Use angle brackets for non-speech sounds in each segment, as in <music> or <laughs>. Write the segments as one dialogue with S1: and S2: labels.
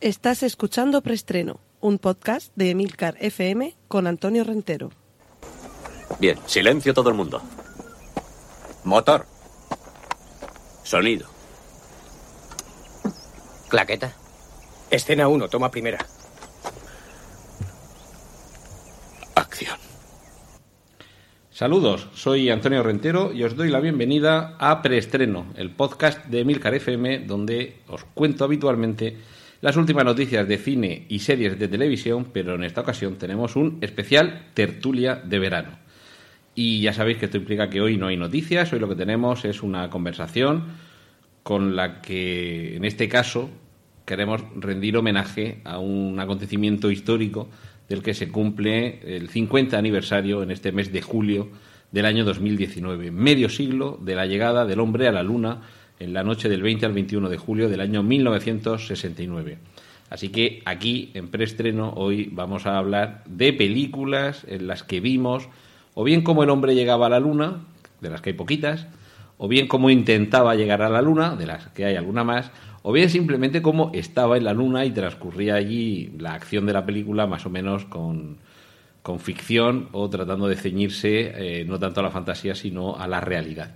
S1: Estás escuchando Preestreno, un podcast de Emilcar FM con Antonio Rentero.
S2: Bien, silencio todo el mundo.
S3: Motor.
S2: Sonido.
S4: Claqueta.
S5: Escena 1, toma primera.
S2: Acción.
S6: Saludos, soy Antonio Rentero y os doy la bienvenida a Preestreno, el podcast de Emilcar FM, donde os cuento habitualmente las últimas noticias de cine y series de televisión, pero en esta ocasión tenemos un especial tertulia de verano. Y ya sabéis que esto implica que hoy no hay noticias, hoy lo que tenemos es una conversación con la que, en este caso, queremos rendir homenaje a un acontecimiento histórico del que se cumple el 50 aniversario en este mes de julio del año 2019, medio siglo de la llegada del hombre a la Luna en la noche del 20 al 21 de julio del año 1969. Así que aquí, en preestreno, hoy vamos a hablar de películas en las que vimos o bien cómo el hombre llegaba a la Luna, de las que hay poquitas, o bien cómo intentaba llegar a la Luna, de las que hay alguna más, o bien simplemente cómo estaba en la Luna y transcurría allí la acción de la película más o menos con, con ficción o tratando de ceñirse eh, no tanto a la fantasía sino a la realidad.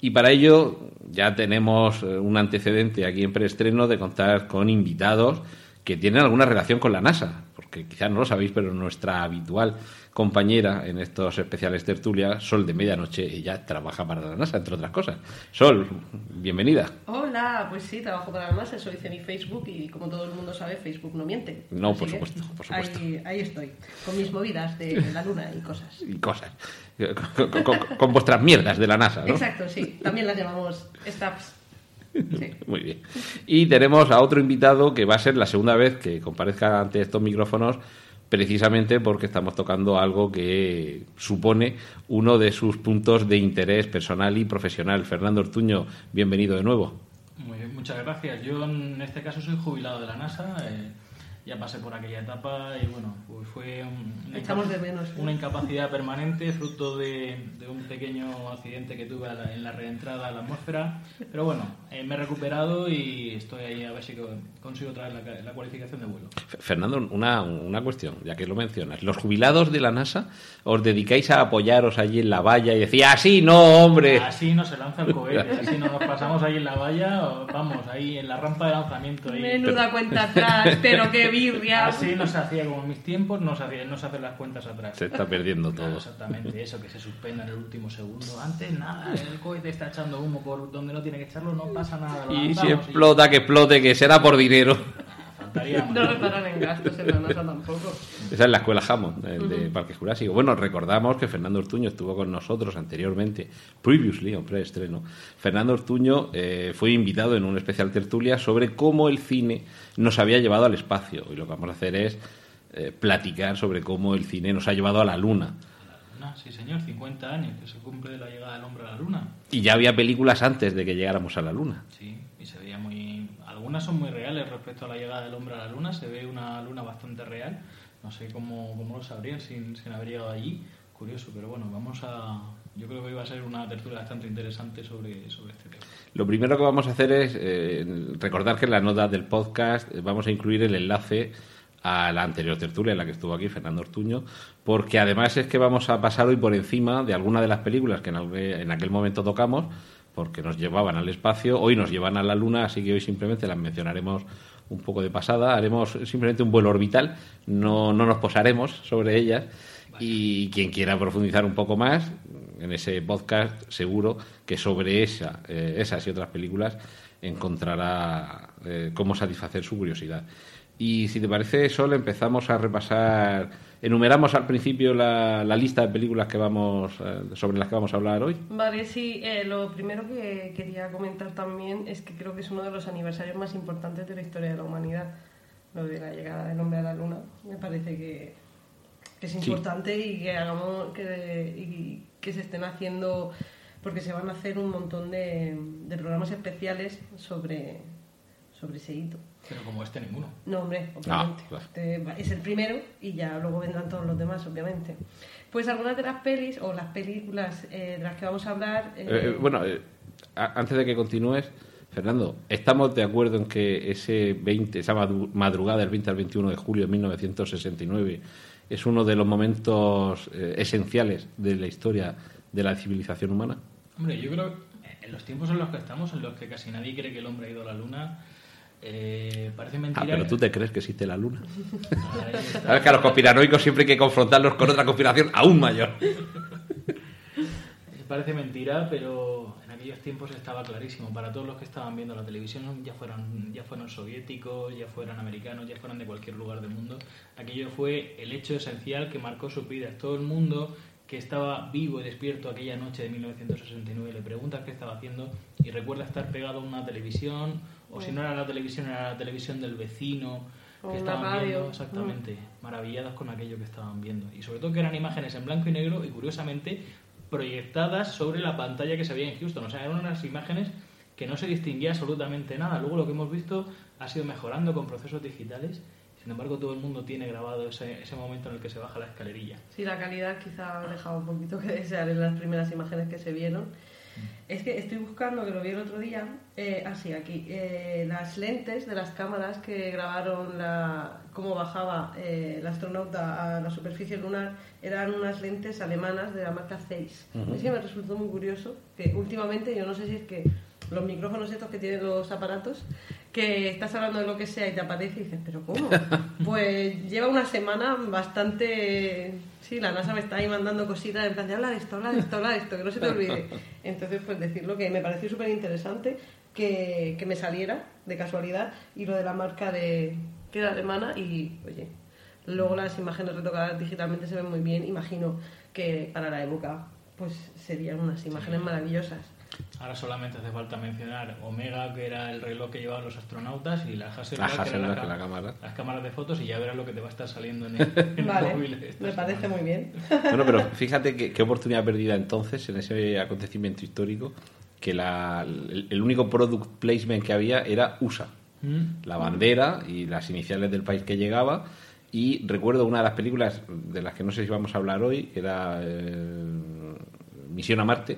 S6: Y para ello ya tenemos eh, un antecedente aquí en preestreno de contar con invitados que tienen alguna relación con la NASA, porque quizás no lo sabéis, pero nuestra habitual compañera en estos especiales tertulias, Sol de Medianoche, ella trabaja para la NASA, entre otras cosas. Sol, bienvenida.
S7: Hola, pues sí, trabajo para la NASA, soy Ceni Facebook y como todo el mundo sabe, Facebook no miente.
S6: No, por supuesto, por supuesto.
S7: Ahí, ahí estoy, con mis movidas de la luna y cosas. <laughs>
S6: Y cosas. Con, con- con- con vuestras mierdas de la NASA, ¿no?
S7: Exacto, sí, también las llamamos staffs. Sí. <laughs>
S6: Muy bien. Y tenemos a otro invitado que va a ser la segunda vez que comparezca ante estos micrófonos, precisamente porque estamos tocando algo que supone uno de sus puntos de interés personal y profesional. Fernando Ortuño, bienvenido de nuevo.
S8: Muy bien, muchas gracias. Yo en este caso soy jubilado de la NASA, eh, ya pasé por aquella etapa y bueno, pues fue un- una,
S7: Echamos
S8: incapa-
S7: de menos.
S8: una incapacidad permanente fruto de, de un pequeño accidente que tuve la- en la reentrada a la atmósfera. Pero bueno, eh, me he recuperado y estoy ahí a ver si co- consigo traer la, la cualificación de vuelo.
S6: Fernando, una, una cuestión, ya que lo mencionas. ¿Los jubilados de la NASA os dedicáis a apoyaros allí en la valla y decir, así no, hombre?
S8: Así no se lanza el cohete, <laughs> así no nos pasamos ahí en la valla, o vamos, ahí en la rampa de lanzamiento. Ahí.
S7: Menuda cuenta atrás, pero qué birria.
S8: Así no se hacía como en mis tiempos, no se, hacía, no se hacen las cuentas atrás.
S6: Se está perdiendo todo. <laughs>
S8: exactamente, eso que se suspenda en el último segundo. Antes nada, el cohete está echando humo por donde no tiene que echarlo, no pasa nada.
S6: Y si explota, que explote, que será por dinero.
S7: No reparan en gastos en la NASA tampoco.
S6: Esa es la escuela Hammond, el de Parque Jurásico. Bueno, recordamos que Fernando Ortuño estuvo con nosotros anteriormente, previously, un preestreno. Fernando Ortuño eh, fue invitado en un especial tertulia sobre cómo el cine nos había llevado al espacio. Y lo que vamos a hacer es eh, platicar sobre cómo el cine nos ha llevado a la luna.
S8: Sí, señor, 50 años que se cumple la llegada del hombre a la luna.
S6: Y ya había películas antes de que llegáramos a la luna.
S8: Sí, y se veía muy. Algunas son muy reales respecto a la llegada del hombre a la luna. Se ve una luna bastante real. No sé cómo, cómo lo sabrían sin, sin haber llegado allí. Curioso, pero bueno, vamos a. Yo creo que hoy va a ser una tertulia bastante interesante sobre, sobre este tema.
S6: Lo primero que vamos a hacer es eh, recordar que en la nota del podcast vamos a incluir el enlace a la anterior tertulia en la que estuvo aquí Fernando Ortuño, porque además es que vamos a pasar hoy por encima de alguna de las películas que en, aquel momento tocamos, porque nos llevaban al espacio, hoy nos llevan a la Luna, así que hoy simplemente las mencionaremos un poco de pasada, haremos simplemente un vuelo orbital, no, no nos posaremos sobre ellas. Y quien quiera profundizar un poco más en ese podcast, seguro que sobre esa, eh, esas y otras películas encontrará eh, cómo satisfacer su curiosidad. Y si te parece, Sol, empezamos a repasar. Enumeramos al principio la, la lista de películas que vamos eh, sobre las que vamos a hablar hoy.
S7: Vale, sí, eh, lo primero que quería comentar también es que creo que es uno de los aniversarios más importantes de la historia de la humanidad, lo de la llegada del hombre a la luna. Me parece que, que es importante y que hagamos que, y que se estén haciendo, porque se van a hacer un montón de, de programas especiales sobre, sobre ese hito.
S8: Pero como este, ninguno.
S7: No, hombre, obviamente.
S6: Ah, claro.
S7: Este es el primero y ya luego vendrán todos los demás, obviamente. Pues algunas de las pelis o las películas eh, de las que vamos a hablar. eh,
S6: Eh, bueno, eh, antes de que continúes, Fernando, ¿estamos de acuerdo en que ese 20, esa madu- madrugada del 20 al 21 de julio de 1969 es uno de los momentos eh, esenciales de la historia de la civilización humana?
S8: Hombre, yo creo que en los tiempos en los que estamos, en los que casi nadie cree que el hombre ha ido a la luna, eh, parece mentira.
S6: Ah, pero tú te crees que existe la luna. <laughs> Sabes que a los conspiranoicos siempre hay que confrontarlos con otra conspiración aún mayor.
S8: Parece mentira, pero en aquellos tiempos estaba clarísimo. Para todos los que estaban viendo la televisión, ya fueran, ya fueran soviéticos, ya fueran americanos, ya fueran de cualquier lugar del mundo, aquello fue el hecho esencial que marcó sus vidas. Todo el mundo que estaba vivo y despierto aquella noche de 1969 le preguntas qué estaba haciendo y recuerda estar pegado a una televisión, o si no era la televisión, era la televisión del vecino que estaban
S7: radio.
S8: viendo exactamente maravillados con aquello que estaban viendo. Y sobre todo que eran imágenes en blanco y negro y curiosamente proyectadas sobre la pantalla que se veía en Houston. O sea eran unas imágenes que no se distinguía absolutamente nada. Luego lo que hemos visto ha sido mejorando con procesos digitales. Sin embargo todo el mundo tiene grabado ese, ese momento en el que se baja la escalerilla.
S7: Sí, la calidad quizá ha dejado un poquito que desear en las primeras imágenes que se vieron. Es que estoy buscando, que lo vi el otro día, eh, ah, sí, aquí, eh, las lentes de las cámaras que grabaron la, cómo bajaba eh, el astronauta a la superficie lunar eran unas lentes alemanas de la marca Zeiss. Es que me resultó muy curioso que últimamente, yo no sé si es que los micrófonos estos que tienen los aparatos, que estás hablando de lo que sea y te aparece y dices, ¿pero cómo? <laughs> Pues lleva una semana bastante... Sí, la NASA me está ahí mandando cositas en plan de habla de esto, habla de esto, habla de esto, que no se te olvide. <laughs> Entonces, pues decirlo que me pareció súper interesante que, que me saliera de casualidad y lo de la marca de que era alemana y, oye, luego las imágenes retocadas digitalmente se ven muy bien. Imagino que para la época pues serían unas imágenes maravillosas.
S8: Ahora solamente hace falta mencionar Omega que era el reloj que llevaban los astronautas y la
S6: La
S8: Hasselblad, que ca-
S6: la cámara.
S8: las cámaras de fotos y ya verás lo que te va a estar saliendo en el, <laughs> en el
S7: Vale,
S8: móvil
S7: me parece
S8: semana.
S7: muy bien.
S6: Bueno, pero <laughs> fíjate que- qué oportunidad perdida entonces en ese acontecimiento histórico que la- el, el único product placement que había era USA.
S8: Mm.
S6: la bandera y las iniciales del país que llegaba. Y recuerdo una de las películas de las que no sé si vamos a hablar hoy, que era eh, Misión a Marte,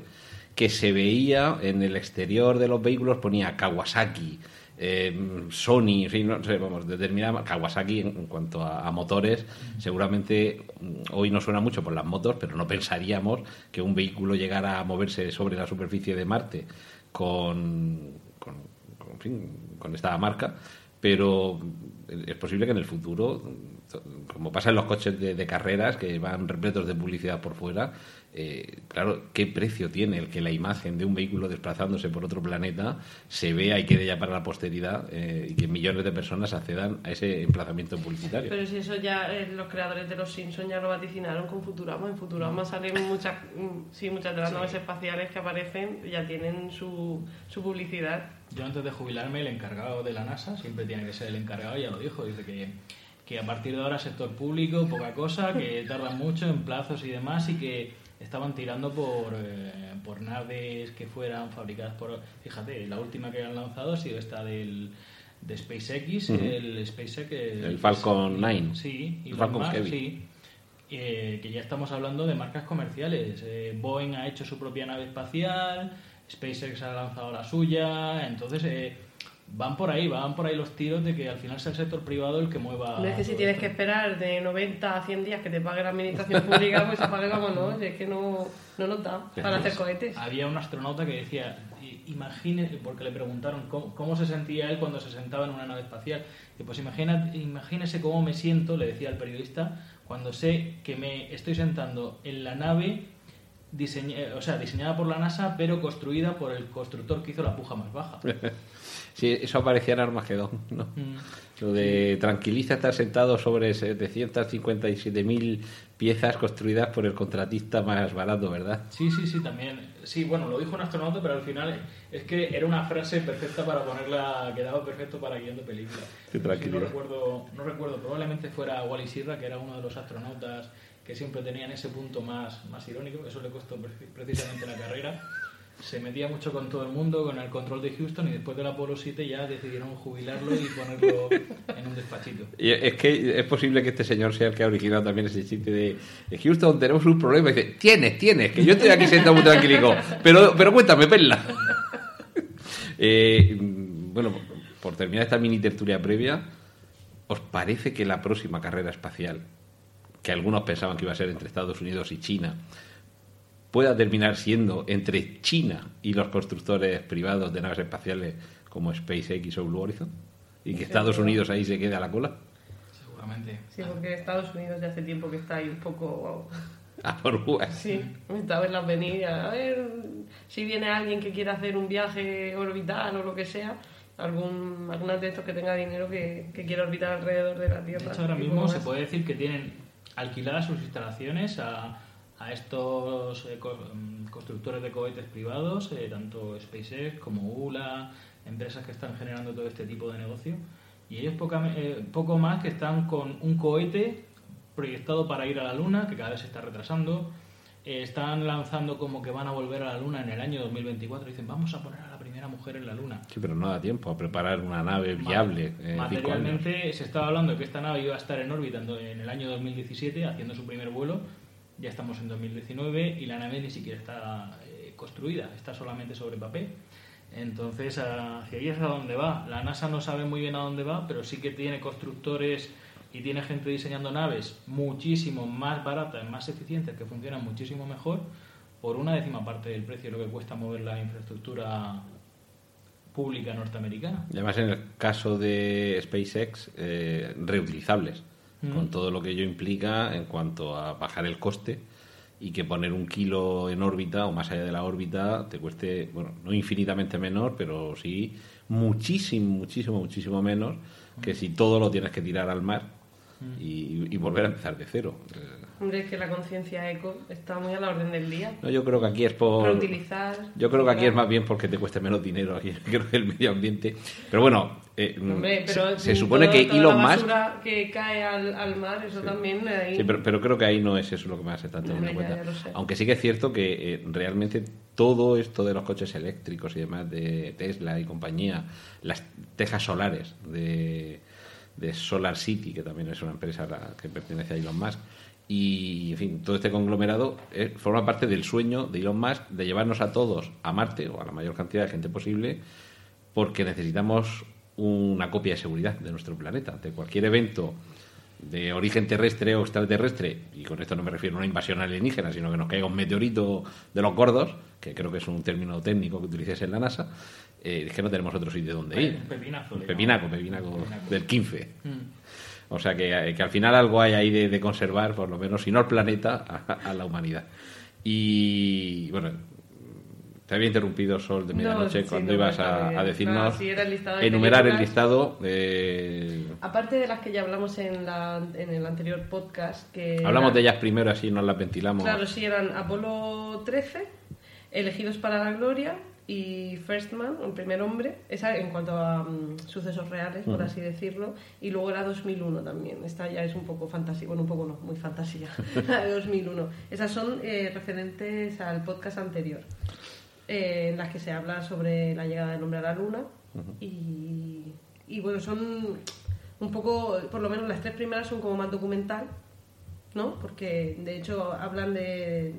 S6: que se veía en el exterior de los vehículos, ponía Kawasaki, eh, Sony, en no sé, vamos, determinada Kawasaki en, cuanto a, motores, seguramente mm, hoy no suena mucho por las motos, pero no pensaríamos que un vehículo llegara a moverse sobre la superficie de Marte con, con, con, fin, con esta marca, pero es posible que en el futuro, como pasa en los coches de carreras que van repletos de publicidad por fuera, eh, claro, ¿qué precio tiene el que la imagen de un vehículo desplazándose por otro planeta se vea y quede ya para la posteridad eh, y que millones de personas accedan a ese emplazamiento publicitario?
S7: Pero si eso ya eh, los creadores de los Simpsons ya lo vaticinaron con Futurama. En Futurama salen muchas, mm, sí, muchas de las naves espaciales que aparecen, ya tienen su, su publicidad.
S8: Yo antes de jubilarme, el encargado de la NASA, siempre tiene que ser el encargado, ya lo dijo, dice que, que a partir de ahora sector público, poca cosa, que tardan mucho en plazos y demás y que estaban tirando por, eh, por naves que fueran fabricadas por... Fíjate, la última que han lanzado ha sido esta del de SpaceX, el SpaceX...
S6: El Falcon 9.
S8: Sí, y
S6: El Falcon Heavy.
S8: sí. Eh, que ya estamos hablando de marcas comerciales. Eh, Boeing ha hecho su propia nave espacial, SpaceX ha lanzado la suya, entonces eh, van por ahí, van por ahí los tiros de que al final sea el sector privado el que mueva.
S7: No es que si tienes
S8: esto.
S7: que esperar de 90 a 100 días que te pague la administración pública, pues apague vámonos. Es que no, no nos da para hacer cohetes.
S8: Había un astronauta que decía, imagine, porque le preguntaron cómo, cómo se sentía él cuando se sentaba en una nave espacial. Y pues imagina, imagínese cómo me siento, le decía al periodista, cuando sé que me estoy sentando en la nave diseña- eh, o sea, diseñada por la NASA, pero construida por el constructor que hizo la puja más baja. <laughs>
S6: Sí, eso aparecía en Armagedón, <laughs> ¿no?
S8: Mm.
S6: Lo de tranquiliza estar sentado sobre 757.000 piezas construidas por el contratista más barato, ¿verdad?
S8: Sí, sí, sí, también. Sí, bueno, lo dijo un astronauta, pero al final es que era una frase perfecta para ponerla, quedaba perfecto para guiando películas.
S6: Qué
S8: Sí,
S6: tranquilidad.
S8: no recuerdo, no recuerdo, probablemente fuera Wally Sierra, que era uno de los astronautas que siempre tenían ese punto más, más irónico, eso le costó pre- precisamente la carrera. Se metía mucho con todo el mundo, con el control de Houston, y después del Apolo 7 ya decidieron jubilarlo y ponerlo en un despachito.
S6: Y es que es posible que este señor sea el que ha originado también ese chiste de "De Houston, tenemos un problema. Y dice, tienes, tienes, que yo estoy aquí sentado muy tranquilico. Pero, pero cuéntame, Perla. <laughs> Eh, bueno, por terminar esta mini tertulia previa, ¿os parece que la próxima carrera espacial, que algunos pensaban que iba a ser entre Estados Unidos y China, pueda terminar siendo entre China y los constructores privados de naves espaciales como SpaceX o Blue Horizon? ¿Y que Estados Unidos ahí se quede a la cola?
S8: Seguramente.
S7: Sí, porque Estados Unidos ya hace tiempo que está ahí un poco... <laughs>
S6: A por uvas.
S7: Sí, a verlas venir, a ver si viene alguien que quiera hacer un viaje orbital o lo que sea, algún, algunas de estos que tenga dinero que, que quiera orbitar alrededor de la
S8: De
S7: Tierra.
S8: hecho, ahora mismo se puede decir que tienen alquiladas sus instalaciones a, a estos eh, mm, constructores de cohetes privados, eh, tanto SpaceX como ULA, empresas que están generando todo este tipo de negocio. Y ellos poca- eh, poco más que están con un cohete proyectado para ir a la Luna, que cada vez se está retrasando. Eh, están lanzando como que van a volver a la Luna en el año 2024. Dicen, vamos a poner a la primera mujer en la Luna.
S6: Sí, pero no da tiempo a preparar una nave viable.
S8: Materialmente se estaba hablando que esta nave iba a estar en órbita en el año 2017 haciendo su primer vuelo. Ya estamos en 2019 y la nave ni siquiera está eh, construida, está solamente sobre papel. Entonces, hacia ahí es a donde va. La NASA no sabe muy bien a dónde va, pero sí que tiene constructores y tiene gente diseñando naves muchísimo más baratas, más eficientes, que funcionan muchísimo mejor, por una décima parte del precio de lo que cuesta mover la infraestructura pública norteamericana.
S6: Y además, en el caso de SpaceX, eh, reutilizables, Con todo lo que ello implica en cuanto a bajar el coste y que poner un kilo en órbita o más allá de la órbita te cueste, bueno, no infinitamente menor, pero sí muchísimo, muchísimo, muchísimo menos que si todo lo tienes que tirar al mar y, y volver a empezar de cero. Eh,
S7: Hombre, es que la conciencia eco está muy a la orden del día.
S6: No, yo creo que aquí es por...
S7: Reutilizar.
S6: Yo creo que aquí es más bien porque te cueste menos dinero aquí, <laughs> creo que el medio ambiente. Pero bueno, eh,
S7: Hombre,
S6: se-
S7: pero
S6: se, supone
S7: todo-
S6: que
S7: toda
S6: Elon
S7: la
S6: Musk...
S7: que cae al, al mar, eso también ahí...
S6: Sí, pero, pero creo que ahí no es eso lo que más se está teniendo
S7: Hombre,
S6: en cuenta.
S7: ya lo sé.
S6: Aunque sí que es cierto que eh, realmente todo esto de los coches eléctricos y demás de Tesla y compañía, las tejas solares de, de Solar City, que también es una empresa que pertenece a Elon Musk, y en fin, todo este conglomerado eh, forma parte del sueño de Elon Musk de llevarnos a todos a Marte o a la mayor cantidad de gente posible porque necesitamos una copia de seguridad de nuestro planeta. Ante cualquier evento de origen terrestre o extraterrestre, y con esto no me refiero a una invasión alienígena, sino que nos caiga un meteorito de los gordos, que creo que es un término técnico que utilices en la NASA, eh, es que no tenemos otro sitio donde ir.
S8: Un pepinazo,
S6: Pepinaco, pepinaco
S8: Pepinaco.
S6: del 15.
S8: Mm.
S6: O sea que, que al final algo hay ahí de, de conservar, por lo menos, si no al planeta, a, a la humanidad. Y bueno, te había interrumpido Sol de
S7: No,
S6: medianoche
S7: sí,
S6: cuando
S7: no,
S6: ibas a, decirnos,
S7: Nada, sí, era el listado de
S6: enumerar el listado. eh,
S7: Aparte de las que ya hablamos en, la, en el anterior podcast, que...
S6: hablamos
S7: era-
S6: de ellas primero, así nos las ventilamos.
S7: Claro, sí, eran Apolo 13, Elegidos para la Gloria y First Man, el primer hombre, esa en cuanto a mm, sucesos reales, por así decirlo, y luego era 2001 también, esta ya es un poco fantasía, bueno, un poco no, muy fantasía, la de 2001. Esas son eh, referentes al podcast anterior, eh, en las que se habla sobre la llegada del hombre a la luna y, y bueno, son un poco, por lo menos las tres primeras son como más documental, ¿no? Porque de hecho hablan de,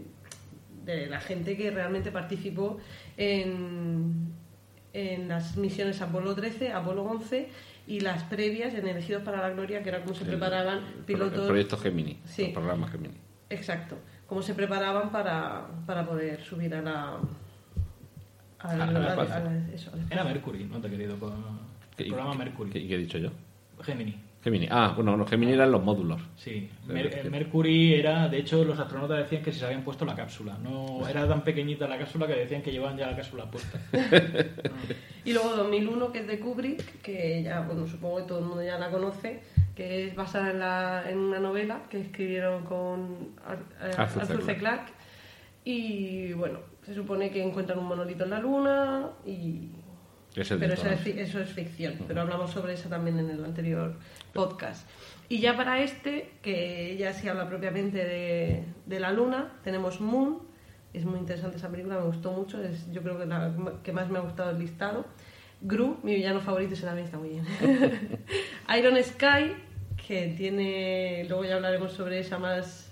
S7: de la gente que realmente participó en, en las misiones Apolo 13, Apolo 11 y las previas en Elegidos para la Gloria, que era cómo se
S6: El-
S7: preparaban
S6: El
S7: pilotos.
S6: proyecto Gemini,
S7: Sí.
S6: el programa Gemini.
S7: Exacto, cómo se preparaban para, para poder subir a la. eso,
S8: Era Mercury, ¿no te he querido? Con
S6: ¿Qué-
S8: el programa Mercury.
S6: ¿Qué, qué he dicho yo?
S8: Gemini.
S6: Gemini. Ah, bueno, los Gemini eran los módulos.
S8: Sí, Mer-
S6: que-
S8: Mercury era, de hecho, los astronautas decían que se habían puesto la cápsula. No <laughs> era tan pequeñita la cápsula que decían que llevaban ya la cápsula puesta. <laughs> <laughs>
S7: Y luego 2001, que es de Kubrick, que ya, bueno, supongo que todo el mundo ya la conoce, que es basada en, la, en una novela que escribieron con Ar- eh,
S6: Arthur
S7: Arthur
S6: C.
S7: Clarke. Y bueno, se supone que encuentran un monolito en la luna y...
S6: Es
S7: Pero es, eso es ficción, pero hablamos sobre eso también en el anterior podcast. Y ya para este, que ya se habla propiamente de, la luna, tenemos Moon, es muy interesante esa película, me gustó mucho, es yo creo que la que más me ha gustado el listado. Gru, mi villano favorito, ese también está muy bien. <laughs> Iron Sky, que tiene, luego ya hablaremos sobre esa más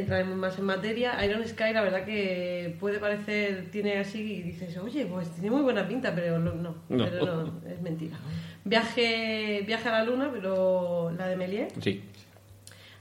S7: entraremos más en materia. Iron Sky, la verdad que puede parecer, tiene así y dices, oye, pues tiene muy buena pinta, pero no, no,
S6: No.
S7: pero no, es mentira. Viaje, viaje a la luna, pero la de Méliès.
S6: Sí.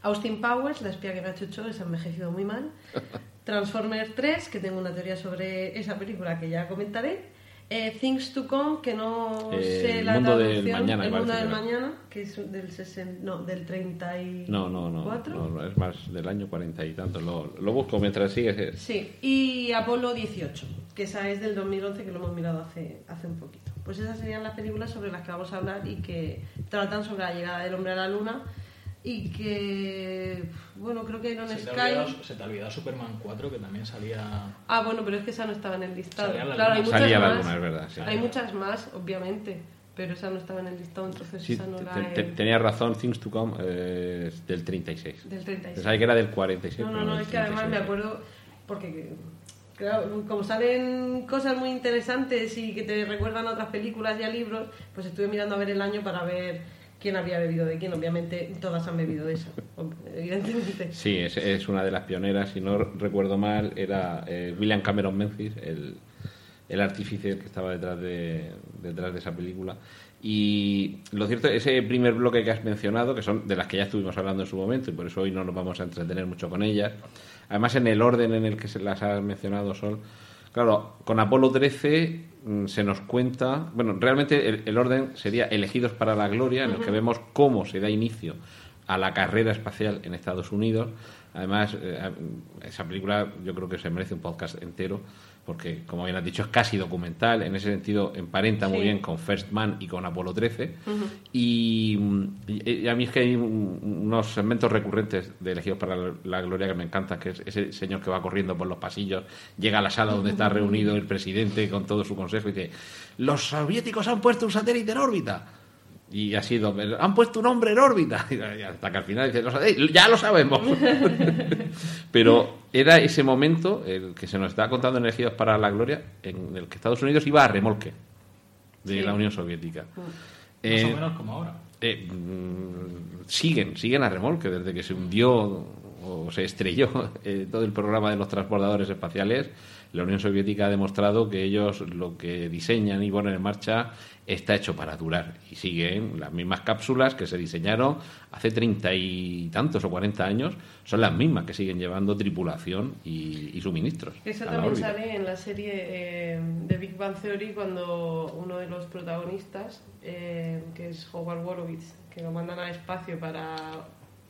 S7: Austin Powers, la espía que me ha chuchado, se ha envejecido muy mal. <laughs> Transformers 3, que tengo una teoría sobre esa película que ya comentaré. Eh, Things to Come, que no
S6: Eh,
S7: sé
S6: El
S7: la
S6: mundo del mañana,
S7: El mundo del
S6: que
S7: mañana, que es del, 60, no, del 34.
S6: No, no, no, no, es más del año cuarenta y tanto. Lo, lo busco mientras sigues.
S7: Sí, y Apolo 18, que esa es del 2011, que lo hemos mirado hace, hace un poquito. Pues esas serían las películas sobre las que vamos a hablar y que tratan sobre la llegada del hombre a la luna y que, bueno, creo que Iron
S8: Se
S7: Sky...
S8: olvidado, se te ha olvidado Superman 4, que también salía.
S7: Ah, bueno, pero es que esa no estaba en el listado.
S8: Salía la
S7: claro, hay muchas
S6: Salía la
S7: más.
S6: luna, es verdad, sí.
S7: Hay muchas más, obviamente, pero esa no estaba en el listado, entonces
S6: Sí,
S7: esa no
S6: te-
S7: la
S6: te- tenías razón, Things to Come eh, es del 36.
S7: Del 36.
S6: Pensaba que era del 46.
S7: No, no, no,
S6: del
S7: es que además me
S6: 36.
S7: acuerdo, porque claro, como salen cosas muy interesantes y que te recuerdan a otras películas y a libros, pues estuve mirando a ver el año para ver quién había bebido de quién. Obviamente todas han bebido de esa, <laughs> evidentemente.
S6: Sí, es, una de las pioneras, si no recuerdo mal, era eh, William Cameron Memphis, el, el artífice que estaba detrás de, detrás de esa película. Y lo cierto, ese primer bloque que has mencionado, que son de las que ya estuvimos hablando en su momento, y por eso hoy no nos vamos a entretener mucho con ellas, además en el orden en el que se las has mencionado, Sol, claro, con Apolo 13 mm, se nos cuenta, bueno, realmente el, el orden sería Elegidos para la Gloria, en el que vemos cómo se da inicio a la carrera espacial en Estados Unidos. Además, eh, esa película yo creo que se merece un podcast entero, porque, como bien has dicho, es casi documental. En ese sentido, emparenta muy bien con First Man y con Apolo 13. y, mm, y- y a mí es que hay un- unos segmentos recurrentes de Elegidos para la- la Gloria que me encantan, que es ese señor que va corriendo por los pasillos, llega a la sala donde está reunido el presidente con todo su consejo y dice, los soviéticos han puesto un satélite en órbita. Y ha sido, han puesto un hombre en órbita. <laughs> Y hasta que al final dice, "Lo sabéis, ya lo sabemos. <laughs> Pero era ese momento, el que se nos está contando en Elegidos para la Gloria, en el que Estados Unidos iba a remolque de
S7: Sí.
S6: la Unión Soviética.
S8: Más
S6: Eh,
S8: o menos como ahora.
S6: eh, mm, siguen, siguen a remolque desde que se hundió o se estrelló <laughs> eh, todo el programa de los transbordadores espaciales. La Unión Soviética ha demostrado que ellos lo que diseñan y ponen en marcha está hecho para durar y siguen las mismas cápsulas que se diseñaron hace treinta y tantos o cuarenta años, son las mismas que siguen llevando tripulación y, y suministros.
S7: Eso también sale en la serie eh, de Big Bang Theory cuando uno de los protagonistas, eh, que es Howard Wolowitz, que lo mandan al espacio para,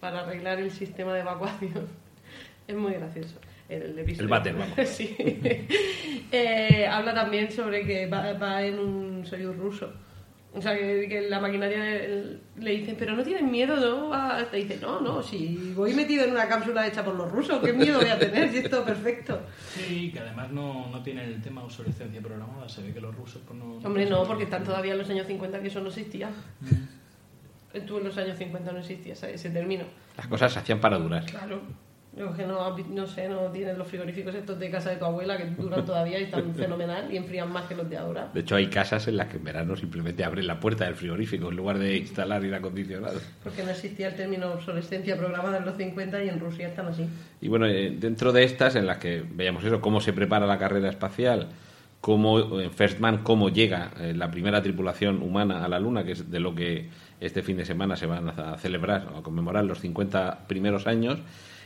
S7: para arreglar el sistema de evacuación. <laughs> es muy gracioso. El, de
S6: El váter, vamos. <laughs>
S7: sí. <laughs> Eh, habla también sobre que va, va en un soyuz ruso. O sea, que, que la maquinaria le, le dicen, pero no tienes miedo, ¿no? Te dice, no, no, si voy metido en una cápsula hecha por los rusos, ¿qué miedo voy a tener si esto es perfecto?
S8: Sí, que además no, no tiene el tema de obsolescencia programada. Se ve que los rusos pues, no.
S7: Hombre, no, porque están todavía en los años 50 que eso no existía. Tú en los años 50 no existía ese, ese término.
S6: Las cosas se hacían para durar.
S7: Claro. Yo que no, no sé, no tienen los frigoríficos estos de casa de tu abuela que duran <laughs> todavía y están fenomenal y enfrían más que los de ahora.
S6: De hecho, hay casas en las que en verano simplemente abren la puerta del frigorífico en lugar de instalar aire acondicionado.
S7: Porque no existía el término obsolescencia programada en los 50 y en Rusia están así.
S6: Y bueno, eh, dentro de estas, en las que veíamos eso, cómo se prepara la carrera espacial, cómo en First Man, cómo llega eh, la primera tripulación humana a la Luna, que es de lo que este fin de semana se van a celebrar o a conmemorar los 50 primeros años.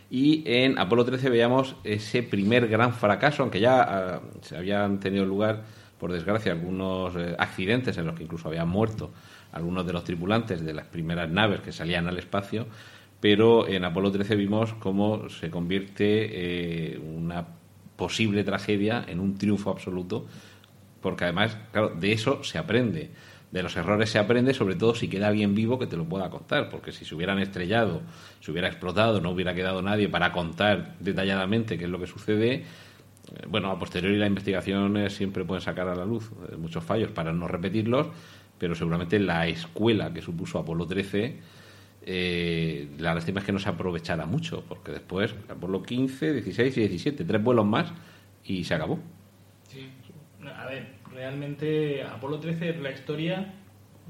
S6: Y en Apolo 13 veíamos ese primer gran fracaso, aunque ya ah, se habían tenido lugar, por desgracia, algunos eh, accidentes en los que incluso habían muerto algunos de los tripulantes de las primeras naves que salían al espacio, pero en Apolo 13 vimos cómo se convierte eh, una posible tragedia en un triunfo absoluto, porque además, claro, de eso se aprende. De los errores se aprende, sobre todo si queda alguien vivo que te lo pueda contar, porque si se hubieran estrellado, se hubiera explotado, no hubiera quedado nadie para contar detalladamente qué es lo que sucede, eh, bueno, a posteriori las investigaciones siempre pueden sacar a la luz eh, muchos fallos para no repetirlos, pero seguramente la escuela que supuso Apolo 13, eh, la lástima es que no se aprovechara mucho, porque después Apolo 15, 16 y 17, tres vuelos más y se acabó.
S8: Sí. A ver, realmente Apolo 13 es la historia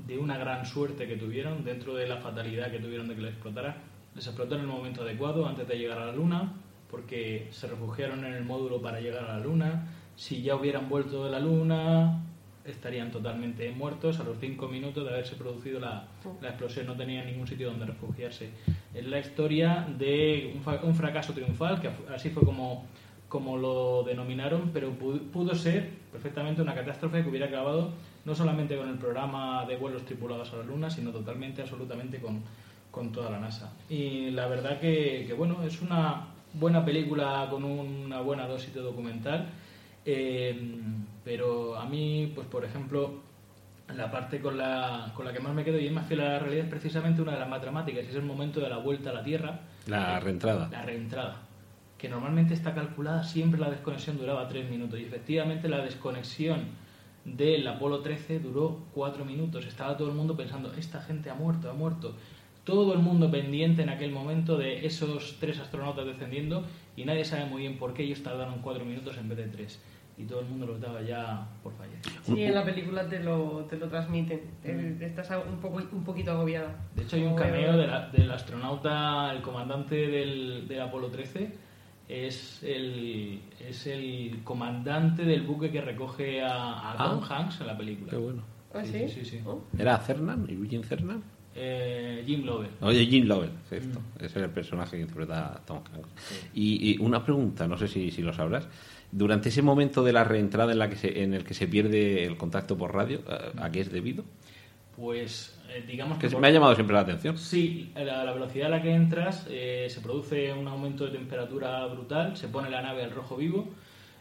S8: de una gran suerte que tuvieron dentro de la fatalidad que tuvieron de que les explotara. Les explotó en el momento adecuado, antes de llegar a la Luna. porque se refugiaron en el módulo para llegar a la Luna. Si ya hubieran vuelto de la Luna, estarían totalmente muertos a los cinco minutos de haberse producido la, explosión. No tenían ningún sitio donde refugiarse. Es la historia de un fracaso triunfal, que así fue como, como lo denominaron, pero pu- pudo ser perfectamente una catástrofe que hubiera acabado no solamente con el programa de vuelos tripulados a la Luna, sino totalmente, absolutamente con, con toda la NASA. Y la verdad que, que, bueno, es una buena película con una buena dosis de documental, eh, pero a mí, pues por ejemplo, la parte con la, con la que más me quedo y es más fiel a la realidad es precisamente una de las más dramáticas, es el momento de la vuelta a la Tierra.
S6: La reentrada.
S8: La reentrada. Que normalmente está calculada, siempre la desconexión duraba tres minutos. Y efectivamente la desconexión del Apolo 13 duró cuatro minutos. Estaba todo el mundo pensando, esta gente ha muerto, ha muerto. Todo el mundo pendiente en aquel momento de esos tres astronautas descendiendo y nadie sabe muy bien por qué ellos tardaron cuatro minutos en vez de tres. Y todo el mundo los daba ya por fallecer.
S7: Sí, en la película te lo, te lo transmiten. Eh, Estás un, poco, un poquito agobiada.
S8: De hecho, hay un cameo de la- del astronauta, el comandante del, del Apolo 13, es el, es el comandante del buque que recoge a, a Tom
S6: Ah.
S8: Hanks en la película.
S6: Qué bueno.
S7: ¿Ah,
S8: Sí,
S7: sí?
S8: sí.
S7: Oh.
S6: ¿Era Cernan? ¿Eugene Cernan?
S8: Eh, Jim Lovell.
S6: Oye, Jim Lovell, cierto. Ese es el personaje que interpreta a Tom Hanks. Y, y una pregunta, no sé si, si lo sabrás. Durante ese momento de la reentrada en, la que se, en el que se pierde el contacto por radio, ¿a, a qué es debido?
S8: Pues eh, digamos
S6: Que
S8: por-
S6: me ha llamado siempre la atención.
S8: Sí, la, la velocidad a la que entras eh, se produce un aumento de temperatura brutal, se pone la nave al rojo vivo,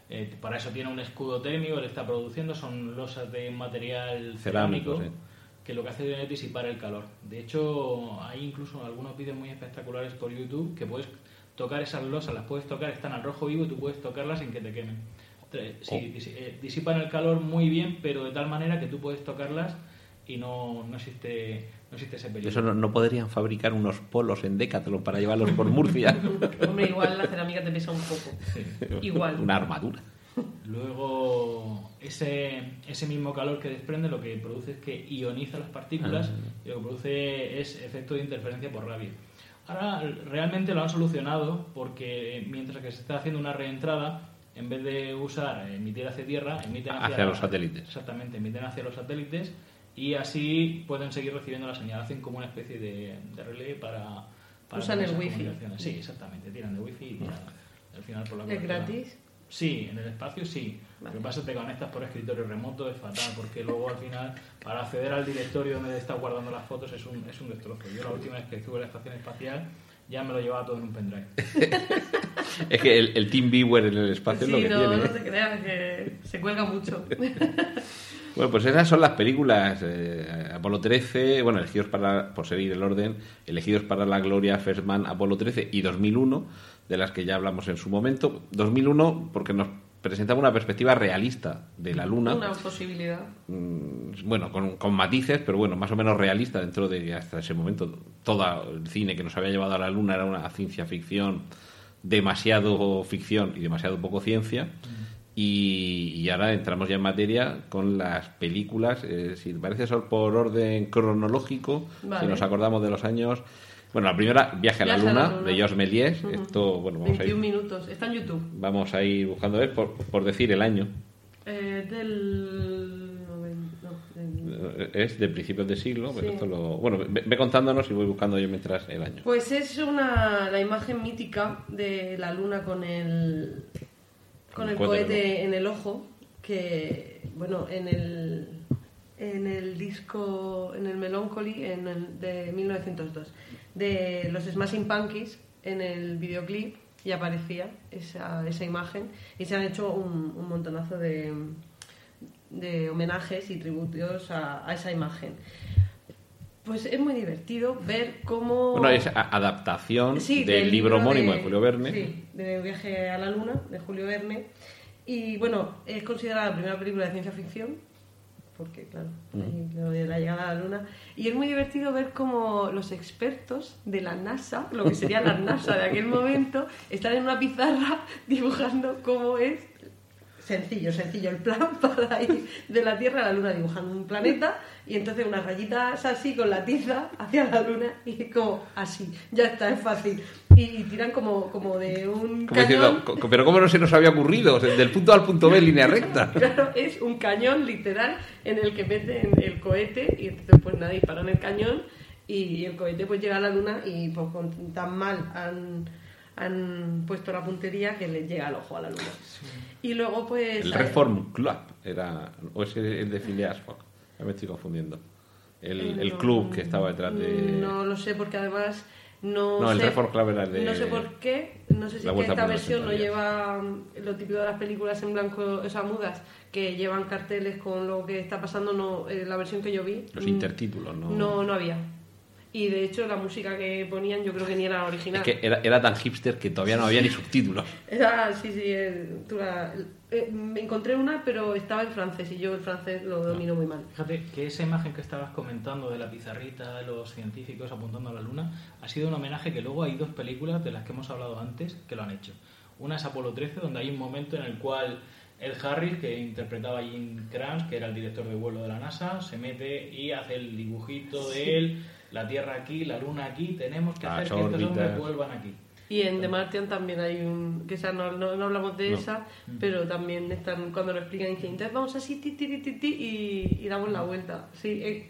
S8: eh, para eso tiene un escudo térmico, le está produciendo, son losas de material
S6: Cerámico,
S8: cerámico,
S6: sí.
S8: que lo que hace es disipar el calor. De hecho, hay incluso algunos vídeos muy espectaculares por YouTube que puedes tocar esas losas, las puedes tocar, están al rojo vivo y tú puedes tocarlas sin que te quemen. Sí,
S6: Oh.
S8: eh, disipan el calor muy bien, pero de tal manera que tú puedes tocarlas y no, no existe no existe ese peligro.
S6: Eso no, no podrían fabricar unos polos en Decathlon para llevarlos por Murcia. <laughs>
S7: Hombre, igual la cerámica te pesa un poco. Igual.
S6: Una armadura.
S8: Luego, ese, ese mismo calor que desprende lo que produce es que ioniza las partículas y lo que produce es efecto de interferencia por radio. Ahora realmente lo han solucionado porque mientras que se está haciendo una reentrada, en vez de usar emitir hacia tierra, emiten hacia,
S6: Hacia los satélites.
S8: Exactamente, emiten hacia los satélites y así pueden seguir recibiendo la señal. Hacen como una especie de, de relé para, para
S7: Usan el wifi.
S8: Sí, exactamente, tiran de wifi y tiran al final por la
S7: ¿Es
S8: cobertura.
S7: gratis?
S8: Sí, en el espacio sí. Lo que pasa es que te conectas por escritorio remoto, es fatal, porque luego al final, para acceder al directorio donde estás guardando las fotos, es un, es un destrozo. Yo la última vez que estuve en la estación espacial ya me lo llevaba todo en un pendrive. <laughs>
S6: Es que el, el Team Viewer en el espacio es lo que
S7: no,
S6: tiene.
S7: no
S6: ¿eh?
S7: te creas, que se cuelga mucho. <laughs>
S6: Bueno, pues esas son las películas. eh, Apolo 13, bueno, elegidos para, por seguir el orden, elegidos para la gloria, First Man, Apolo 13 y 2001, de las que ya hablamos en su momento. 2001 porque nos presentaba una perspectiva realista de la Luna.
S7: Una posibilidad.
S6: Mm, bueno, con, con matices, pero bueno, más o menos realista dentro de hasta ese momento todo el cine que nos había llevado a la Luna era una ciencia ficción, demasiado ficción y demasiado poco ciencia. Y, y ahora entramos ya en materia con las películas, eh, si te parece son por orden cronológico,
S7: Vale.
S6: si nos acordamos de los años. Bueno, la primera, Viaje a la,
S7: a
S6: Luna, de Georges Méliès.
S7: Ujú.
S6: Esto, bueno, vamos a
S7: 21
S6: ir,
S7: minutos. Está en YouTube.
S6: vamos a ir buscando, eh, por, por decir el año.
S7: Eh, del. no, del-
S6: Es de principios de siglo, pero
S7: Sí.
S6: esto lo... Bueno, ve, ve contándonos y voy buscando yo mientras el año.
S7: Pues es una, la imagen mítica de la luna con el, con
S6: El cohete
S7: cohete en el ojo, que, bueno, en el, en el disco, en el Melancholy en el, de 1902, de los Smashing Punkies, en el videoclip, y aparecía esa, esa imagen, y se han hecho un, un montonazo de, de homenajes y tributos a, a esa imagen. Pues es muy divertido ver cómo...
S6: Bueno, es adaptación
S7: Sí,
S6: del, libro homónimo de,
S7: de-
S6: Julio Verne.
S7: Sí, de Viaje a la Luna, de Julio Verne. Y bueno, es considerada la primera película de ciencia ficción, porque claro, ahí lo de la llegada a la Luna. Y es muy divertido ver cómo los expertos de la NASA, lo que sería la <laughs> NASA de aquel momento, están en una pizarra dibujando cómo es sencillo, sencillo el plan <laughs> para ir de la Tierra a la Luna dibujando un planeta y entonces unas rayitas así con la tiza hacia la Luna y es como así, ya está, es fácil. Y, y tiran como, como de un
S6: Como
S7: cañón.
S6: diciendo, "Co- pero ¿cómo no se nos había ocurrido? O sea, del punto A al punto B, <laughs> línea recta. <laughs>
S7: Claro, es un cañón literal en el que meten el cohete y entonces pues nada, disparan el cañón y el cohete pues llega a la luna y pues con tan mal han, han puesto la puntería que les llega al ojo a la luna. Y luego pues...
S6: El Reform Club era. O es el de Phileas Fogg. Ya me estoy confundiendo. El, el
S7: No,
S6: club que estaba detrás de.
S7: No lo sé porque además no,
S6: No, el
S7: sé,
S6: Reform Club era el de-
S7: No sé por qué, no sé si que esta versión no lleva mm, lo típico de las películas en blanco, o sea, mudas, que llevan carteles con lo que está pasando, no eh, la versión que yo vi.
S6: Los
S7: mm,
S6: intertítulos, ¿no?
S7: No, no había. Y de hecho la música que ponían yo creo que ni era la original.
S6: Es que era, era tan hipster que todavía no había ni subtítulos.
S7: Era, sí, sí, eh, tú la- eh, me encontré una, pero estaba en francés y yo el francés lo domino muy mal.
S8: Fíjate que esa imagen que estabas comentando de la pizarrita de los científicos apuntando a la luna ha sido un homenaje que luego hay dos películas de las que hemos hablado antes que lo han hecho. Una es Apolo 13, donde hay un momento en el cual Ed Harris, que interpretaba a Jim Kranz, que era el director de vuelo de la NASA, se mete y hace el dibujito de él, la Tierra aquí, la Luna aquí, tenemos que
S6: Las
S8: hacer que estos hombres vuelvan aquí.
S7: Y en The Martian también hay un. que esa no, no, no hablamos de
S6: No.
S7: esa, pero también están cuando lo explican, dicen, entonces vamos así, ti, ti, ti, ti, ti, y, y damos la vuelta. Sí, eh,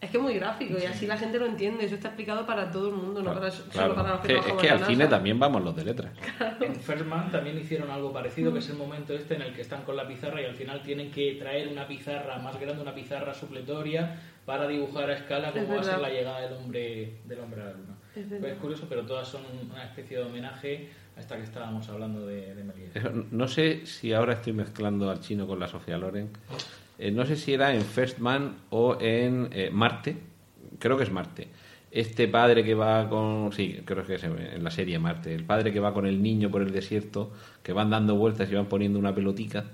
S7: es que es muy gráfico y así la gente lo entiende. Eso está explicado para todo el mundo, no para, solo
S6: Claro.
S7: para los que
S6: Que- es
S7: trabajamos
S6: que
S7: en
S6: al
S7: la
S6: cine
S7: NASA.
S6: también vamos los de letras.
S8: En First Man también hicieron algo parecido, que es el momento este en el que están con la pizarra y al final tienen que traer una pizarra más grande, una pizarra supletoria, para dibujar a escala
S7: Es
S8: cómo va a ser la llegada del hombre, del hombre a la luna.
S7: Es
S8: Pues es curioso, pero todas son una especie de homenaje a esta que estábamos hablando de, de Méliès.
S6: Eso, No sé si ahora estoy mezclando al chino con la Sofía Loren. Eh, no sé si era en First Man o en eh, Marte. Creo que es Marte. Este padre que va con. Sí, creo que es en en la serie Marte. El padre que va con el niño por el desierto, que van dando vueltas y van poniendo una pelotica.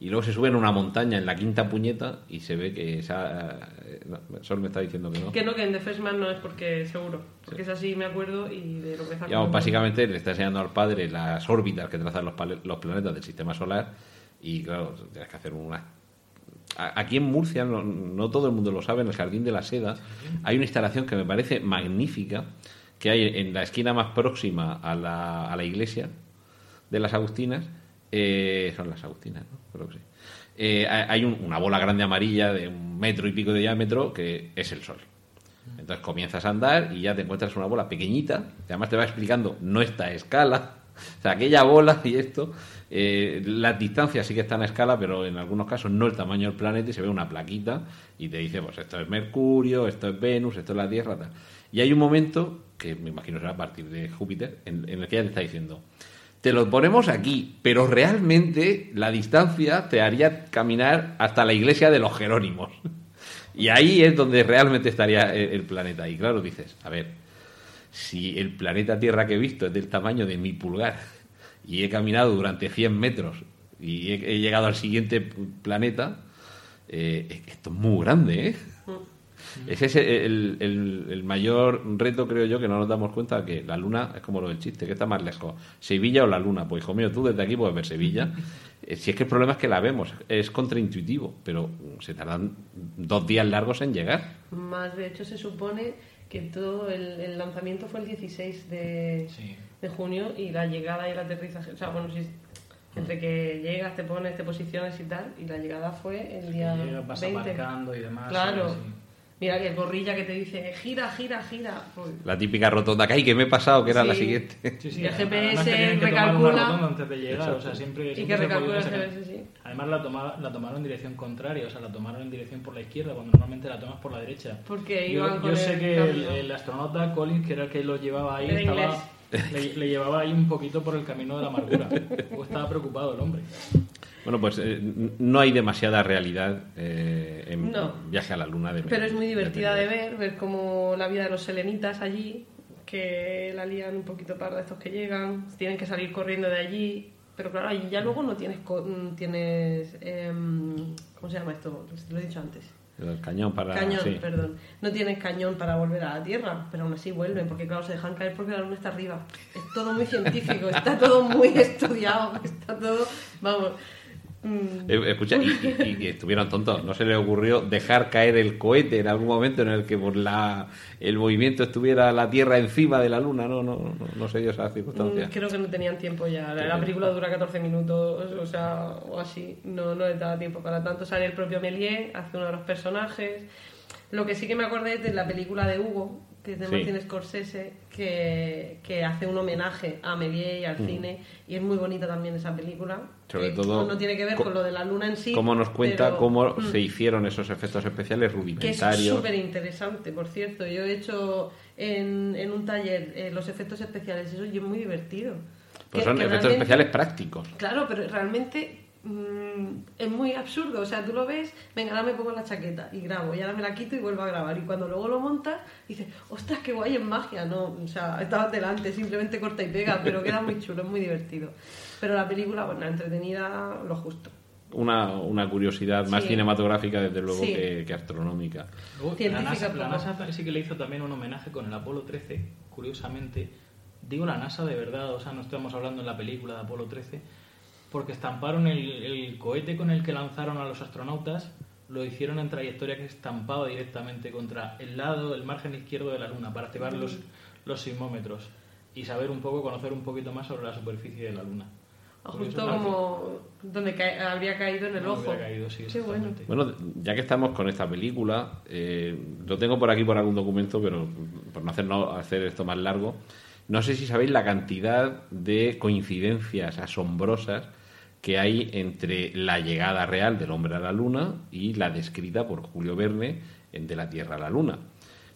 S6: Y luego se suben a una montaña en la quinta puñeta y se ve que esa. eh, no, Sol me está diciendo que no.
S7: Que no, que en The First Man no es porque seguro, porque es así, me acuerdo, y de lo que está contando.
S6: básicamente le está enseñando al padre las órbitas que trazan los, los planetas del sistema solar y claro, tienes que hacer una... Aquí en Murcia, no, no todo el mundo lo sabe, en el Jardín de la Seda hay una instalación que me parece magnífica que hay en la esquina más próxima a la, a la iglesia de las Agustinas. Eh, son las Agustinas, ¿no? Creo que sí. Eh, hay un- una bola grande amarilla de un metro y pico de diámetro que es el Sol. Entonces comienzas a andar y ya te encuentras una bola pequeñita, que además te va explicando, no está a escala. O sea, aquella bola y esto, eh, las distancias sí que están a escala, pero en algunos casos no el tamaño del planeta y se ve una plaquita y te dice, pues esto es Mercurio, esto es Venus, esto es la Tierra, tal. Y hay un momento, que me imagino será a partir de Júpiter, en, en el que ella te está diciendo, te lo ponemos aquí, pero realmente la distancia te haría caminar hasta la iglesia de los Jerónimos. Y ahí es donde realmente estaría el, planeta. Y claro, dices, a ver, si el planeta Tierra que he visto es del tamaño de mi pulgar y he caminado durante 100 metros y he, llegado al siguiente planeta, eh, esto es muy grande, ¿eh? Ese es el, el- el mayor reto, creo yo, que no nos damos cuenta que la luna es como lo del chiste, que está más lejos, Sevilla o la luna. Pues hijo mío, tú desde aquí puedes ver Sevilla. <laughs> Eh, si es que el problema es que la vemos, es contraintuitivo, pero se tardan dos días largos en llegar.
S7: Más de hecho se supone que todo el, el lanzamiento fue el 16 de,
S8: Sí.
S7: de junio y la llegada y el aterrizaje, o sea, bueno, si, entre que llegas, te pones, te posicionas y tal, y la llegada fue el día
S8: Llega, vas
S7: 20.
S8: aparcando y demás.
S7: Claro. Mira que el gorrilla que te dice, gira, gira, gira. Pues,
S6: La típica rotonda que hay que me he pasado, que era la
S7: Sí.
S6: siguiente.
S8: Sí, sí,
S7: Y el
S8: además
S7: GPS
S8: que que
S7: recalcula-
S8: antes de llegar, o sea, siempre,
S7: y
S8: siempre
S7: que
S8: se ha podido
S7: recalcula el. GPS, sí.
S8: Además la, toma- la tomaron en dirección contraria, o sea, la tomaron en dirección por la izquierda, cuando normalmente la tomas por la derecha.
S7: Porque
S8: yo,
S7: iban
S8: yo sé que el, el astronauta Collins, que era el que lo llevaba ahí, estaba, le, le llevaba ahí un poquito por el camino de la amargura. o estaba preocupado el hombre.
S6: Bueno, pues eh, no hay demasiada realidad eh, en
S7: No.
S6: viaje a la luna. De
S7: Pero es muy divertida de
S6: ver.
S7: ver, ver como la vida de los selenitas allí, que la lían un poquito parda estos que llegan, tienen que salir corriendo de allí, pero claro, allí ya luego no tienes, tienes em, ¿cómo se llama esto? Lo he dicho antes.
S6: El cañón para...
S7: Cañón,
S6: sí.
S7: perdón. No tienes cañón para volver a la Tierra, pero aún así vuelven, porque claro, se dejan caer porque la Luna está arriba. Es todo muy científico, está todo muy <laughs> estudiado, está todo, vamos. Mm,
S6: Eh, Escucha, y, y- y estuvieron tontos. No se les ocurrió dejar caer el cohete en algún momento en el que por la, el movimiento estuviera la Tierra encima de la Luna. No, no, no, no se dio esa circunstancia.
S7: Mm, Creo que no tenían tiempo ya. La, la película dura 14 minutos, o sea, o así. No, no les daba tiempo para tanto. Sale el propio Méliès, hace uno de los personajes. Lo que sí que me acordé es de la película de Hugo, que es de
S6: Sí.
S7: Martin Scorsese, que, que hace un homenaje a Méliès y al cine. Y es muy bonita también esa película.
S6: Sobre todo,
S7: No tiene que ver
S6: co-
S7: con lo de la luna en sí.
S6: Cómo nos cuenta
S7: pero-
S6: cómo
S7: Mm.
S6: se hicieron esos efectos especiales
S7: Que es
S6: rudimentarios.
S7: súper interesante, por cierto. Yo he hecho en, en un taller eh, los efectos especiales, eso es muy divertido.
S6: Pues
S7: Que-
S6: son
S7: que
S6: efectos especiales prácticos.
S7: Claro, pero realmente mm, es muy absurdo. O sea, tú lo ves, venga, ahora me pongo la chaqueta y grabo, y ahora me la quito y vuelvo a grabar. Y cuando luego lo montas, dices, ostras, qué guay es magia. No, o sea, estabas delante, simplemente corta y pega, pero queda muy chulo, es muy divertido. Pero la película, bueno, entretenida, lo justo.
S6: Una, una curiosidad más
S7: Sí.
S6: cinematográfica, desde luego,
S7: Sí.
S6: que, que astronómica.
S8: Luego, la NASA, la. NASA sí que le hizo también un homenaje con el Apolo 13, curiosamente. Digo la NASA de verdad, o sea, no estamos hablando en la película de Apolo 13, porque estamparon el, el cohete con el que lanzaron a los astronautas, lo hicieron en trayectoria que estampado directamente contra el lado, el margen izquierdo de la Luna, para activar los, los sismómetros y saber un poco, conocer un poquito más sobre la superficie de la Luna.
S7: Justo
S8: Curioso,
S7: como donde ca- habría caído en el
S8: No
S7: ojo.
S8: hubiera caído, sí,
S7: Qué bueno.
S6: Bueno, ya que estamos con esta película, eh, lo tengo por aquí por algún documento, pero por no hacer, no hacer esto más largo, no sé si sabéis la cantidad de coincidencias asombrosas que hay entre la llegada real del hombre a la Luna y la descrita por Julio Verne en De la Tierra a la Luna.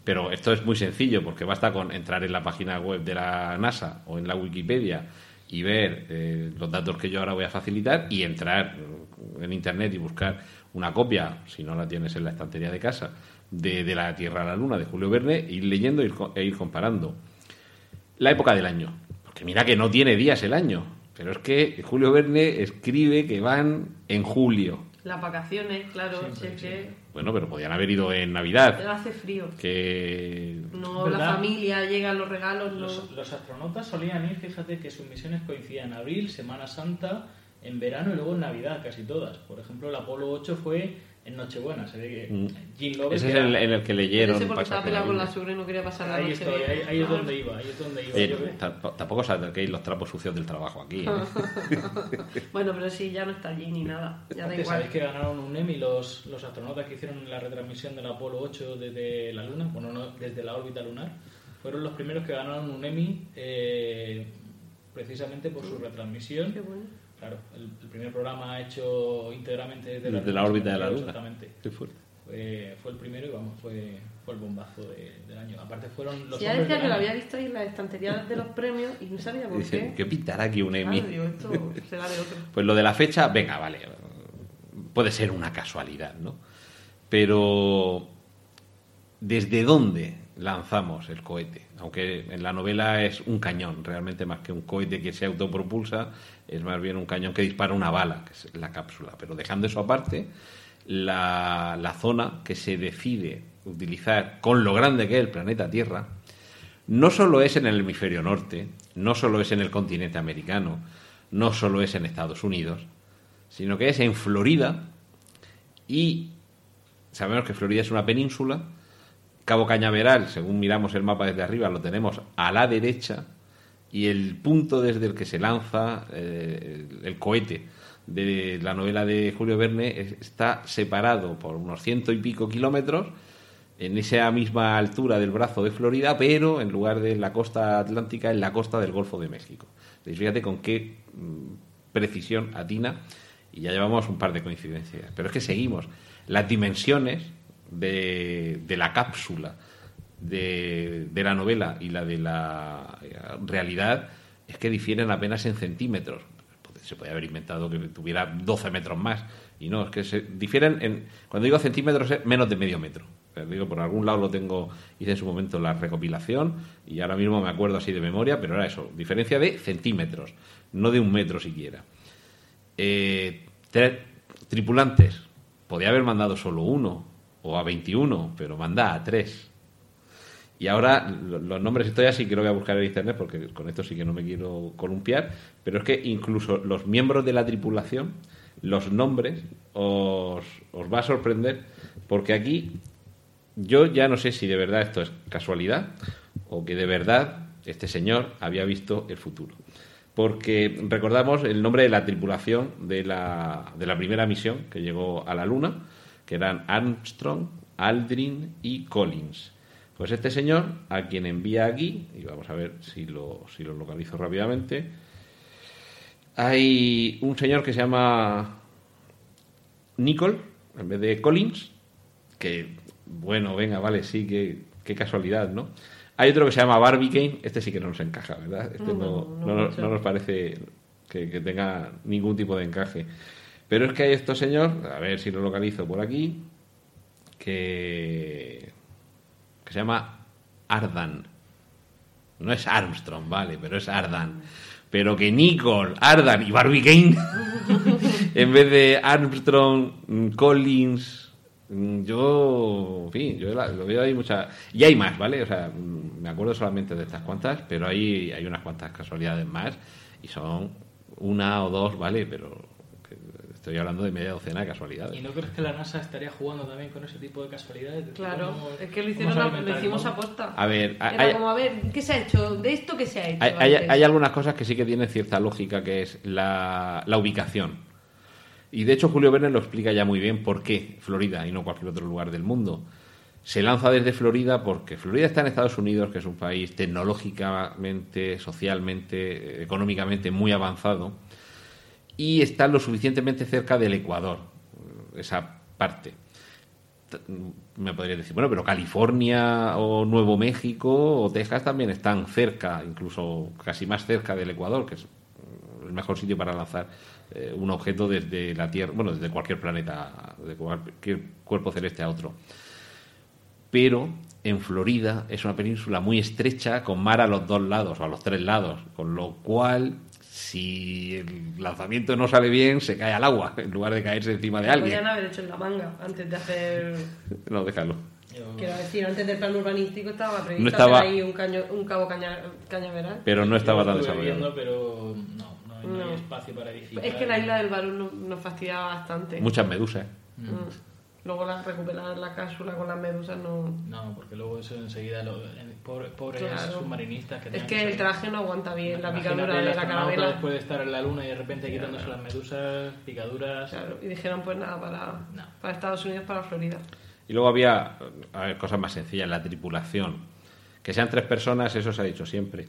S6: Pero esto es muy sencillo porque basta con entrar en la página web de la NASA o en la Wikipedia y ver eh, los datos que yo ahora voy a facilitar y entrar en Internet y buscar una copia, si no la tienes en la estantería de casa, de, de la Tierra a la Luna de Julio Verne, ir leyendo e e ir comparando. La época del año. Porque mira que no tiene días el año. Pero es que Julio Verne escribe que van en julio.
S7: Las vacaciones, claro,
S8: Siempre,
S7: sé que
S6: Bueno, pero podían haber ido en Navidad.
S7: hace frío.
S6: Que
S7: No,
S8: ¿Verdad?
S7: la familia, llegan los regalos, no.
S8: Los, los astronautas solían ir, fíjate que sus misiones coincidían en abril, Semana Santa, en verano y luego en Navidad, casi todas. Por ejemplo, el Apolo 8 fue en Nochebuena. Se ve que
S6: Mm.
S8: Jim Lovell,
S6: ese es el, en el que leyeron.
S7: Ese porque estaba
S6: por
S7: peleado con la suegra y no quería pasar la
S8: ahí,
S7: noche.
S8: estoy, ahí, ahí es donde iba, ahí es donde iba.
S6: Oye,
S8: Yo creo-
S6: tamp- tampoco saquéis los trapos sucios del trabajo aquí. ¿eh? <laughs>
S7: Bueno, pero sí, ya no está allí ni nada. Ya da igual.
S8: ¿Sabéis que ganaron un Emmy los, los astronautas que hicieron la retransmisión del Apolo 8 desde la Luna? Bueno, no, desde la órbita lunar. Fueron los primeros que ganaron un Emmy eh, precisamente por su retransmisión.
S7: Qué bueno.
S8: Claro, el, el primer programa hecho íntegramente desde,
S6: Desde la órbita de la Luna.
S8: Exactamente.
S6: Qué fuerte.
S8: Fue, fue el primero y vamos, fue, fue el bombazo de- del año. Aparte fueron los
S7: Sí, ya decía que lo había visto ahí en la estantería de los premios y no sabía por qué.
S6: ¿qué pintará aquí un Emmy?
S7: Digo, esto será de otro.
S6: Pues lo de la fecha, venga, vale. Puede ser una casualidad, ¿no? Pero, ¿desde dónde lanzamos el cohete? Aunque en la novela es un cañón, realmente más que un cohete que se autopropulsa, es más bien un cañón que dispara una bala, que es la cápsula. Pero dejando eso aparte, la, la zona que se decide utilizar con lo grande que es el planeta Tierra, no solo es en el hemisferio norte, no solo es en el continente americano, no solo es en Estados Unidos, sino que es en Florida y sabemos que Florida es una península, Cabo Cañaveral, según miramos el mapa desde arriba, lo tenemos a la derecha y el punto desde el que se lanza eh, el cohete de la novela de Julio Verne es- está separado por unos ciento y pico kilómetros en esa misma altura del brazo de Florida, pero en lugar de la costa atlántica, en la costa del Golfo de México. Entonces, Fíjate con qué mm, precisión atina y ya llevamos un par de coincidencias. Pero es que seguimos. Las dimensiones de, de la cápsula de, la novela y la de la eh, realidad es que difieren apenas en centímetros. Se podría haber inventado que tuviera 12 metros más. Y no, es que se difieren en. Cuando digo centímetros es menos de medio metro. Digo, por algún lado lo tengo, hice en su momento la recopilación y ahora mismo me acuerdo así de memoria, pero era eso, diferencia de centímetros, no de un metro siquiera. Eh, tripulantes, podía haber mandado solo uno o a 21, pero manda a tres. Y ahora lo- los nombres, esto ya sí que lo voy a buscar en internet porque con esto sí que no me quiero columpiar, pero es que incluso los miembros de la tripulación los nombres os, os va a sorprender porque aquí yo ya no sé si de verdad esto es casualidad o que de verdad este señor había visto el futuro. Porque recordamos el nombre de la tripulación de la, de la primera misión que llegó a la Luna, que eran Armstrong, Aldrin y Collins. Pues este señor, a quien envía aquí, y vamos a ver si lo, si lo localizo rápidamente, hay un señor que se llama Nicole, en vez de Collins, que, bueno, venga, vale, sí, que, qué casualidad, ¿no? Hay otro que se llama Barbie Kane, este sí que no nos encaja, ¿verdad? Este no,
S7: No, no
S6: no nos-
S7: mucho.
S6: no nos parece que, que tenga ningún tipo de encaje. Pero es que hay estos señor, a ver si lo localizo por aquí, que, se llama Ardan. No es Armstrong, vale, pero es Ardan. Pero que Nicole, Ardan y Barbie Kane, <laughs> en vez de Armstrong, mm, Collins, mm, yo, en fin, yo lo veo ahí mucha... Y hay más, ¿vale? O sea, mm, me acuerdo solamente de estas cuantas, pero hay, hay unas cuantas casualidades más y son una o dos, ¿vale? Pero estoy hablando de media docena de casualidades.
S8: ¿Y no crees que la NASA estaría jugando también con ese tipo de casualidades? De
S7: Claro,
S8: cómo-
S7: es que lo, hicieron a- hicimos aposta.
S6: A ver, hay-
S7: Era
S6: hay-
S7: como, a ver, ¿qué se ha hecho? ¿De esto qué se ha hecho?
S6: Hay, hay- hay algunas cosas que sí que tienen cierta lógica, que es la, la ubicación. Y de hecho Julio Verne lo explica ya muy bien por qué Florida y no cualquier otro lugar del mundo. Se lanza desde Florida porque Florida está en Estados Unidos, que es un país tecnológicamente, socialmente, económicamente muy avanzado, y está lo suficientemente cerca del Ecuador, esa parte me podrías decir, bueno, pero California o Nuevo México o Texas también están cerca, incluso casi más cerca del Ecuador, que es el mejor sitio para lanzar eh, un objeto desde la Tierra, bueno, desde cualquier planeta, de cualquier cuerpo celeste a otro. Pero en Florida es una península muy estrecha con mar a los dos lados o a los tres lados, con lo cual si el lanzamiento no sale bien se cae al agua en lugar de caerse encima de alguien.
S7: Podían haber hecho en la manga antes de hacer.
S6: No, déjalo.
S7: Quiero decir, antes del plan urbanístico estaba previsto
S6: No estaba-
S7: hacer ahí un, caño, un cabo caña, cañaveral.
S6: Pero no estaba
S8: yo
S6: tan desarrollado.
S8: viendo, pero no, no hay, no hay
S7: No.
S8: espacio para edificar.
S7: Es que la isla del Barú no- nos fastidiaba bastante.
S6: Muchas medusas. ¿eh?
S7: Mm. Luego la, recuperar la cápsula con las medusas no.
S8: No, porque luego eso enseguida, lo, en- pobre- pobres
S7: Claro.
S8: submarinistas que
S7: Es que el traje no aguanta bien la picadura de la carabela.
S8: después de estar en la luna y de repente quitándose las medusas, picaduras.
S7: Claro, y dijeron pues nada para,
S8: No.
S7: para Estados Unidos, para Florida.
S6: Y luego había a ver, cosas más sencillas, la tripulación. Que sean tres personas, eso se ha dicho siempre.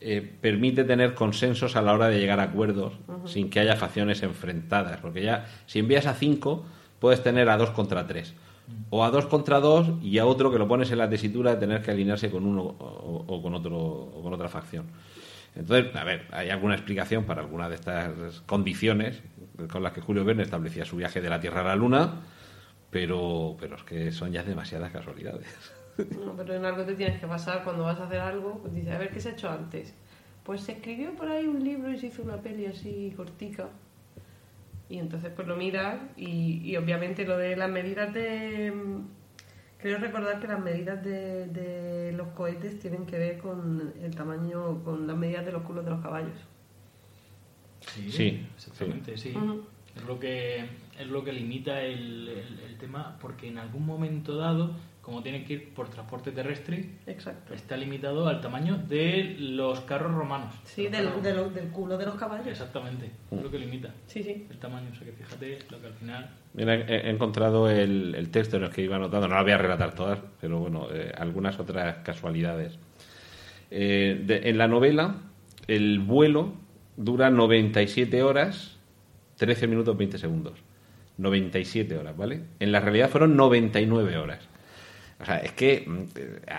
S6: Eh, permite tener consensos a la hora de llegar a acuerdos sin que haya facciones enfrentadas. Porque ya, si envías a cinco, puedes tener a dos contra tres. O a dos contra dos y a otro que lo pones en la tesitura de tener que alinearse con uno o, con otro o con otra facción. Entonces, a ver, hay alguna explicación para alguna de estas condiciones con las que Julio Verne establecía su viaje de la Tierra a la Luna, pero, pero es que son ya demasiadas casualidades.
S7: No, pero en algo te tienes que pasar cuando vas a hacer algo. Pues dices, a ver qué se ha hecho antes. Pues se escribió por ahí un libro y se hizo una peli así cortica. Y entonces pues lo miras y, y obviamente lo de las medidas de... Creo recordar que las medidas de, de los cohetes tienen que ver con el tamaño, con las medidas de los culos de los caballos.
S8: Sí,
S6: Sí,
S8: exactamente, sí. Es lo que es lo que limita el, el- el tema, porque en algún momento dado, como tiene que ir por transporte terrestre,
S7: Exacto.
S8: está limitado al tamaño de los carros romanos.
S7: Sí,
S8: Los
S7: del,
S8: carros-
S7: de lo- del culo de los caballos.
S8: Exactamente, es lo que limita
S7: Sí, sí.
S8: el tamaño. O sea que fíjate lo que al final.
S6: Mira, he, he encontrado el, el texto en el que iba anotando, no la voy a relatar todas, pero bueno, eh, algunas otras casualidades. Eh, de- en la novela, el vuelo dura 97 horas, 13 minutos 20 segundos. 97 horas, ¿vale? En la realidad fueron 99 horas. O sea, es que mm,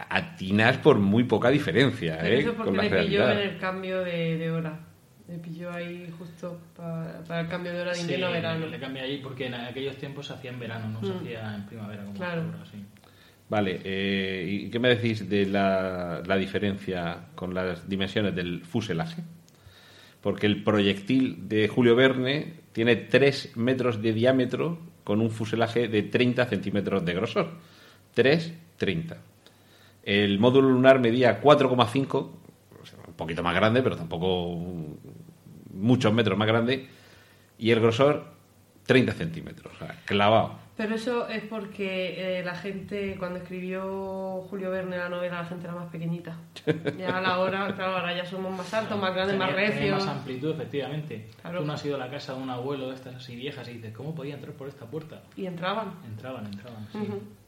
S6: atinas por muy poca diferencia,
S7: Pero
S6: ¿eh?
S7: eso
S6: Con
S7: porque
S6: la
S7: le pilló en el cambio de, de hora. Le pilló ahí justo pa- para el cambio de hora de
S8: Sí,
S7: invierno a verano.
S8: le cambia ahí porque en aquellos tiempos se hacía en verano, no se hacía en primavera como
S7: Claro.
S8: ahora, sí.
S6: Vale, eh, ¿y qué me decís de la, la diferencia con las dimensiones del fuselaje? Porque el proyectil de Julio Verne tiene 3 metros de diámetro con un fuselaje de 30 centímetros de grosor. 3, 30. El módulo lunar medía 4,5, o sea, un poquito más grande, pero tampoco muchos metros más grande. Y el grosor 30 centímetros, o sea, clavado.
S7: Pero eso es porque eh, la gente, cuando escribió Julio Verne la novela, la gente era más pequeñita. <laughs> Ya a la hora, claro, ahora ya somos más altos, más grandes, más
S8: Tenía- tenía
S7: recios.
S8: más amplitud, efectivamente.
S7: Claro.
S8: Tú no has ido a la casa de un abuelo de estas así viejas y dices, ¿cómo podía entrar por esta puerta?
S7: Y entraban.
S8: Entraban, entraban. sí.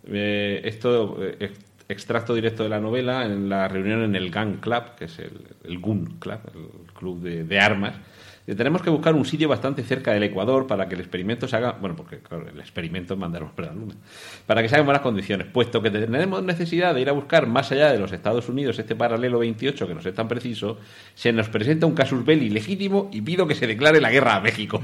S6: Eh, esto, eh, ex- extracto directo de la novela, en la reunión en el Gun Club, que es el, Gun Club, el club de armas. Tenemos que buscar un sitio bastante cerca del Ecuador para que el experimento se haga, bueno, porque claro, el experimento es mandarnos para la Luna, para que se haga en buenas condiciones, puesto que tenemos necesidad de ir a buscar más allá de los Estados Unidos este paralelo 28 que nos es tan preciso, se nos presenta un casus belli legítimo y pido que se declare la guerra a México.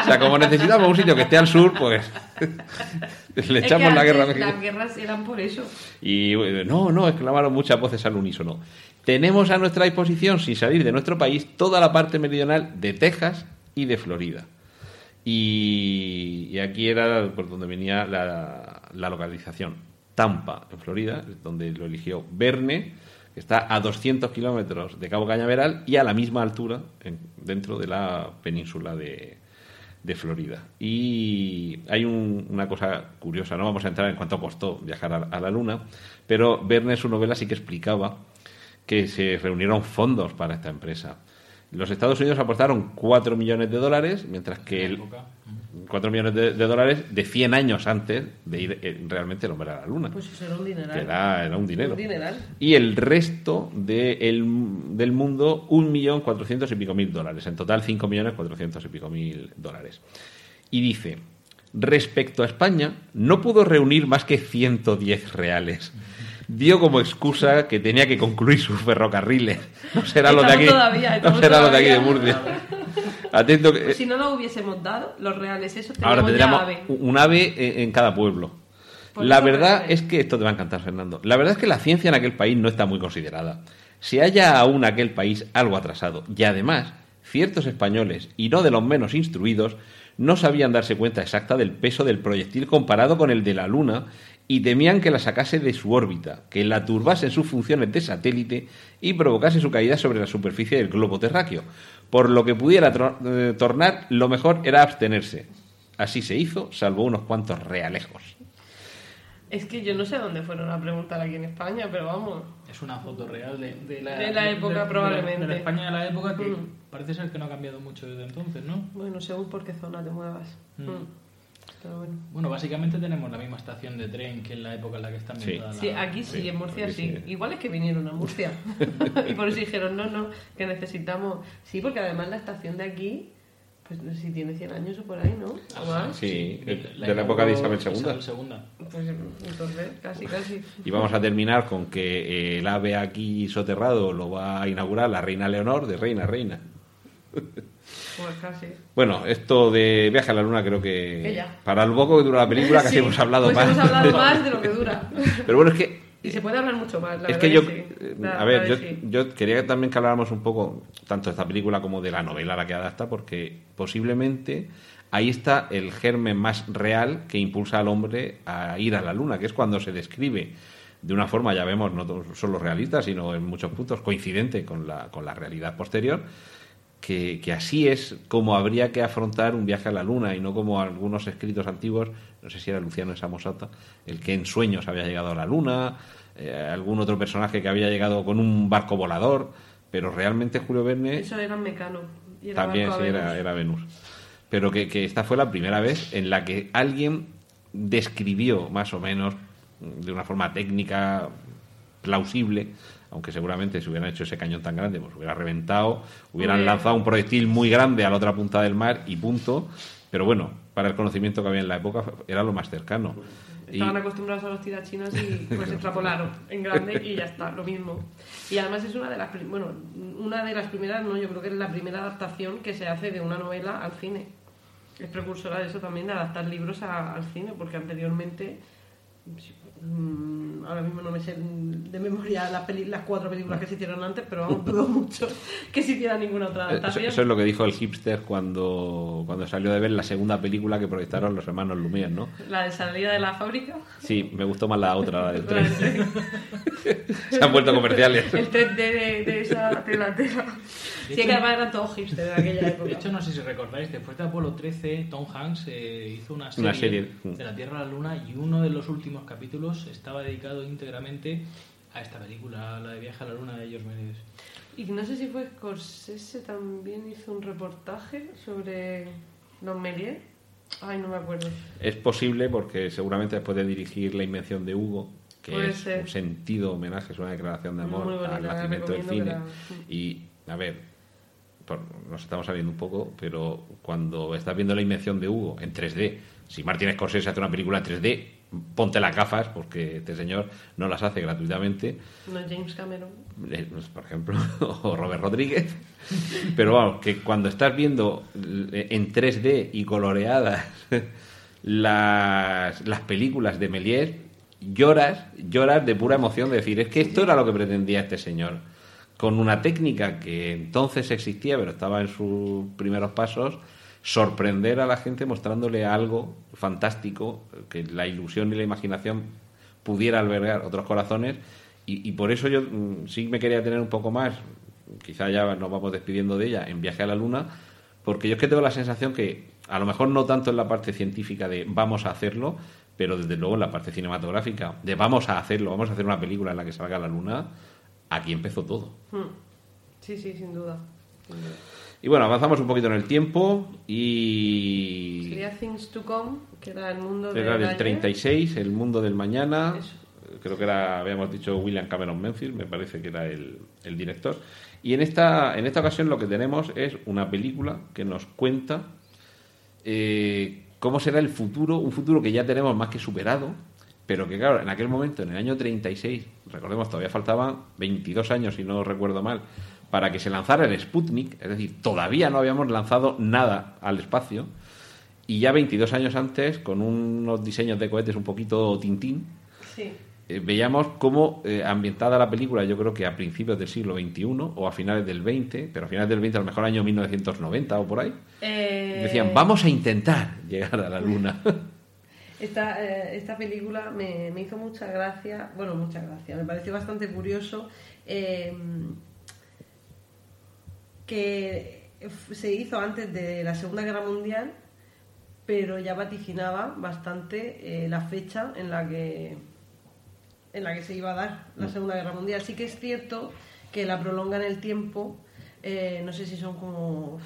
S6: o sea, como necesitamos un sitio que esté al sur, pues <laughs> le
S7: Es
S6: echamos
S7: que
S6: la guerra a México.
S7: Las guerras eran por eso.
S6: Y eh, no, no, exclamaron muchas voces al unísono. Tenemos a nuestra disposición, sin salir de nuestro país, toda la parte meridional de Texas y de Florida. Y, aquí era por donde venía la, localización. Tampa, en Florida, donde lo eligió Verne, que está a 200 kilómetros de Cabo Cañaveral y a la misma altura en- dentro de la península de, Florida. Y hay un- una cosa curiosa, no vamos a entrar en cuánto costó viajar a la Luna, pero Verne en su novela sí que explicaba que se reunieron fondos para esta empresa. Los Estados Unidos aportaron 4 millones de dólares, mientras que el,
S8: la época.
S6: 4 millones de, de dólares de 100 años antes de ir eh, realmente el hombre a la Luna.
S7: Pues eso era un dineral.
S6: que era, era un dinero.
S7: Un dineral.
S6: Y el resto de el- del mundo, un millón cuatrocientos y pico mil dólares. En total, cinco millones cuatrocientos y pico mil dólares. Y dice, respecto a España, no pudo reunir más que 110 reales. Dio como excusa que tenía que concluir sus ferrocarriles. <laughs> No será lo de
S7: Estamos
S6: aquí.
S7: todavía,
S6: no
S7: estamos
S6: será lo de aquí de
S7: todavía.
S6: Murcia. Atento que,
S7: Si no lo hubiésemos dado, los reales, esos
S6: Ahora tendríamos
S7: ave.
S6: un ave en, cada pueblo.
S7: Por
S6: la
S7: eso
S6: verdad es que esto te va a encantar, Fernando. La verdad es que la ciencia en aquel país no está muy considerada. Se halla aún aquel país algo atrasado. Y además, ciertos españoles, y no de los menos instruidos, no sabían darse cuenta exacta del peso del proyectil comparado con el de la Luna y temían que la sacase de su órbita, que la turbase en sus funciones de satélite y provocase su caída sobre la superficie del globo terráqueo. Por lo que pudiera eh, tornar, lo mejor era abstenerse. Así se hizo, salvo unos cuantos realejos.
S7: Es que yo no sé dónde fueron a preguntar aquí en España, pero vamos.
S8: Es una foto real de, de la,
S7: De la época,
S8: de-
S7: probablemente.
S8: De la España de la época que
S7: Mm.
S8: parece ser que no ha cambiado mucho desde entonces, ¿no?
S7: Bueno, según por qué zona te muevas.
S8: Mm.
S7: Mm. Pero bueno.
S8: Bueno, básicamente tenemos la misma estación de tren que en la época en la que está
S6: Sí.
S8: ambientada
S7: Sí,
S8: la-
S7: aquí sí,
S6: sí,
S7: en Murcia sí.
S6: sí.
S7: Igual es que vinieron a Murcia. <laughs> <laughs> y por eso dijeron, no, no, que necesitamos. Sí, porque además la estación de aquí, pues no sé si tiene 100 años o por ahí, ¿no? O más.
S6: Sí, de,
S8: la
S6: de la época de Isabel II.
S8: Isabel segunda.
S7: Pues entonces, casi, casi.
S6: Y vamos a terminar con que eh, el ave aquí soterrado lo va a inaugurar la reina Leonor de Reina Reina. <laughs>
S7: Pues casi.
S6: Bueno, esto de viaje a la luna creo que para lo poco que dura la película casi <laughs>
S7: Sí,
S6: hemos hablado
S7: pues
S6: más.
S7: hemos hablado más de lo que dura. <laughs>
S6: Pero bueno, es que
S7: Y se puede hablar mucho más, la
S6: es que yo,
S7: sí.
S6: eh,
S7: La
S6: a ver, yo,
S7: sí.
S6: yo quería también que habláramos un poco tanto de esta película como de la novela a la que adapta, porque posiblemente ahí está el germen más real que impulsa al hombre a ir a la luna, que es cuando se describe de una forma, ya vemos, no solo realista, sino en muchos puntos coincidente con la, con la realidad posterior, que, que así es como habría que afrontar un viaje a la luna y no como algunos escritos antiguos, no sé si era Luciano Samosata, el que en sueños había llegado a la luna, eh, algún otro personaje que había llegado con un barco volador, pero realmente Julio Verne
S7: Eso era Mecano. y era
S6: también sí,
S7: a
S6: era,
S7: Venus.
S6: era Venus. Pero que, que esta fue la primera vez en la que alguien describió más o menos de una forma técnica plausible, aunque seguramente si hubieran hecho ese cañón tan grande, pues hubiera reventado, hubieran lanzado un proyectil muy grande a la otra punta del mar y punto. Pero bueno, para el conocimiento que había en la época era lo más cercano. Y-
S7: Estaban acostumbrados a los tirachinas y pues extrapolaron en grande y ya está, lo mismo. Y además es una de las, bueno, una de las primeras, no, yo creo que es la primera adaptación que se hace de una novela al cine. Es precursora de eso también, de adaptar libros a- al cine, porque anteriormente, mm, ahora mismo no me sé de memoria las, peli- las cuatro películas que se hicieron antes, pero vamos, dudo <laughs> mucho que se hiciera ninguna otra
S6: Eso,
S7: adaptación.
S6: eso es lo que dijo el hipster cuando, cuando salió de ver la segunda película que proyectaron los hermanos Lumière, ¿no?
S7: La de salida de la fábrica.
S6: Sí, me gustó más la otra, la del <laughs>
S7: La
S6: tren.
S7: del tren. <laughs>
S6: Se han vuelto comerciales.
S7: El 3D de, de esa tela, Sí, que además eran todos hipster de aquella época.
S8: De hecho, no sé si recordáis, después de Apolo 13, Tom Hanks eh, hizo una serie,
S6: Una serie.
S8: de la Tierra a la Luna y uno de los últimos capítulos estaba dedicado íntegramente a esta película, la de Viaje a la Luna de George Méliès.
S7: Y no sé si fue Scorsese también hizo un reportaje sobre los Méliès. Ay, no me acuerdo.
S6: Es posible porque seguramente después de dirigir La invención de Hugo, que
S7: Puede
S6: es
S7: ser.
S6: un sentido homenaje, es una declaración de amor
S7: bonita,
S6: al nacimiento del cine.
S7: la-
S6: Y, a ver, por- nos estamos saliendo un poco, pero cuando estás viendo La invención de Hugo en 3D, si Martin Scorsese hace una película en 3D, ponte las gafas, porque este señor no las hace gratuitamente.
S7: No James Cameron.
S6: eh, pues, por ejemplo, <laughs> o Robert Rodríguez. Pero vamos, que cuando estás viendo eh, en 3D y coloreadas <laughs> las, las películas de Méliès, lloras, lloras de pura emoción de decir, es que esto era lo que pretendía este señor. Con una técnica que entonces existía, pero estaba en sus primeros pasos, sorprender a la gente mostrándole algo fantástico, que la ilusión y la imaginación pudiera albergar otros corazones y, por eso yo mm, sí me quería tener un poco más, quizá ya nos vamos despidiendo de ella, en Viaje a la Luna, porque yo es que tengo la sensación que a lo mejor no tanto en la parte científica de vamos a hacerlo, pero desde luego en la parte cinematográfica de vamos a hacerlo, vamos a hacer una película en la que salga la Luna, aquí empezó todo.
S7: Hmm. Sí, sí. Sin duda.
S6: Y bueno, avanzamos un poquito en el tiempo y...
S7: Sería Things to Come, que era el mundo de.
S6: Era del 36, El mundo del mañana.
S7: Eso.
S6: Creo que era, habíamos dicho William Cameron Menfield, me parece que era el, el director. Y en esta, en esta ocasión lo que tenemos es una película que nos cuenta eh, cómo será el futuro, un futuro que ya tenemos más que superado, pero que claro, en aquel momento, en el año 36, recordemos, todavía faltaban 22 años, si no recuerdo mal, para que se lanzara el Sputnik, es decir, todavía no habíamos lanzado nada al espacio, y ya 22 años antes, con unos diseños de cohetes un poquito tintín,
S7: Sí.
S6: eh, veíamos cómo eh, ambientada la película, yo creo que a principios del siglo XXI o a finales del XX, pero a finales del XX, a lo mejor año 1990 o por ahí,
S7: Eh,
S6: decían, vamos a intentar <laughs> llegar a la Luna. <laughs>
S7: Esta, esta película me, me hizo mucha gracia, bueno, mucha gracia, me pareció bastante curioso que se hizo antes de la Segunda Guerra Mundial, pero ya vaticinaba bastante eh, la fecha en la que en la que se iba a dar la
S6: Mm.
S7: Segunda Guerra Mundial. Sí que es cierto que la prolonga en el tiempo, eh, no sé si son como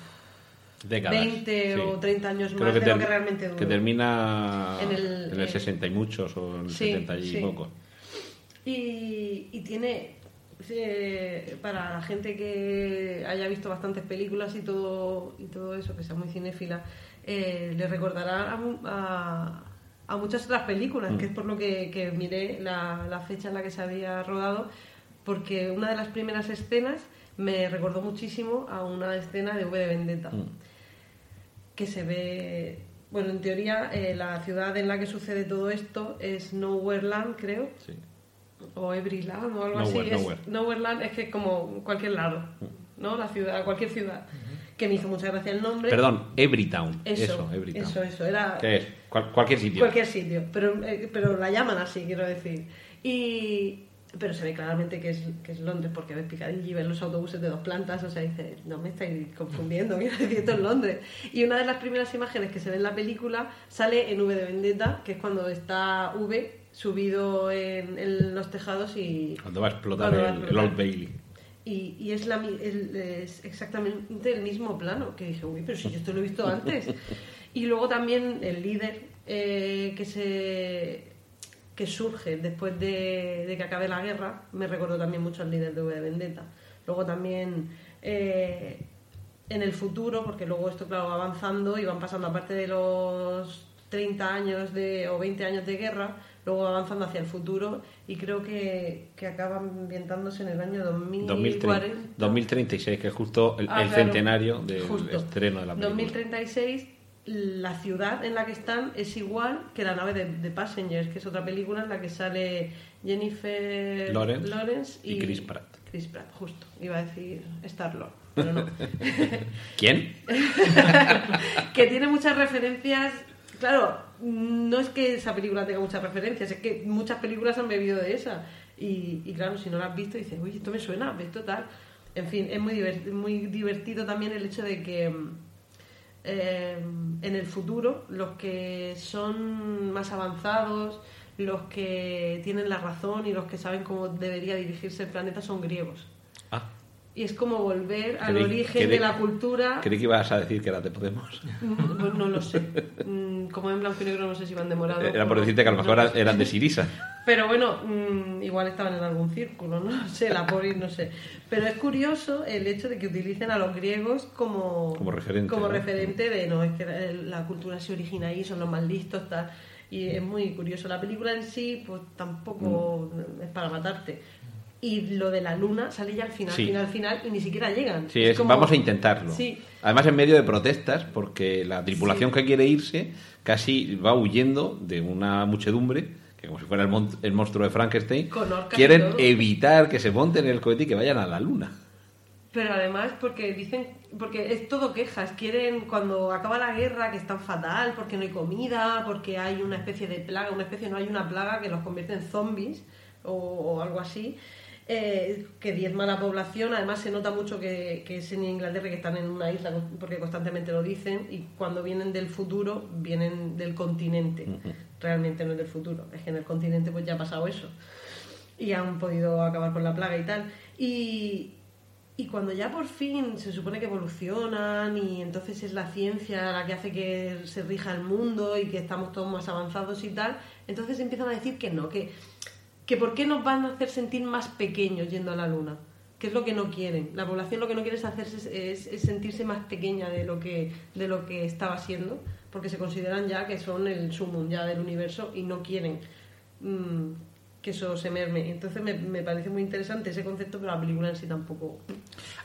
S6: Décadas.
S7: 20
S6: sí.
S7: o 30 años
S6: Creo
S7: más de lo
S6: ter-
S7: que realmente duró.
S6: que termina
S7: En
S6: en
S7: el- eh,
S6: 60 y muchos o en el
S7: sí,
S6: 70 y
S7: sí.
S6: pocos.
S7: Y, y tiene, eh, para la gente que haya visto bastantes películas y todo, y todo eso, que sea muy cinéfila, eh, le recordará a, a- a muchas otras películas, que es por lo que, que miré la, la fecha en la que se había rodado, porque una de las primeras escenas me recordó muchísimo a una escena de V de Vendetta
S6: Mm.
S7: que se ve, bueno, en teoría eh, la ciudad en la que sucede todo esto es Nowhereland, creo,
S6: Sí.
S7: O Everyland o algo
S6: Nowhere,
S7: así. Es-
S6: nowhere.
S7: Nowhereland es que como cualquier lado, ¿no? La ciudad, cualquier ciudad. Que me hizo mucha gracia el nombre.
S6: Perdón, Everytown.
S7: Eso,
S6: Eso, Everytown.
S7: eso, eso, era
S6: ¿Qué es? Cual- cualquier sitio.
S7: cualquier sitio, pero, eh, pero la llaman así, quiero decir. Y, pero se ve claramente que es, que es Londres, porque ves Piccadilly, ves los autobuses de dos plantas, o sea, dices, no me estáis confundiendo, <laughs> quiero decir, esto es Londres. Y una de las primeras imágenes que se ve en la película sale en V de Vendetta, que es cuando está V subido en, en los tejados y...
S6: Cuando va a explotar
S7: Cuando va a
S6: el. Old Bailey.
S7: Y, y es, la, el- es exactamente el mismo plano, que dije, uy, pero si yo esto lo he visto antes. <laughs> Y luego también el líder eh, que se que surge después de, de que acabe la guerra, me recordó también mucho al líder de V de Vendetta. Luego también eh, en el futuro, porque luego esto, claro, va avanzando y van pasando, aparte de los 30 años de, o 20 años de guerra, luego va avanzando hacia el futuro y creo que, que acaba ambientándose en el año
S6: 2030,
S7: 2040.
S6: 2036, que es justo el,
S7: Ah,
S6: el
S7: claro,
S6: centenario del
S7: justo.
S6: estreno de la película.
S7: 2036, la ciudad en la que están es igual que la nave de, de Passengers, que es otra película en la que sale Jennifer
S6: Lawrence y
S7: y,
S6: Chris Pratt.
S7: Chris Pratt, justo. Iba a decir Star-Lord, pero no.
S6: ¿Quién? <laughs>
S7: que tiene muchas referencias. Claro, no es que esa película tenga muchas referencias, es que muchas películas han bebido de esa. Y, claro, si no la has visto, dices, uy, esto me suena, ves total. En fin, es muy, divert- muy divertido también el hecho de que eh, en el futuro los que son más avanzados, los que tienen la razón y los que saben cómo debería dirigirse el planeta son griegos. Y es como volver al
S6: Creí-
S7: origen
S6: creí-
S7: de la cultura.
S6: creí que ibas a decir que era de Podemos.
S7: Mm, Pues no lo sé. <laughs> Mm, Como en blanco y negro no sé si van de morado.
S6: Era por
S7: no.
S6: decirte que a lo mejor
S7: No
S6: eran de Sirisa.
S7: Pero bueno, mm, igual estaban en algún círculo, no No sé, la polis, no sé. Pero es curioso el hecho de que utilicen a los griegos como,
S6: Como referente,
S7: como
S6: ¿no?
S7: referente de, no, es que la la cultura se origina ahí, son los más listos, tal. Y es muy curioso. La película en sí, pues tampoco
S6: Mm.
S7: es para matarte. Y lo de la luna sale ya al final,
S6: Sí.
S7: final, final, y ni siquiera llegan.
S6: Sí, es,
S7: como-
S6: vamos a intentarlo.
S7: Sí.
S6: Además, en medio de protestas, porque la tripulación que quiere irse casi va huyendo de una muchedumbre que, como si fuera el, mon- el monstruo de Frankenstein, quieren evitar que se monten en el cohete y que vayan a la luna.
S7: Pero además porque dicen, porque es todo quejas, quieren cuando acaba la guerra que están fatal, porque no hay comida, porque hay una especie de plaga, una especie no hay una plaga que los convierte en zombies o, o algo así, eh, que diezma la población, además se nota mucho que, que es en Inglaterra que están en una isla porque constantemente lo dicen y cuando vienen del futuro vienen del continente, realmente no es del futuro, es que en el continente pues ya ha pasado eso. Y han podido acabar con la plaga y tal. Y, y cuando ya por fin se supone que evolucionan y entonces es la ciencia la que hace que se rija el mundo y que estamos todos más avanzados y tal, entonces empiezan a decir que no, que, que por qué nos van a hacer sentir más pequeños yendo a la luna. Que es lo que no quieren. La población lo que no quiere es hacerse es, sentirse más pequeña de lo que de lo que estaba siendo, porque se consideran ya que son el sumum ya del universo y no quieren mm, que eso se merme. Entonces me, me parece muy interesante ese concepto, pero la película en sí tampoco.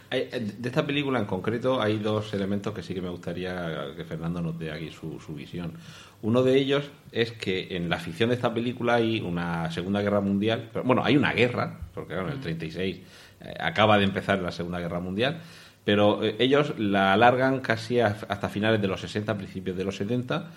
S6: Hay- eh, De esta película en concreto hay dos elementos que sí que me gustaría que Fernando nos dé aquí su, su visión. Uno de ellos es que en la ficción de esta película hay una Segunda Guerra Mundial, pero, bueno, hay una guerra, porque claro, en el 36 eh, acaba de empezar la Segunda Guerra Mundial, pero eh, ellos la alargan casi a- hasta finales de los 60, principios de los 70,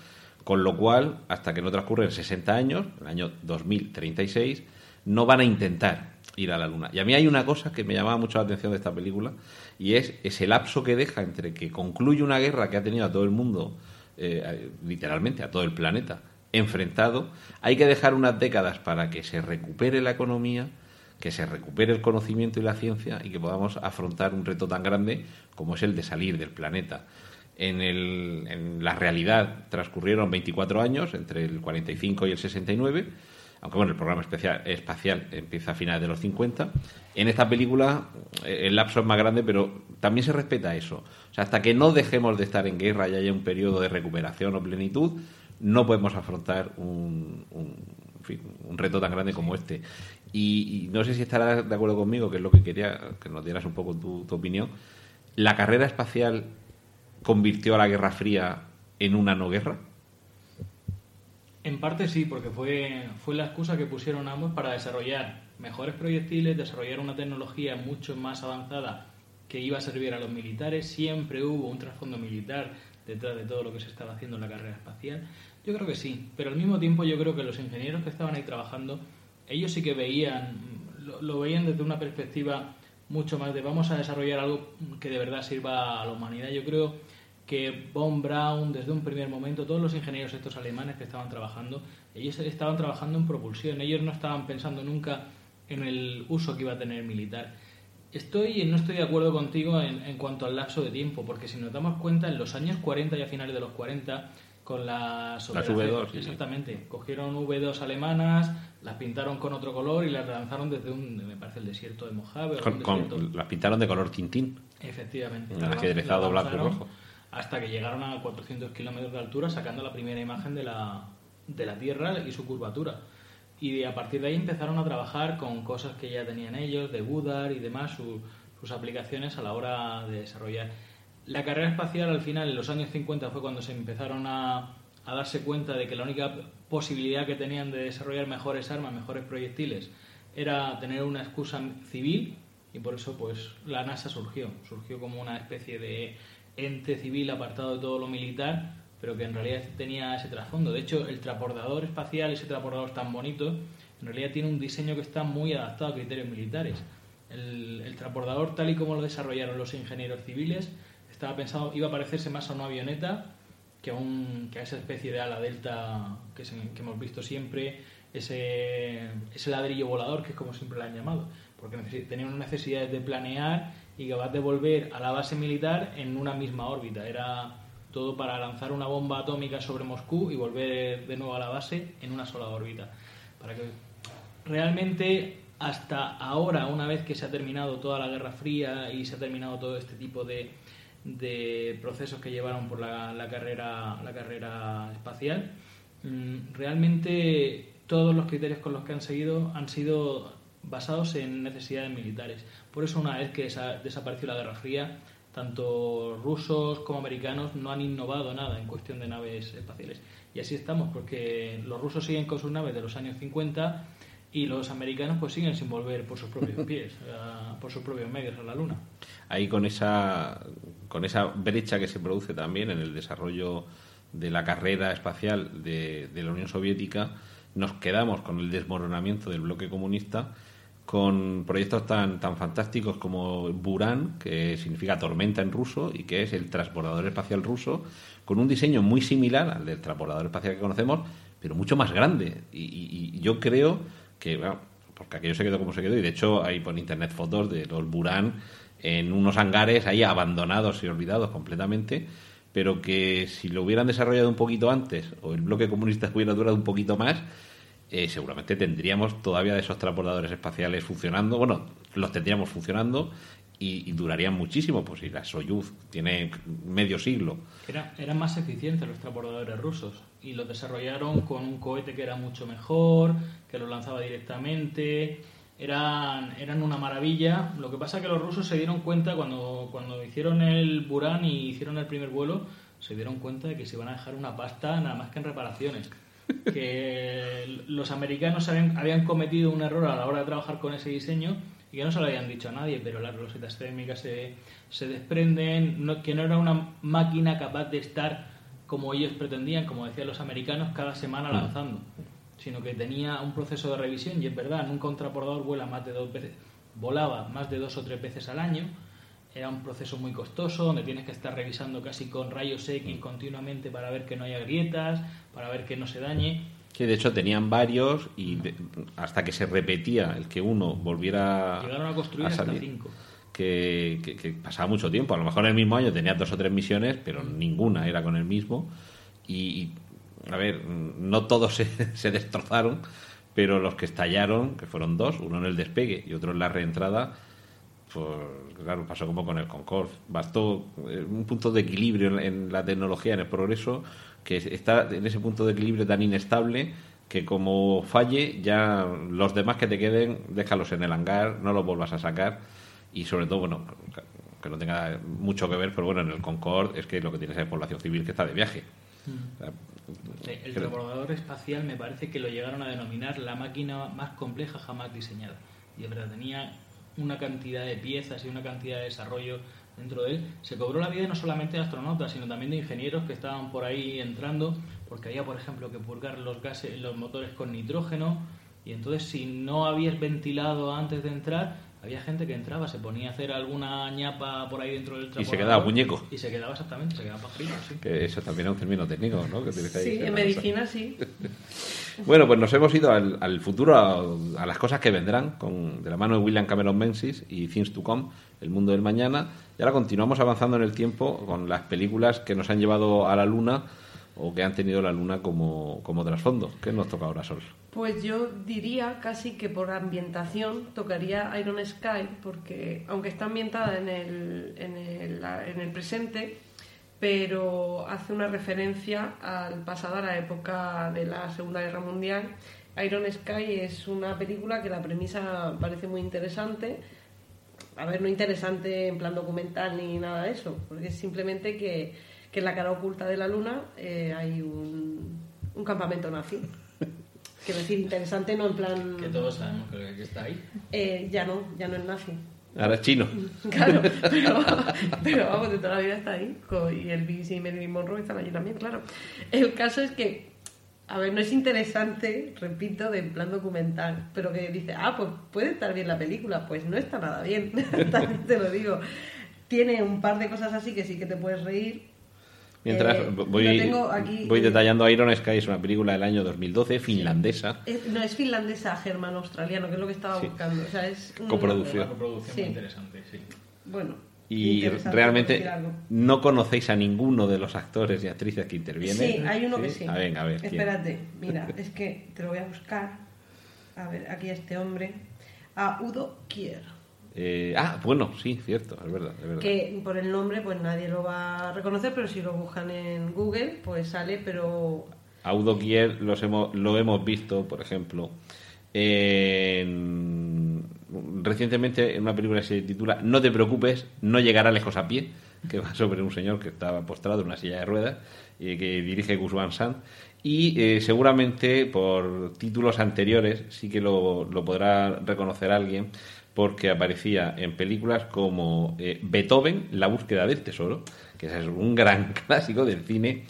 S6: con lo cual, hasta que no transcurren 60 años, el año 2036, no van a intentar ir a la Luna. Y a mí hay una cosa que me llamaba mucho la atención de esta película, y es ese lapso que deja entre que concluye una guerra que ha tenido a todo el mundo, eh, literalmente a todo el planeta, enfrentado, hay que dejar unas décadas para que se recupere la economía, que se recupere el conocimiento y la ciencia y que podamos afrontar un reto tan grande como es el de salir del planeta. En, el- en la realidad transcurrieron 24 años, entre el 45 y el 69, aunque bueno, el programa espacial empieza a finales de los 50. En esta película eh, el lapso es más grande, pero también se respeta eso. O sea, hasta que no dejemos de estar en guerra y haya un periodo de recuperación o plenitud, no podemos afrontar un, un, reto tan grande como este. Y, no sé si estarás de acuerdo conmigo, que es lo que quería que nos dieras un poco tu opinión. ¿La carrera espacial convirtió a la Guerra Fría en una no guerra?
S8: En parte sí, porque fue, fue la excusa que pusieron ambos para desarrollar mejores proyectiles, desarrollar una tecnología mucho más avanzada que iba a servir a los militares. Siempre hubo un trasfondo militar detrás de todo lo que se estaba haciendo en la carrera espacial. Yo creo que sí, pero al mismo tiempo yo creo que los ingenieros que estaban ahí trabajando, ellos sí que veían, lo, lo veían desde una perspectiva mucho más de vamos a desarrollar algo que de verdad sirva a la humanidad. Yo creo que Von Braun, desde un primer momento, todos los ingenieros estos alemanes que estaban trabajando, ellos estaban trabajando en propulsión, ellos no estaban pensando nunca en el uso que iba a tener militar. Estoy no estoy de acuerdo contigo en, en cuanto al lapso de tiempo, porque si nos damos cuenta, en los años 40 y a finales de los 40, con las,
S6: Las
S8: operaciones-
S6: V2, sí.
S8: exactamente, cogieron V2 alemanas, las pintaron con otro color y las lanzaron desde un, me parece, el desierto de Mojave.
S6: Con- con- las pintaron de color tintín.
S8: Efectivamente. La
S6: blanco y rojo.
S8: Hasta que llegaron a 400 kilómetros de altura, sacando la primera imagen de la, de la Tierra y su curvatura. Y a partir de ahí empezaron a trabajar con cosas que ya tenían ellos, de Goddard y demás, su- sus aplicaciones a la hora de desarrollar. La carrera espacial al final, en los años 50, fue cuando se empezaron a, a darse cuenta de que la única posibilidad que tenían de desarrollar mejores armas, mejores proyectiles, era tener una excusa civil y por eso pues la NASA surgió. Surgió como una especie de ente civil apartado de todo lo militar, pero que en realidad tenía ese trasfondo. De hecho, el transbordador espacial, ese transbordador tan bonito, en realidad tiene un diseño que está muy adaptado a criterios militares. El, el transbordador, tal y como lo desarrollaron los ingenieros civiles, estaba pensado, iba a parecerse más a una avioneta que a, esa especie de ala delta que, hemos visto siempre, ese, ese ladrillo volador, que es como siempre lo han llamado, porque tenía unas necesidades de planear y capaz de volver a la base militar en una misma órbita. Era todo para lanzar una bomba atómica sobre Moscú y volver de nuevo a la base en una sola órbita. Para que realmente hasta ahora, una vez que se ha terminado toda la Guerra Fría y se ha terminado todo este tipo de, de procesos que llevaron por la, carrera, la carrera espacial, mm, realmente todos los criterios con los que han seguido han sido basados en necesidades militares. Por eso una vez que esa- desapareció la Guerra Fría, tanto rusos como americanos no han innovado nada en cuestión de naves espaciales. Y así estamos, porque los rusos siguen con sus naves de los años 50 y los americanos pues siguen sin volver por sus propios <laughs> pies, a- por sus propios medios a la Luna.
S6: ahí con esa con esa brecha que se produce también en el desarrollo de la carrera espacial de, de la Unión Soviética nos quedamos con el desmoronamiento del bloque comunista con proyectos tan tan fantásticos como Buran que significa tormenta en ruso y que es el transbordador espacial ruso con un diseño muy similar al del transbordador espacial que conocemos pero mucho más grande. Y, y- yo creo que bueno, porque aquello se quedó como se quedó y de hecho hay por internet fotos de los Buran en unos hangares ahí abandonados y olvidados completamente, pero que si lo hubieran desarrollado un poquito antes o el bloque comunista <laughs> hubiera durado un poquito más, eh, seguramente tendríamos todavía de esos transbordadores espaciales funcionando, bueno, los tendríamos funcionando y, durarían muchísimo, pues si la Soyuz tiene medio siglo.
S8: Era- eran más eficientes los transbordadores rusos y los desarrollaron con un cohete que era mucho mejor, que los lanzaba directamente. Eran, eran una maravilla. Lo que pasa es que los rusos se dieron cuenta cuando, cuando hicieron el Buran y hicieron el primer vuelo, se dieron cuenta de que se iban a dejar una pasta nada más que en reparaciones. Que los americanos habían, habían cometido un error a la hora de trabajar con ese diseño y que no se lo habían dicho a nadie, pero las rosetas térmicas se, se desprenden, no- que no era una máquina capaz de estar como ellos pretendían, como decían los americanos, cada semana lanzando, sino que tenía un proceso de revisión y es verdad, nunca un transbordador vuela más de dos veces, volaba más de dos o tres veces al año, era un proceso muy costoso, donde tienes que estar revisando casi con rayos X continuamente para ver que no haya grietas, para ver que no se dañe.
S6: Que de hecho tenían varios y de- hasta que se repetía el que uno volviera
S8: Llegaron a construir hasta
S6: salir,
S8: cinco.
S6: Que, que- que pasaba mucho tiempo. A lo mejor en el mismo año tenía dos o tres misiones, pero ninguna era con el mismo. Y, y, a ver, no todos <laughs> se, se destrozaron, pero los que estallaron, que fueron dos, uno en el despegue y otro en la reentrada, pues claro, pasó como con el Concorde. Bastó eh, un punto de equilibrio en, en la tecnología, en el progreso, que es- está en ese punto de equilibrio tan inestable que como falle, ya los demás que te queden, déjalos en el hangar, no los vuelvas a sacar. Y sobre todo, bueno, que no tenga mucho que ver, pero bueno, en el Concorde es que lo que tienes es población civil que está de viaje. O sea,
S8: Sí, el
S6: creo-
S8: transbordador espacial me parece que lo llegaron a denominar la máquina más compleja jamás diseñada. Y es verdad, tenía una cantidad de piezas y una cantidad de desarrollo dentro de él. Se cobró la vida no solamente de astronautas, sino también de ingenieros que estaban por ahí entrando, porque había, por ejemplo, que purgar los gases, los motores con nitrógeno. Y entonces, si no habías ventilado antes de entrar, había gente que entraba, se ponía a hacer alguna ñapa por ahí dentro del
S6: se
S8: transbordador.
S6: quedaba muñeco.
S8: Y se quedaba exactamente, se quedaba pajarito, sí.
S6: que eso también es un término técnico, ¿no? Que que
S7: Sí, en
S6: una cosa.
S7: medicina sí. <laughs>
S6: Bueno, pues nos hemos ido al, al futuro, a, a las cosas que vendrán, con, de la mano de William Cameron Menzies y Things to Come, El mundo del mañana. Y ahora continuamos avanzando en el tiempo con las películas que nos han llevado a la luna o que han tenido la luna como, como trasfondo. ¿Qué nos toca ahora, Sol?
S7: Pues yo diría casi que por ambientación tocaría Iron Sky, porque aunque está ambientada en el, en el, en el presente, pero hace una referencia al pasado, a la época de la Segunda Guerra Mundial. Iron Sky es una película que la premisa parece muy interesante. A ver, no interesante en plan documental ni nada de eso, porque es simplemente que, que en la cara oculta de la luna eh, hay un, un campamento nazi. <laughs> Quiero decir, interesante no en plan...
S8: Que todos sabemos que, está ahí.
S7: Eh, ya no, ya no es nazi.
S6: Ahora es chino. <laughs>
S7: Claro, pero, pero vamos, de toda la vida está ahí. Y el BBC y Marilyn Monroe están allí también, claro. El caso es que A ver, no es interesante, repito, de en plan documental, pero que dice, ah, pues puede estar bien la película, pues no está nada bien, <laughs> también te lo digo. Tiene un par de cosas así que sí que te puedes reír.
S6: Mientras
S7: Eh,
S6: voy,
S7: aquí-
S6: voy detallando Iron Sky, es una película del año 2012, finlandesa.
S7: Es- no, es finlandesa, germano-australiano, que es lo que estaba
S6: Sí.
S7: buscando. O sea, es
S6: Coproducción.
S8: Una coproducción
S7: Sí.
S8: muy interesante, sí.
S7: Bueno.
S6: Y realmente no conocéis a ninguno de los actores y actrices que intervienen.
S7: Sí, hay uno que sí.
S6: A ver, a ver. ¿quién?
S7: Espérate, <laughs> mira, es que te lo voy a buscar. A ver, aquí a este hombre. A Udo Kier.
S6: Eh, ah, bueno, sí, cierto, es verdad, es verdad.
S7: Que por el nombre, pues nadie lo va a reconocer, pero si lo buscan en Google, pues sale, pero.
S6: A Udo Kier los hemos, lo hemos visto, por ejemplo, en- recientemente en una película que se titula No te preocupes, no llegará lejos a pie, que va sobre un señor que estaba postrado en una silla de ruedas y que dirige Gus Van Sant. Y eh, seguramente por títulos anteriores sí que lo, lo podrá reconocer alguien porque aparecía en películas como eh, Beethoven, La búsqueda del tesoro, que es un gran <laughs> clásico del cine.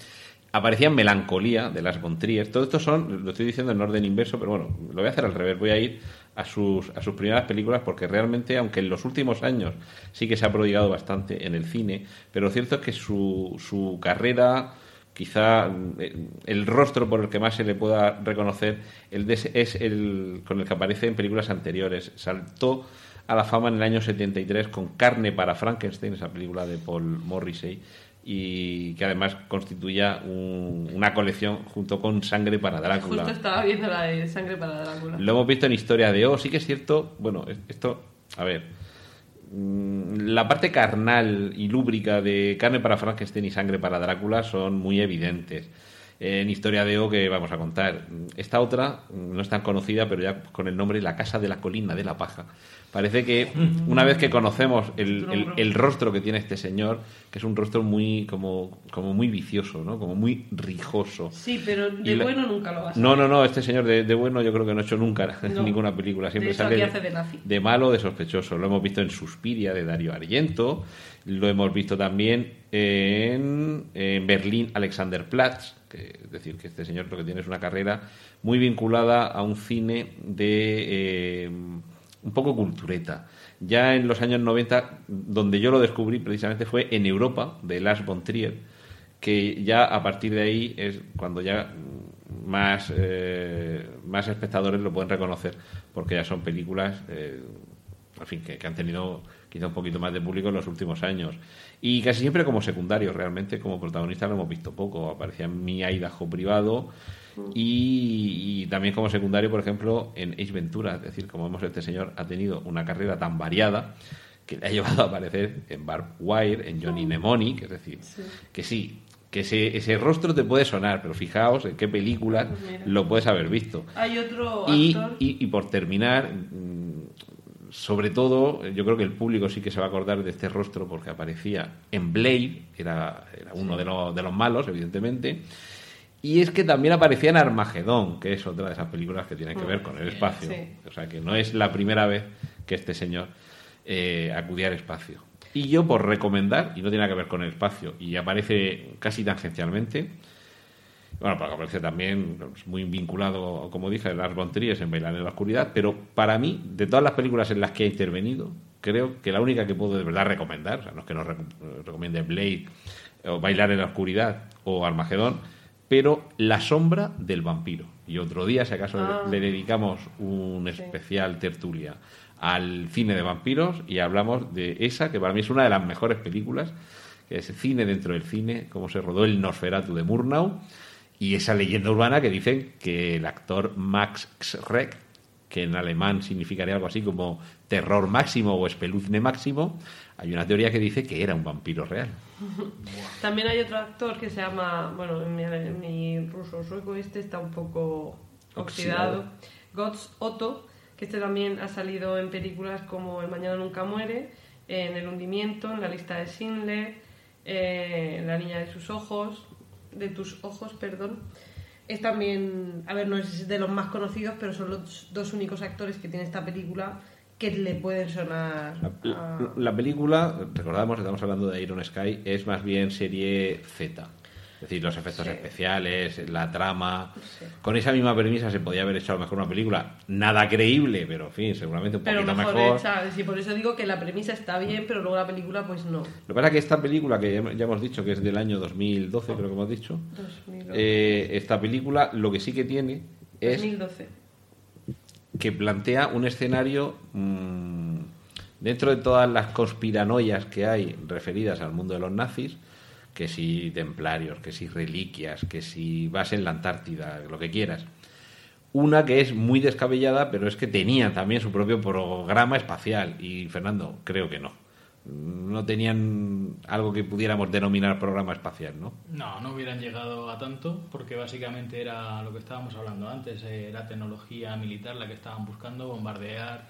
S6: Aparecía Melancolía, de las von Trier. Todo esto son, lo estoy diciendo en orden inverso, pero bueno, lo voy a hacer al revés. Voy a ir a sus, a sus primeras películas porque realmente, aunque en los últimos años sí que se ha prodigado bastante en el cine, pero lo cierto es que su, su carrera quizá eh, el rostro por el que más se le pueda reconocer el es el con el que aparece en películas anteriores. Saltó a la fama en el año 73 con Carne para Frankenstein, esa película de Paul Morrissey, y que además constituía un- una colección junto con Sangre para Drácula.
S7: Justo estaba viendo la de Sangre para Drácula.
S6: Lo hemos visto en Historia de O. Sí que es cierto, bueno, es- esto, a ver, la parte carnal y lúbrica de Carne para Frankenstein y Sangre para Drácula son muy evidentes. En Historia de O que vamos a contar. Esta otra mm, no es tan conocida, pero ya con el nombre La Casa de la Colina de la Paja. Parece que una vez que conocemos el, el- el rostro que tiene este señor, que es un rostro muy como, como muy vicioso, ¿no? Como muy rijoso.
S7: Sí, pero de
S6: la-
S7: bueno nunca lo vas a
S6: No, no, no, este señor de, de bueno yo creo que no ha hecho nunca <laughs>
S7: No.
S6: ninguna película. Siempre
S7: De
S6: sale
S7: de nazi.
S6: de malo, de sospechoso. Lo hemos visto en Suspiria de Dario Argento, lo hemos visto también en, en Berlín Alexanderplatz, que, es decir, que este señor lo que tiene es una carrera muy vinculada a un cine de... eh, un poco cultureta. Ya en los años 90, donde yo lo descubrí precisamente fue en Europa, de Lars von Trier, que ya a partir de ahí es cuando ya más, eh, más espectadores lo pueden reconocer, porque ya son películas, eh, fin, que, que han tenido quizá un poquito más de público en los últimos años. Y casi siempre como secundario, realmente como protagonista lo hemos visto poco. Aparecía Mi Idaho privado y, y también como secundario, por ejemplo, en Ace Ventura. Es decir, como vemos, este señor ha tenido una carrera tan variada que le ha llevado a aparecer en Barb Wire, en Johnny Mnemonic, es decir, que sí, que ese, ese rostro te puede sonar, pero fijaos en qué películas
S7: Mira.
S6: lo puedes haber visto.
S7: Hay otro
S6: Y,
S7: actor.
S6: y- y por terminar, mm, sobre todo, yo creo que el público sí que se va a acordar de este rostro porque aparecía en Blade, era, era uno de, los, de los malos, evidentemente. Y es que también aparecía en Armagedón, que es otra de esas películas que tienen que ver con el espacio.
S7: sí.
S6: O sea que no es la primera vez que este señor eh, acudía al espacio. Y yo, por recomendar, y no tiene nada que ver con el espacio, y aparece casi tangencialmente, bueno, porque aparece también pues, muy vinculado, como dije, Lars von Trier en Bailar en la Oscuridad, pero para mí, de todas las películas en las que ha intervenido, creo que la única que puedo de verdad recomendar, o sea, no es que nos rec- recomiende Blade, o Bailar en la Oscuridad, o Armagedón, pero La Sombra del Vampiro. Y otro día, si acaso,
S7: Ah.
S6: le dedicamos un especial tertulia al cine de vampiros y hablamos de esa, que para mí es una de las mejores películas, que es cine dentro del cine, cómo se rodó el Nosferatu de Murnau, y esa leyenda urbana que dicen que el actor Max Schreck, que en alemán significaría algo así como terror máximo o espeluzne máximo, hay una teoría que dice que era un vampiro real. <laughs>
S7: También hay otro actor que se llama, bueno, en mi, mi ruso sueco este está un poco
S6: Oxidado.
S7: oxidado. Gods Otto, que este también ha salido en películas como El Mañana Nunca Muere, en El Hundimiento, en La Lista de Schindler, eh, en La Niña de sus Ojos, de tus ojos, perdón. Es también, a ver, no es de los más conocidos, pero son los dos únicos actores que tiene esta película que le pueden sonar.
S6: La,
S7: a-
S6: la- la película, recordamos, estamos hablando de Iron Sky, es más bien serie Z. Es decir, los efectos
S7: Sí.
S6: especiales, la trama.
S7: Sí.
S6: Con esa misma premisa se podía haber hecho a lo mejor una película nada creíble, pero en fin, seguramente un
S7: Pero
S6: poquito
S7: mejor,
S6: mejor.
S7: hecha. Sí, por eso digo que la premisa está bien, pero luego la película, pues no.
S6: Lo que pasa es que esta película, que ya hemos dicho que es del año 2012, creo que hemos dicho,
S7: 2012.
S6: eh, esta película lo que sí que tiene es
S7: 2012.
S6: Que plantea un escenario mm, dentro de todas las conspiranoias que hay referidas al mundo de los nazis, que si templarios, que si reliquias, que si vas en la Antártida, lo que quieras. Una que es muy descabellada, pero es que tenía también su propio programa espacial. Y Fernando, creo que no. No tenían algo que pudiéramos denominar programa espacial, ¿no?
S8: No, no hubieran llegado a tanto porque básicamente era lo que estábamos hablando antes, eh, era tecnología militar la que estaban buscando, bombardear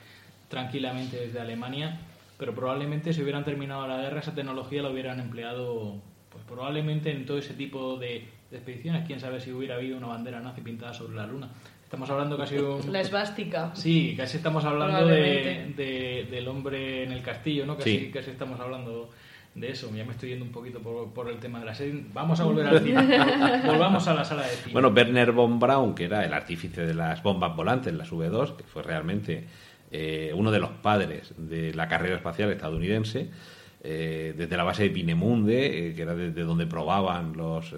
S8: tranquilamente desde Alemania, pero probablemente si hubieran terminado la guerra esa tecnología la hubieran empleado pues probablemente en todo ese tipo de, de expediciones, quién sabe si hubiera habido una bandera nazi pintada sobre la luna. Estamos hablando casi de un...
S7: La esvástica.
S8: Sí, casi estamos hablando de, del hombre en el castillo, ¿no? Casi,
S6: Sí.
S8: casi estamos hablando de eso. Ya me estoy yendo un poquito por, por el tema de la serie. Vamos a volver al cine. <laughs> Volvamos a la sala de cine.
S6: Bueno, Werner von Braun, que era el artífice de las bombas volantes, las V2, que fue realmente eh, uno de los padres de la carrera espacial estadounidense, eh, desde la base de Pinemunde, eh, que era desde donde probaban los, eh,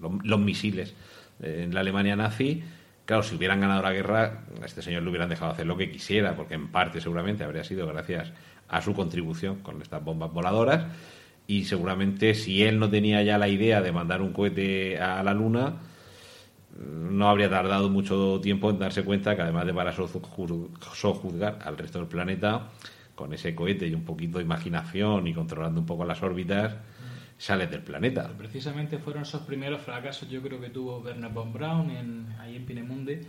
S6: los, los misiles eh, en la Alemania nazi. Claro, si hubieran ganado la guerra, a este señor le hubieran dejado hacer lo que quisiera, porque en parte seguramente habría sido gracias a su contribución con estas bombas voladoras. Y seguramente si él no tenía ya la idea de mandar un cohete a la Luna, no habría tardado mucho tiempo en darse cuenta que además de para soju- sojuzgar al resto del planeta, con ese cohete y un poquito de imaginación y controlando un poco las órbitas, sales del planeta.
S8: Pero precisamente fueron esos primeros fracasos, yo creo que tuvo Werner von Braun en, ahí en Pinemunde,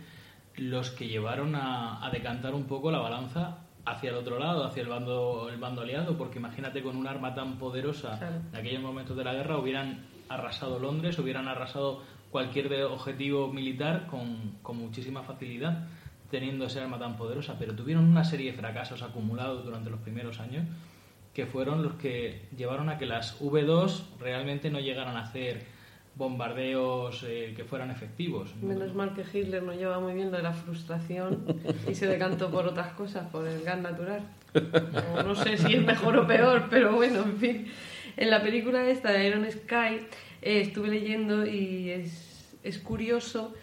S8: los que llevaron a, a decantar un poco la balanza hacia el otro lado, hacia el bando, el bando aliado, porque imagínate con un arma tan poderosa
S7: Claro.
S8: en aquellos momentos de la guerra hubieran arrasado Londres, hubieran arrasado cualquier objetivo militar con, con muchísima facilidad teniendo ese arma tan poderosa, pero tuvieron una serie de fracasos acumulados durante los primeros años que fueron los que llevaron a que las V2 realmente no llegaran a hacer bombardeos eh, que fueran efectivos.
S7: Menos mal que Hitler no lleva muy bien lo de la frustración y se decantó por otras cosas, por el gas natural. O no sé si es mejor o peor, pero bueno, en fin. En la película esta de Iron Sky eh, estuve leyendo y es, es curioso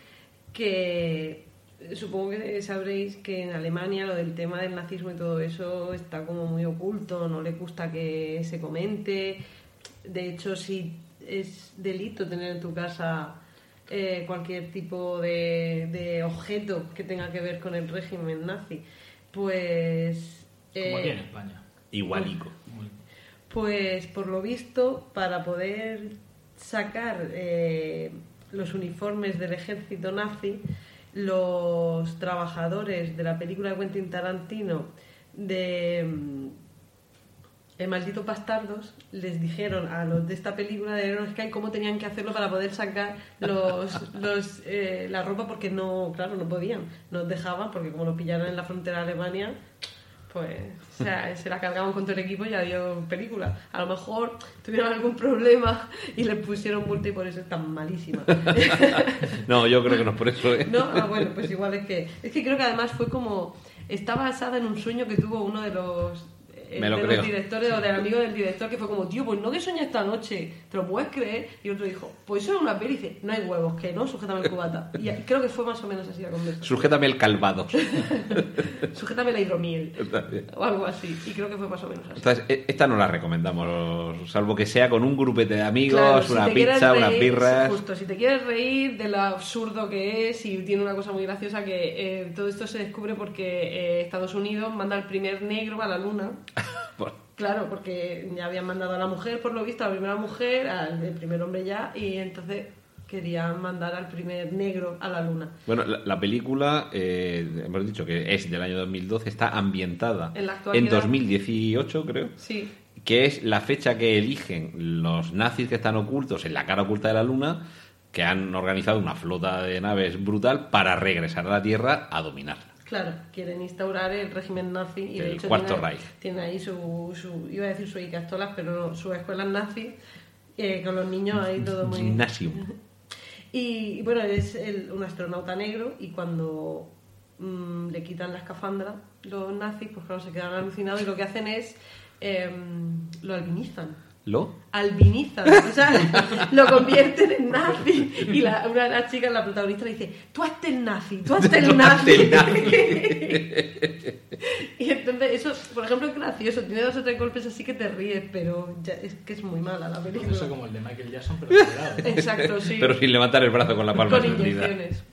S7: que supongo que sabréis que en Alemania lo del tema del nazismo y todo eso está como muy oculto, no le gusta que se comente. De hecho, si es delito tener en tu casa eh, cualquier tipo de, de objeto que tenga que ver con el régimen nazi, pues...
S8: Como
S7: eh,
S8: aquí en España.
S6: Igualico.
S7: Pues por lo visto, para poder sacar eh, los uniformes del ejército nazi, los trabajadores de la película de Quentin Tarantino de mm, El maldito bastardos les dijeron a los de esta película de Iron Sky cómo tenían que hacerlo para poder sacar los, <laughs> los, eh, la ropa porque no, claro, no podían, no dejaban porque como los pillaron en la frontera de Alemania, pues o sea, se la cargaban con todo el equipo y ya dio película. A lo mejor tuvieron algún problema y les pusieron multa y por eso es tan malísima. <laughs>
S6: No, yo creo que no es por eso, ¿eh?
S7: ¿No? Ah, bueno, pues igual es que. Es que creo que además fue como. Está basada en un sueño que tuvo uno de los.
S6: Me lo
S7: de
S6: creo.
S7: los directores o del amigo del director que fue como, tío, pues no que soñé esta noche, ¿te lo puedes creer? Y otro dijo, pues eso es una peli, y dice, no hay huevos, que no, sujétame el cubata. Y creo que fue más o menos así la conversación.
S6: Sujétame el calvados. <laughs>
S7: Sujétame la hidromiel. <laughs> O algo así. Y creo que fue más o menos así.
S6: Entonces, e- esta no la recomendamos, salvo que sea con un grupete de amigos,
S7: Claro,
S6: una pizza, unas
S7: reír,
S6: birras.
S7: Justo, si te quieres reír de lo absurdo que es y tiene una cosa muy graciosa que eh, todo esto se descubre porque eh, Estados Unidos manda al primer negro a la luna. <laughs>
S6: Bueno,
S7: Claro, porque ya habían mandado a la mujer, por lo visto, a la primera mujer, al primer hombre ya, y entonces querían mandar al primer negro a la luna.
S6: Bueno, la, la película, eh, hemos dicho que es del año 2012, está ambientada
S7: En la actualidad.
S6: 2018, creo,
S7: Sí,
S6: que es la fecha que eligen los nazis que están ocultos en la cara oculta de la Luna, que han organizado una flota de naves brutal para regresar a la Tierra a dominarla.
S7: Claro, quieren instaurar el régimen nazi y de
S6: El
S7: hecho
S6: Cuarto
S7: tiene,
S6: Reich.
S7: tiene ahí su, su, iba a decir su Icastolas, pero no, sus escuelas nazis eh, con los niños ahí todo muy...
S6: Gymnasium. <laughs>
S7: Y bueno, es el- un astronauta negro y cuando mm, le quitan la escafandra los nazis, pues claro, se quedan alucinados y lo que hacen es em, lo albinizan.
S6: ¿Lo?
S7: Albinizan, o sea, <laughs> lo convierten en nazi. Y la, una de las chicas, la protagonista, le dice: Tú hazte el nazi, tú hazte el <laughs> nazi. <laughs> y entonces, eso, por ejemplo, es gracioso. Tiene dos o tres golpes así que te ríes, pero ya, es que es muy mala la película.
S8: Eso como el de Michael Jackson, pero.
S7: Exacto, sí.
S6: Pero sin levantar el brazo con la palma
S7: Con inyecciones.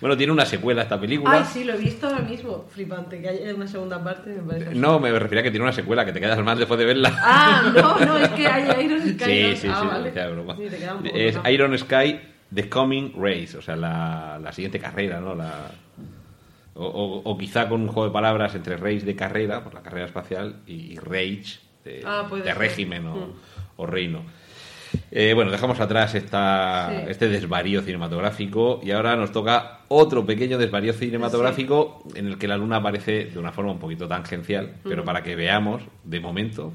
S6: Bueno, tiene una secuela esta película.
S7: Ay, sí, lo he visto ahora mismo. Flipante, que haya una segunda parte, me parece.
S6: No, me refería a que tiene una secuela, que te quedas mal después de verla.
S7: Ah, no, no, es que hay Iron Sky.
S6: Sí, sí,
S7: ah,
S6: sí,
S7: vale.
S6: decía de broma.
S7: Sí, te queda un poco
S6: es. Iron Sky The Coming Race, o sea, la, la siguiente carrera, ¿no? La, o, o- o quizá con un juego de palabras entre race de carrera, por la carrera espacial, y rage de,
S7: Ah,
S6: de régimen o,
S7: Mm.
S6: o reino. Eh, bueno, dejamos atrás esta,
S7: Sí.
S6: este desvarío cinematográfico y ahora nos toca otro pequeño desvarío cinematográfico en el que la luna aparece de una forma un poquito tangencial, pero
S7: Mm.
S6: para que veamos, de momento,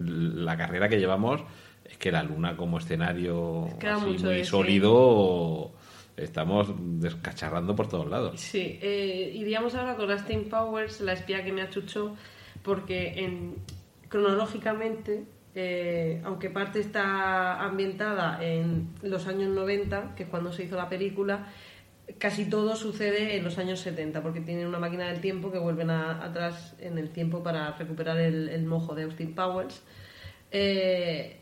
S6: la carrera que llevamos es que la luna como escenario así muy sólido estamos descacharrando por todos lados.
S7: Sí, eh, iríamos ahora con Austin Powers, la espía que me achuchó, porque en, cronológicamente, eh, aunque parte está ambientada en los años 90, que es cuando se hizo la película, casi todo sucede en los años 70, porque tienen una máquina del tiempo que vuelven a- atrás en el tiempo para recuperar el, el mojo de Austin Powers. Eh,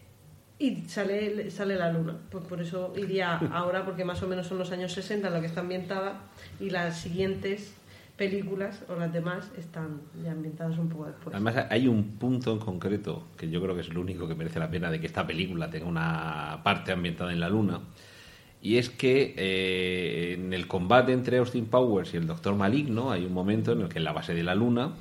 S7: y sale, sale la luna. Pues por eso iría <laughs> ahora, porque más o menos son los años 60 en lo que está ambientada, y las siguientes películas, o las demás, están ya ambientadas un poco después.
S6: Además, hay un punto en concreto que yo creo que es el único que merece la pena de que esta película tenga una parte ambientada en la Luna. Y es que eh, en el combate entre Austin Powers y el Doctor Maligno hay un momento en el que en la base de la Luna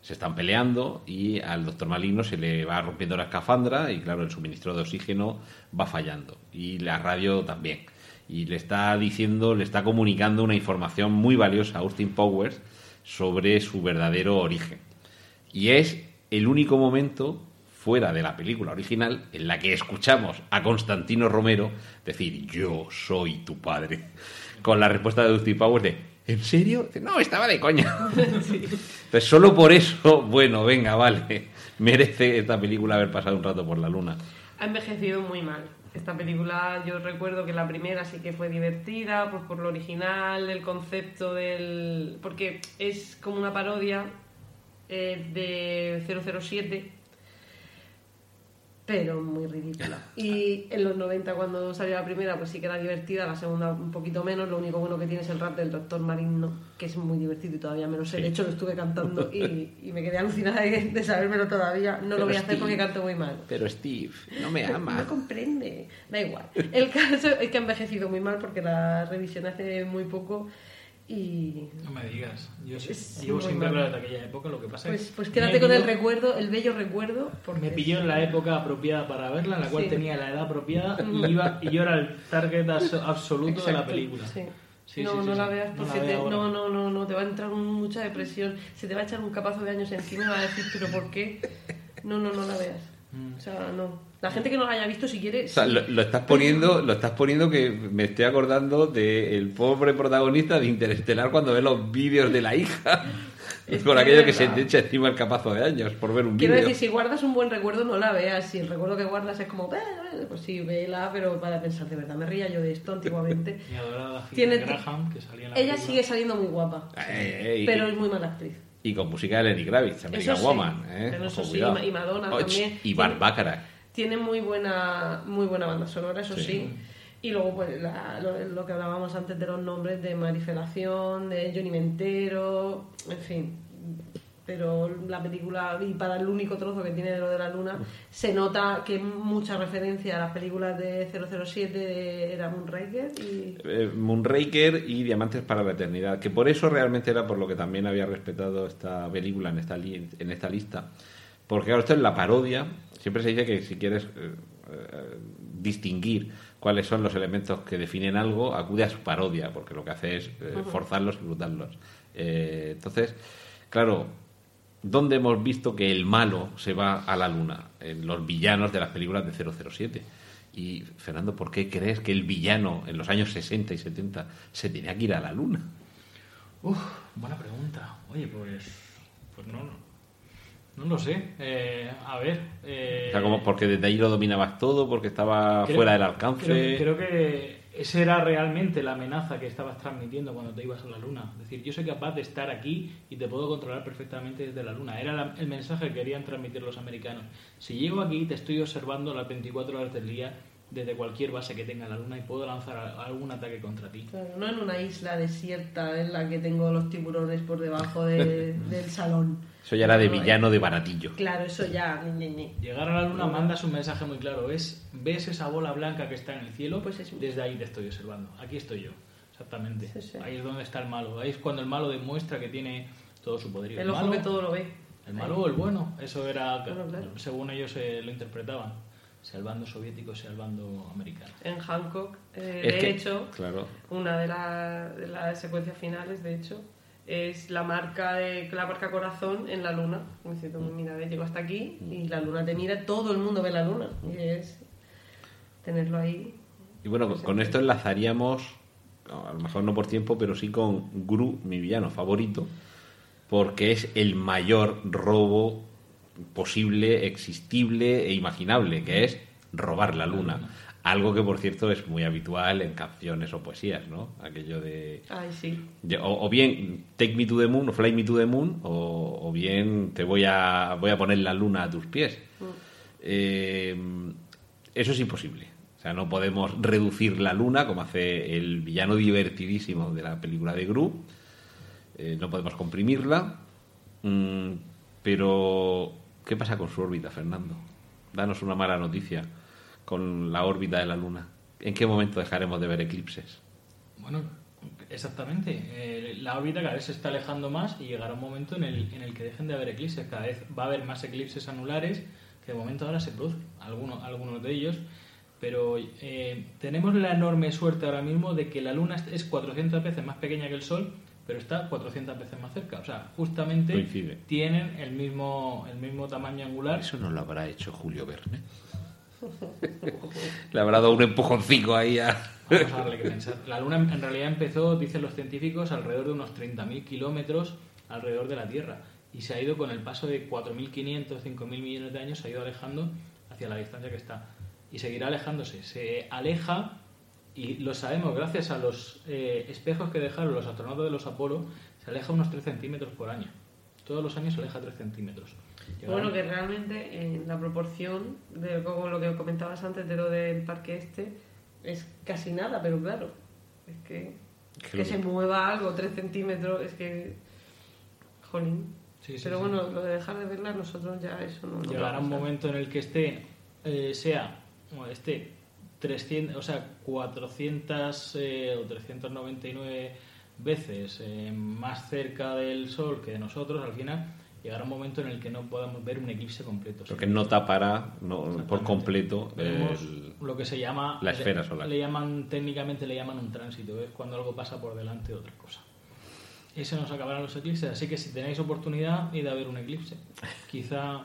S6: se están peleando y al Doctor Maligno se le va rompiendo la escafandra y claro, el suministro de oxígeno va fallando. Y la radio también. Y le está diciendo, le está comunicando una información muy valiosa a Austin Powers sobre su verdadero origen. Y es el único momento fuera de la película original en la que escuchamos a Constantino Romero decir yo soy tu padre. Con la respuesta de Dusty Powers de ¿En serio? No, estaba de coña. <laughs> Pues solo por eso, bueno, venga, vale. Merece esta película haber pasado un rato por la luna.
S7: Ha envejecido muy mal. Esta película, yo recuerdo que la primera sí que fue divertida, pues por lo original, el concepto del. porque es como una parodia eh, de 007, pero muy ridícula. <laughs> Y en los 90, cuando salió la primera, pues sí que era divertida, la segunda un poquito menos. Lo único bueno que tiene es el rap del Doctor Marino, que es muy divertido y todavía me lo sé. De hecho, lo estuve cantando y, y me quedé alucinada de, de sabérmelo todavía. No
S6: Pero
S7: lo voy a hacer porque canto muy mal.
S6: Pero Steve, no me ama.
S7: No comprende. Da igual. El caso es que ha envejecido muy mal porque la revisioné hace muy poco y...
S8: No me digas. Yo llevo verla desde aquella época. Lo que pasa
S7: Pues,
S8: es
S7: pues quédate con el recuerdo, el bello recuerdo. Porque
S8: Me pilló en la época apropiada para verla, en la cual
S7: Sí.
S8: tenía la edad apropiada y, iba, y yo era el target abso- <laughs> absoluto de la película.
S7: sí.
S8: Sí,
S7: no, no la veas
S8: No
S7: porque
S8: la
S7: te-
S8: veo ahora.
S7: no, no, no, no, te va a entrar mucha depresión, se te va a echar un capazo de años encima y va a decir, pero ¿por qué? No, no, no la veas.
S8: Mm.
S7: O sea, no. La gente que no la haya visto, si quiere...
S6: O sea,
S7: sí.
S6: lo, lo estás poniendo, lo estás poniendo que me estoy acordando del pobre protagonista de Interestelar cuando ve los vídeos de la hija. <laughs>
S7: Es
S6: con
S7: que
S6: aquello
S7: de
S6: que se te echa encima el capazo de años por ver un
S7: Quiero
S6: vídeo.
S7: decir, si guardas un buen recuerdo, no la veas. Si el recuerdo que guardas es como, "Eh, eh", pues sí, vela, pero para pensar, de verdad, me ría yo de esto antiguamente. <laughs>
S8: Mi adorada
S7: Tiene-
S8: Graham, que salía en la
S7: Ella
S8: película.
S7: sigue saliendo muy guapa,
S6: Eh, y,
S7: pero es muy mala actriz.
S6: y con música de Lenny Kravitz, American
S7: Eso sí,
S6: Woman. ¿eh?
S7: pero eso
S6: Ojo,
S7: sí, y Madonna
S6: Och,
S7: también.
S6: Y Bart Bacharach.
S7: Tiene muy buena, muy buena banda sonora, eso sí.
S6: Sí.
S7: Y luego, pues, la- lo, lo que hablábamos antes de los nombres de Marifelación, de Johnny Mentero, en fin. Pero la película, y para el único trozo que tiene de lo de la luna, se nota que mucha referencia a las películas de 007 de era Moonraker y...
S6: Eh, Moonraker y Diamantes para la Eternidad, que por eso realmente era por lo que también había respetado esta película en esta, li- en esta lista. Porque claro, esto es la parodia. Siempre se dice que si quieres eh, eh, distinguir cuáles son los elementos que definen algo, acude a su parodia, porque lo que hace es eh, forzarlos y brutarlos. Eh, entonces, claro, ¿dónde hemos visto que el malo se va a la luna? En los villanos de las películas de 007. Y, Fernando, ¿por qué crees que el villano en los años 60 y 70 se tenía que ir a la luna?
S8: Uf, buena pregunta. Oye, pues, pues no, no lo sé. Eh, a ver. eh,
S6: O sea, como porque desde ahí lo dominabas todo, porque estaba
S8: creo-
S6: fuera del alcance.
S8: Creo, creo que esa era realmente la amenaza que estabas transmitiendo cuando te ibas a la luna. Es decir, yo soy capaz de estar aquí y te puedo controlar perfectamente desde la luna. Era la- el mensaje que querían transmitir los americanos. Si llego aquí, te estoy observando las 24 horas del día desde cualquier base que tenga la luna y puedo lanzar algún ataque contra ti.
S7: Claro, no en una isla desierta en la que tengo los tiburones por debajo de- <laughs> del salón.
S6: Eso ya era de
S7: No,
S6: villano de baratillo.
S7: Claro, eso ya.
S8: Llegar a la luna mandas un mensaje muy claro. Es, ves esa bola blanca que está en el cielo,
S7: Pues es-
S8: desde ahí te estoy observando. Aquí estoy yo, exactamente.
S7: Sí, sí.
S8: Ahí es donde está el malo. Ahí es cuando el malo demuestra que tiene todo su poderío.
S7: El ojo
S8: malo,
S7: que todo lo ve.
S8: el malo o el bueno, eso era
S7: claro.
S8: según ellos eh, lo interpretaban. Sea el bando soviético, sea el bando americano.
S7: En Hancock, eh, de
S6: que-
S7: hecho,
S6: Claro.
S7: una de, la- de las secuencias finales, de hecho, es la marca de la marca corazón en la luna. Como diciendo, mira, ve, llego hasta aquí y la luna te mira, todo el mundo ve la luna. Y es tenerlo ahí.
S6: Y bueno, con- con esto enlazaríamos, a lo mejor no por tiempo, pero sí con Gru, mi villano favorito, porque es el mayor robo posible, existible e imaginable, que es robar la luna. Algo que, por cierto, es muy habitual en canciones o poesías, ¿no? Aquello de...
S7: Ay, sí.
S6: O, o bien take me to the moon o fly me to the moon o, o bien te voy a voy a poner la luna a tus pies. Eh, eso es imposible. O sea no podemos reducir la luna como hace el villano divertidísimo de la película de Gru. Eh, no podemos comprimirla. Mm, pero qué pasa con su órbita Fernando danos una mala noticia con la órbita de la luna en qué momento dejaremos de ver eclipses
S8: Bueno, exactamente. Eh, la órbita cada vez se está alejando más y llegará un momento en el, en el que dejen de haber eclipses. Cada vez va a haber más eclipses anulares que de momento ahora se producen, algunos, algunos de ellos. Pero eh, tenemos la enorme suerte ahora mismo de que la Luna es 400 veces más pequeña que el Sol, pero está 400 veces más cerca. O sea, justamente
S6: Coincide.
S8: tienen el mismo, el mismo tamaño angular.
S6: Eso no lo habrá hecho Julio Verne. Le habrá dado un empujoncito ahí a...
S8: Vamos a darle que pensar. La Luna en realidad empezó, dicen los científicos, alrededor de unos 30.000 kilómetros alrededor de la Tierra. Y se ha ido con el paso de 4.500, 5.000 millones de años, se ha ido alejando hacia la distancia que está. Y seguirá alejándose. Se aleja, y lo sabemos gracias a los eh, espejos que dejaron los astronautas de los Apolo, se aleja unos 3 centímetros por año. Todos los años se aleja 3 centímetros.
S7: Bueno, que realmente en la proporción de como lo que comentabas antes de lo del parque este es casi nada, pero claro, es que
S6: Que lo-
S7: se mueva algo 3 centímetros, es que. Jolín.
S8: Sí, sí,
S7: pero
S8: sí.
S7: bueno, lo de dejar de verla, nosotros ya eso no.
S8: Llegará un momento en el que esté, eh, sea, bueno, esté 300, o sea, 400 eh, o 399 veces eh, más cerca del Sol que de nosotros, al final llegará un momento en el que no podamos ver un eclipse completo.
S6: Porque no tapará no, por completo el-
S8: lo que se llama
S6: la esfera solar.
S8: Le llaman técnicamente le llaman un tránsito, es cuando algo pasa por delante de otra cosa. Y se nos acabarán los eclipses, así que si tenéis oportunidad, id a ver un eclipse. <laughs> Quizá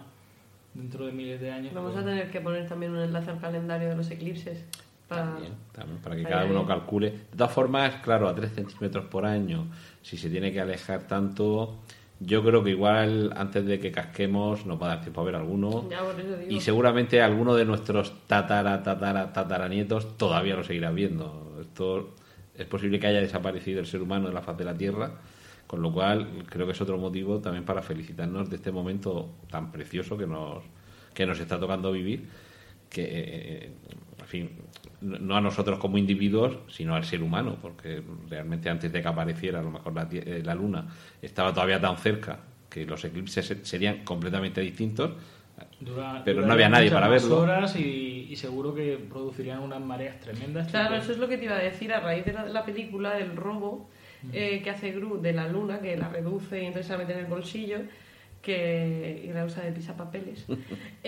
S8: dentro de miles de años.
S7: Vamos
S8: pues,
S7: a tener que poner también un enlace al calendario de los eclipses. Para...
S6: También, también, para que cada uno calcule. De todas formas, claro, a 3 centímetros por año, si se tiene que alejar tanto, yo creo que igual antes de que casquemos nos va a dar tiempo a ver alguno.
S7: Ya, por eso digo.
S6: Y seguramente alguno de nuestros tatara, tatara, tataranietos todavía lo seguirá viendo. Esto es posible que haya desaparecido el ser humano de la faz de la Tierra, con lo cual creo que es otro motivo también para felicitarnos de este momento tan precioso que nos, que nos está tocando vivir, que, eh, en fin, no a nosotros como individuos, sino al ser humano, porque realmente antes de que apareciera a lo mejor la, eh, la Luna estaba todavía tan cerca que los eclipses se- serían completamente distintos.
S8: dura-
S6: pero no había nadie para verlo.
S8: horas y, y seguro que producirían unas mareas tremendas.
S7: Claro, eso es lo que te iba a decir a raíz de la, de la película, el robo eh, que hace Gru de la luna, que la reduce y entonces la mete en el bolsillo que, y la usa de pisapapeles. <laughs>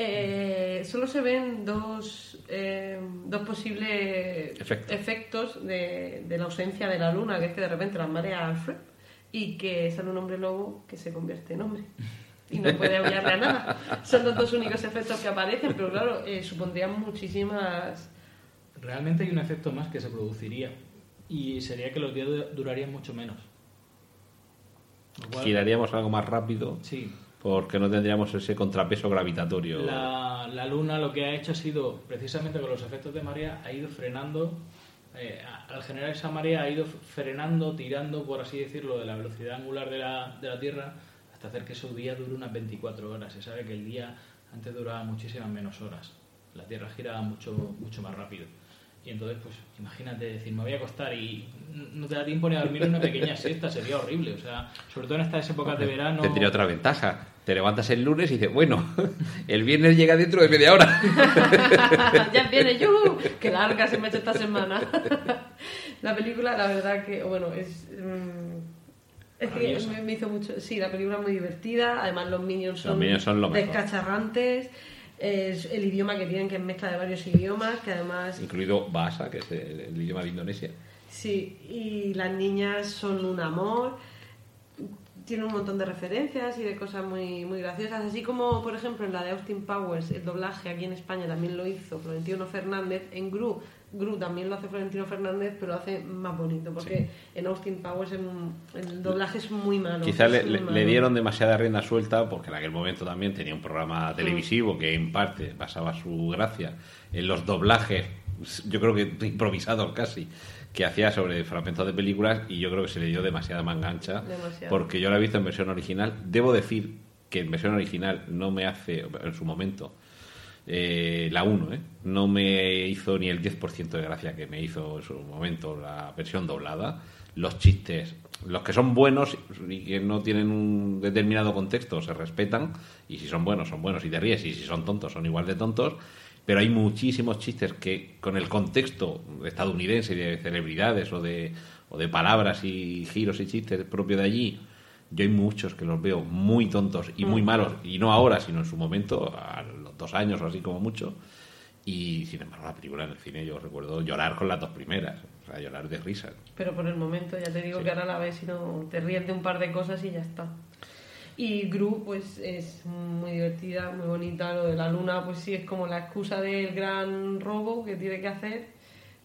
S7: Eh, solo se ven dos, eh, dos posibles
S6: Efectos.
S7: efectos de, de la ausencia de la luna, que es que de repente las mareas y que sale un hombre lobo que se convierte en hombre. Y no puede aullarle a nada. Son los dos únicos efectos que aparecen, pero claro, eh, supondrían muchísimas
S8: realmente hay un efecto más que se produciría y sería que los días du- durarían mucho menos.
S6: Giraríamos algo más rápido
S8: Sí,
S6: porque no tendríamos ese contrapeso gravitatorio.
S8: La, la luna lo que ha hecho ha sido, precisamente con los efectos de marea, ha ido frenando, eh, al generar esa marea ha ido frenando, tirando, por así decirlo, de la velocidad angular de la, de la Tierra hasta hacer que su día dure unas 24 horas. Se sabe que el día antes duraba muchísimas menos horas. La Tierra gira mucho, mucho más rápido. Y entonces, pues imagínate decir, me voy a acostar y no te da tiempo ni a dormir una pequeña siesta, sería horrible. O sea, sobre todo en estas épocas de verano.
S6: Tendría otra ventaja. Te levantas el lunes y dices, bueno, <laughs> el viernes llega dentro de media hora. <laughs>
S7: ya viene yo, que larga se me ha hecho esta semana. <laughs> la película, la verdad que, bueno, es... mm, es que me, hizo mucho... Sí, la película es muy divertida, además los minions son,
S6: Minions son lo mejor.
S7: Es el idioma que tienen, que es mezcla de varios idiomas, que además...
S6: Incluido Bahasa, que es el, el idioma de Indonesia.
S7: Sí, y las niñas son un amor. Tiene un montón de referencias y de cosas muy, muy graciosas. Así como, por ejemplo, en la de Austin Powers, el doblaje aquí en España también lo hizo Florentino Fernández. En Gru, Gru también lo hace Florentino Fernández, pero lo hace más bonito. Porque en Austin Powers en- el doblaje es muy malo.
S6: Quizá
S7: es
S6: le, dieron demasiada rienda suelta porque en aquel momento también tenía un programa televisivo que en parte basaba su gracia en los doblajes, yo creo que improvisados casi, que hacía sobre fragmentos de películas y yo creo que se le dio demasiada manga ancha
S7: Demasiado.
S6: porque yo la he visto en versión original. Debo decir que en versión original no me hace, en su momento, eh, la 1, ¿eh? no me hizo ni el 10% de gracia que me hizo en su momento la versión doblada. Los chistes, los que son buenos y que no tienen un determinado contexto, se respetan. Y si son buenos, son buenos y te ríes. Y si son tontos, son igual de tontos. Pero hay muchísimos chistes que, con el contexto estadounidense de celebridades o de, o de palabras y giros y chistes propio de allí, yo hay muchos que los veo muy tontos y muy malos, y no ahora, sino en su momento, a los dos años o así como mucho. Y sin embargo, la película en el cine yo recuerdo llorar con las dos primeras, o sea, llorar de risa.
S7: Pero por el momento, ya te digo
S6: Sí.
S7: que ahora la ves y no te ríes de un par de cosas y ya está. Y Gru, pues es muy divertida, muy bonita. Lo de la luna, pues sí, es como la excusa del gran robo que tiene que hacer,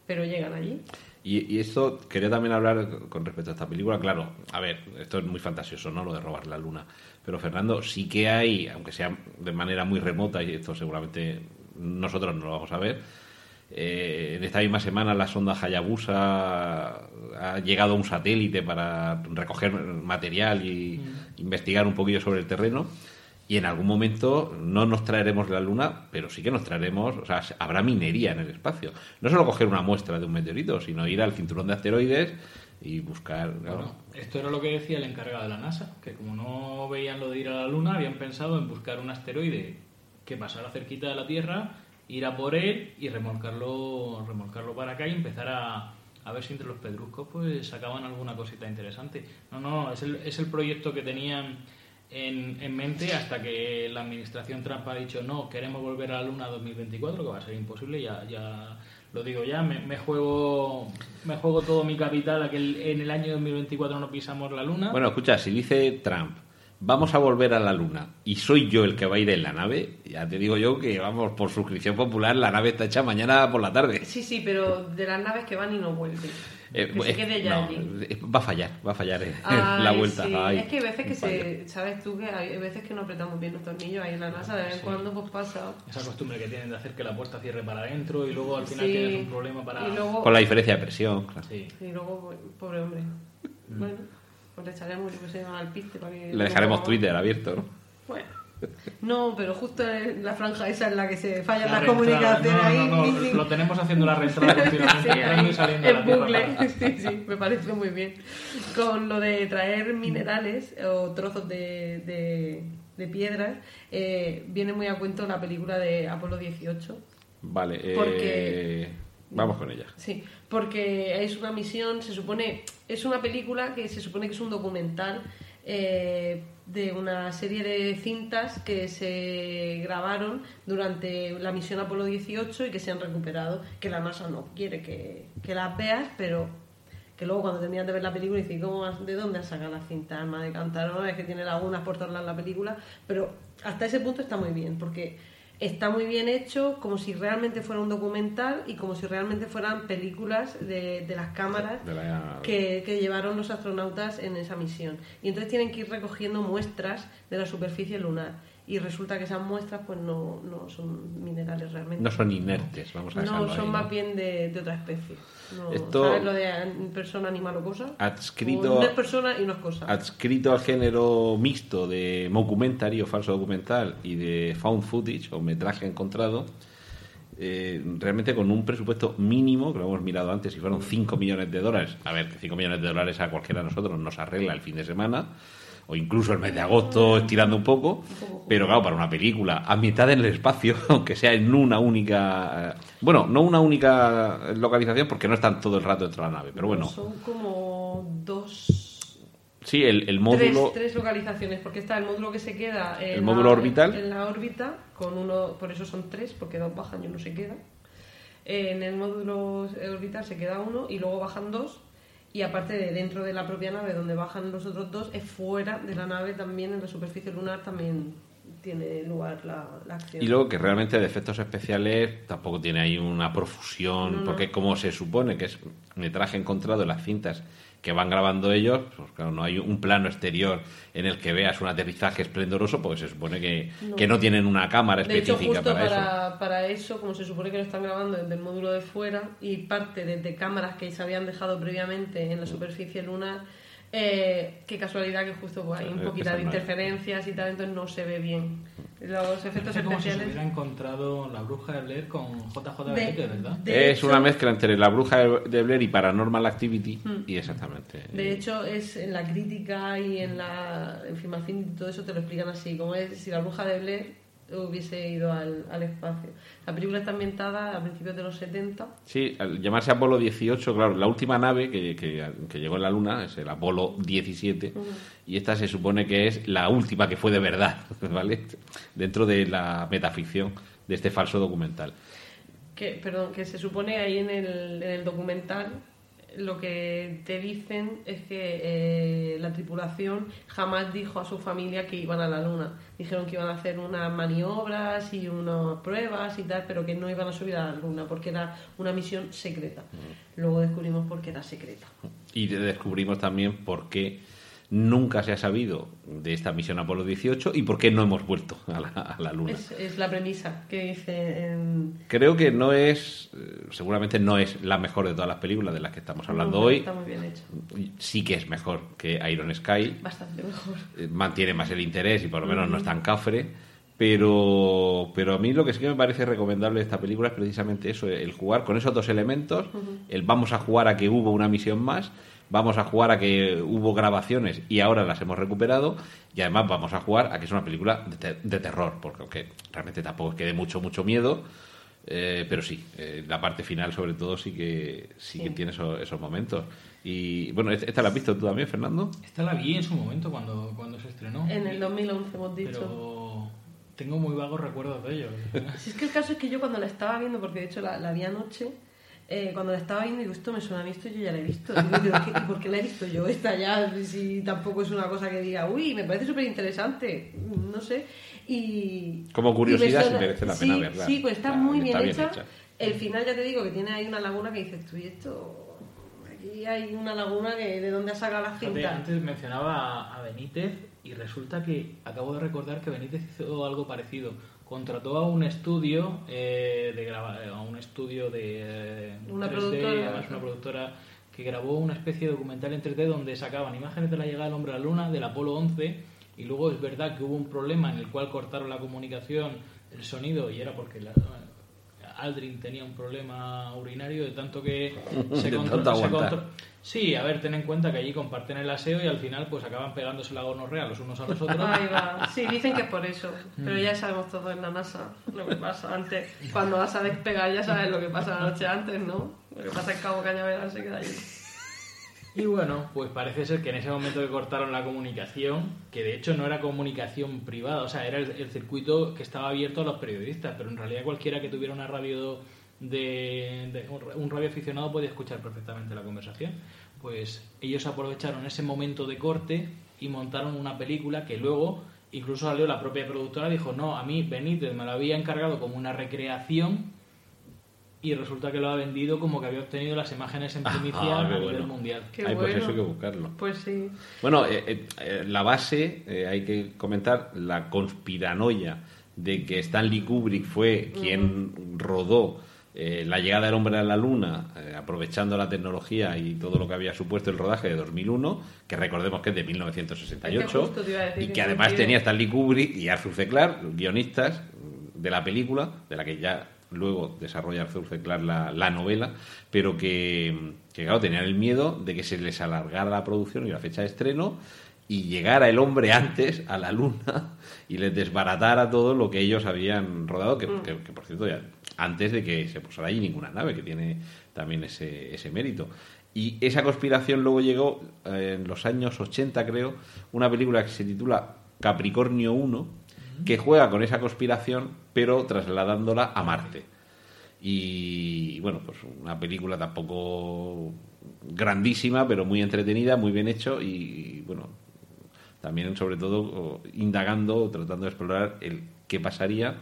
S7: pero llegan allí.
S6: Y, y esto, quería también hablar con respecto a esta película. Claro, a ver, esto es muy fantasioso, ¿no? Lo de robar la luna. Pero Fernando, sí que hay, aunque sea de manera muy remota, y esto seguramente nosotros no lo vamos a ver, eh, en esta misma semana la sonda Hayabusa ha llegado a un satélite para recoger material y investigar un poquillo sobre el terreno. Y en algún momento no nos traeremos la Luna, pero sí que nos traeremos, o sea, habrá minería en el espacio. No solo coger una muestra de un meteorito, sino ir al cinturón de asteroides y buscar.
S8: esto era lo que decía el encargado de la NASA, que como no veían lo de ir a la Luna, habían pensado en buscar un asteroide que pasara cerquita de la Tierra, ir a por él y remolcarlo, remolcarlo para acá y empezar a, a ver si entre los pedruscos pues sacaban alguna cosita interesante. No, no, es el, es el proyecto que tenían en, en mente hasta que la administración Trump ha dicho no, queremos volver a la Luna 2024, que va a ser imposible, ya, ya lo digo ya, me, me juego me juego todo mi capital a que el- en el año 2024 no pisamos la Luna.
S6: Bueno, escucha, si dice Trump, vamos a volver a la Luna y soy yo el que va a ir en la nave, ya te digo yo que, vamos, por suscripción popular, la nave está hecha mañana por la tarde.
S7: Sí, sí, pero de las naves que van y no vuelven.
S6: Eh,
S7: que se quede ya
S6: no,
S7: allí.
S6: va a fallar, va a fallar eh, <laughs> la
S7: Ay,
S6: vuelta.
S7: sí.
S6: ay,
S7: es que hay veces que se, sabes tú que hay veces que no apretamos bien los tornillos ahí en la NASA, de vez en
S8: Sí.
S7: cuando pues pasa.
S8: Esa costumbre que tienen de hacer que la puerta cierre para adentro y luego al final
S7: Sí.
S8: tienes un problema para...
S7: Luego,
S6: Con la diferencia de presión, claro.
S8: Sí.
S7: y luego pues, pobre hombre. Bueno, pues le echaremos yo que sé, al piste para que...
S6: Le dejaremos Twitter abierto, ¿no?
S7: Bueno. No, pero justo en la franja esa en la que se fallan
S8: La
S7: las comunicaciones
S8: No,
S7: ahí.
S8: no, no, lo tenemos haciendo la reentrada <laughs> continuamente,
S7: Sí,
S8: entrando
S7: ahí,
S8: y saliendo de la
S7: en bucle. <laughs> Sí, sí, me parece muy bien. Con lo de traer minerales o trozos de, de, de piedras, eh, viene muy a cuento la película de Apolo 18.
S6: Vale, eh,
S7: Porque-
S6: vamos con ella.
S7: Sí, porque es una misión, se supone, es una película que se supone que es un documental eh, de una serie de cintas que se grabaron durante la misión Apolo 18 y que se han recuperado, que la NASA no quiere que, que las veas, pero que luego cuando terminas de ver la película dices, ¿cómo ¿de dónde has sacado las cintas? Alma de es que tiene lagunas por todas la película, pero hasta ese punto está muy bien, porque está muy bien hecho, como si realmente fuera un documental y como si realmente fueran películas de, de las cámaras
S6: De la-
S7: que, que llevaron los astronautas en esa misión. Y entonces tienen que ir recogiendo muestras de la superficie lunar. Y resulta que esas muestras pues no, no son minerales realmente.
S6: No son inertes, vamos a
S7: No, son
S6: ahí, ¿no?
S7: más bien de, de otra especie. No,
S6: Esto-
S7: ¿Sabes lo de persona, animal o cosa?
S6: Adscrito-
S7: Una es persona y no es cosa.
S6: adscrito al género mixto de mockumentary o falso documental y de found footage o metraje encontrado, eh, realmente con un presupuesto mínimo, que lo hemos mirado antes, si fueron 5 millones de dólares. A ver, que 5 millones de dólares a cualquiera de nosotros nos arregla el fin de semana. O incluso el mes de agosto estirando un poco, pero claro, para una película ambientada en el espacio, <laughs> aunque sea en una única. eh, Bueno, no una única localización, porque no están todo el rato dentro de la nave, pero bueno,
S7: Son como dos
S6: sí, el, el módulo.
S7: Tres, tres localizaciones, porque está el módulo que se queda en
S6: ¿El módulo
S7: la,
S6: orbital?
S7: En la órbita, con uno, por eso son tres, porque dos bajan y uno se queda. En el módulo orbital se queda uno y luego bajan dos. Y aparte de dentro de la propia nave donde bajan los otros dos, es fuera de la nave también, en la superficie lunar también tiene lugar la, la acción.
S6: Y luego que realmente de efectos especiales tampoco tiene ahí una profusión,
S7: No,
S6: porque como se supone que es metraje encontrado en las cintas que van grabando ellos, pues claro, no hay un plano exterior en el que veas un aterrizaje esplendoroso, porque se supone que
S7: No.
S6: que no tienen una cámara
S7: De hecho,
S6: específica
S7: justo
S6: para, eso.
S7: para, para eso, como se supone que lo están grabando desde el módulo de fuera y parte desde cámaras que se habían dejado previamente en la superficie lunar, eh, qué casualidad que justo pues, hay un poquito de interferencias y tal, entonces no se ve bien. Los efectos
S8: Parece como si se
S7: especiales...
S8: hubiera encontrado la bruja de Blair con JJ Benítez, ¿verdad?
S7: de
S6: es
S7: hecho-
S6: una mezcla entre la bruja de de Blair y Paranormal Activity, y exactamente.
S7: De hecho, es en la crítica y en la en fin, al fin todo eso te lo explican así, como es si la bruja de Blair hubiese ido al, al espacio. La película está ambientada a principios de los 70
S6: Sí, al llamarse Apolo 18, claro, la última nave que, que- que llegó en la Luna es el Apolo 17 y esta se supone que es la última que fue de verdad, <laughs> ¿vale? Dentro de la metaficción de este falso documental.
S7: que perdón que se supone ahí en el, en el documental lo que te dicen es que eh, la tripulación jamás dijo a su familia que iban a la luna. Dijeron que iban a hacer unas maniobras y unas pruebas y tal pero que no iban a subir a la luna porque era una misión secreta. Luego descubrimos por qué era secreta.
S6: Y de- descubrimos también por qué nunca se ha sabido de esta misión Apolo 18 y por qué no hemos vuelto a la, a la Luna.
S7: es, es la premisa que dice en,
S6: Creo que no es, eh, seguramente no es la mejor de todas las películas de las que estamos hablando
S7: No,
S6: hoy.
S7: está muy bien hecho
S6: Sí que es mejor que Iron Sky.
S7: bastante mejor <laughs>
S6: eh, mantiene más el interés y por lo menos no es tan cafre. Pero, pero a mí lo que sí que me parece recomendable de esta película es precisamente eso, el jugar con esos dos elementos, el vamos a jugar a que hubo una misión más, vamos a jugar a que hubo grabaciones y ahora las hemos recuperado y además vamos a jugar a que es una película de, te- de terror, porque aunque realmente tampoco es que dé mucho, mucho miedo, eh, pero sí, eh, la parte final sobre todo sí que, sí que
S7: Sí.
S6: tiene esos, esos momentos. Y bueno, ¿esta la has visto tú también, Fernando?
S8: Esta la vi en su momento cuando, cuando se estrenó.
S7: en el 2011 hemos dicho
S8: Pero tengo muy vagos recuerdos de ello. <laughs>
S7: Si es que el caso es que yo cuando la estaba viendo, porque de hecho la, la vi anoche, eh, cuando la estaba viendo digo, esto me suena a mí, esto yo ya la he visto. Y digo, "¿Pero qué- ¿y por qué la he visto yo esta ya? Si tampoco es una cosa que diga, uy, me parece súper interesante, no sé. Y,
S6: Como curiosidad,
S7: y me
S6: sí merece la
S7: sí,
S6: pena verla.
S7: Sí, pues está muy bien,
S6: está bien
S7: hecha.
S6: hecha.
S7: El final ya te digo que tiene ahí una laguna que dices, tú, y esto... Aquí hay una laguna que de dónde ha sacado la cinta.
S8: antes mencionaba a Benítez y resulta que acabo de recordar que Benítez hizo algo parecido. Contrató a un estudio eh, de graba- a un estudio de eh,
S7: Una
S8: 3D,
S7: productora.
S8: además una productora que grabó una especie de documental en 3D donde sacaban imágenes de la llegada del hombre a la luna del Apolo 11 y luego es verdad que hubo un problema en el cual cortaron la comunicación, el sonido y era porque la, Aldrin tenía un problema urinario de tanto que <laughs> se,
S6: De
S8: contro-
S6: tanto
S8: se
S6: aguantar.
S8: contro- Sí, a ver, ten en cuenta que allí comparten el aseo y al final pues acaban pegándose la gonorrea los unos a los otros. <laughs>
S7: Ahí va. Sí, dicen que es por eso.
S6: Mm.
S7: Pero ya sabemos todo en la NASA lo que pasa antes. Cuando vas a despegar ya sabes lo que pasa la noche antes, ¿no? Lo que pasa es que Cabo Cañaveral se queda allí.
S8: Y bueno, pues parece ser que en ese momento que cortaron la comunicación, que de hecho no era comunicación privada, o sea, era el, el circuito que estaba abierto a los periodistas, pero en realidad cualquiera que tuviera una radio de, de- un radio aficionado podía escuchar perfectamente la conversación. Pues ellos aprovecharon ese momento de corte y montaron una película que luego incluso salió la propia productora dijo, no, a mí Benítez me lo había encargado como una recreación y resulta que lo ha vendido como que había obtenido las imágenes en primicia
S6: Ah,
S8: a
S6: qué
S8: nivel
S6: bueno.
S8: mundial.
S7: Qué
S6: Ay, pues
S7: bueno.
S6: eso hay que buscarlo.
S7: Pues sí.
S6: Bueno, eh, eh, eh, la base, eh, hay que comentar, la conspiranoia de que Stanley Kubrick fue quien rodó eh, la llegada del hombre a la luna, eh, aprovechando la tecnología y todo lo que había supuesto el rodaje de 2001, que recordemos que es de 1968,
S7: Es que justo te iba a decir
S6: y
S7: que
S6: además tenía Stanley Kubrick y Arthur C. Clarke, guionistas de la película, de la que ya luego desarrolla Arthur C. Clarke la, la novela, pero que, que, claro, tenían el miedo de que se les alargara la producción y la fecha de estreno y llegara el hombre antes a la luna <laughs> y les desbaratara todo lo que ellos habían rodado, que, que- que, por cierto, ya antes de que se posara allí ninguna nave, que tiene también ese, ese mérito. Y esa conspiración luego llegó eh, en los años 80, creo, una película que se titula Capricornio 1, que juega con esa conspiración, pero trasladándola a Marte. Y bueno, pues una película tampoco grandísima, pero muy entretenida, muy bien hecho y, bueno, también sobre todo indagando, tratando de explorar el qué pasaría,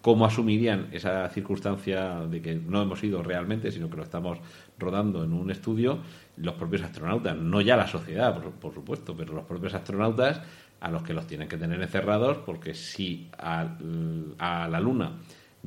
S6: cómo asumirían esa circunstancia de que no hemos ido realmente, sino que lo estamos rodando en un estudio, los propios astronautas, no ya la sociedad, por, por supuesto, pero los propios astronautas a los que los tienen que tener encerrados, porque si a, a la Luna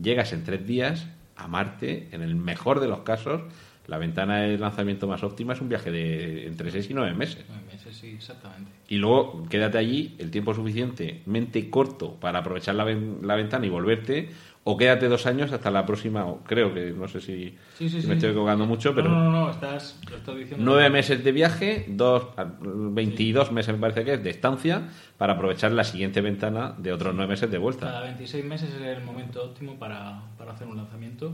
S6: llegas en tres días, a Marte, en el mejor de los casos, la ventana de lanzamiento más óptima es un viaje de entre seis y nueve meses.
S8: Nueve meses, sí, exactamente.
S6: Y luego quédate allí el tiempo suficientemente corto para aprovechar la, ven- la ventana y volverte, o quédate dos años hasta la próxima, o creo que no sé si,
S8: Sí, sí,
S6: si
S8: sí.
S6: me estoy equivocando mucho, pero
S8: No, no, no, estás, lo estás diciendo.
S6: nueve meses de viaje, dos, 22 meses me parece que es de estancia, para aprovechar la siguiente ventana de otros nueve meses de
S8: Cada
S6: vuelta.
S8: 26 meses es el momento óptimo para, para hacer un lanzamiento.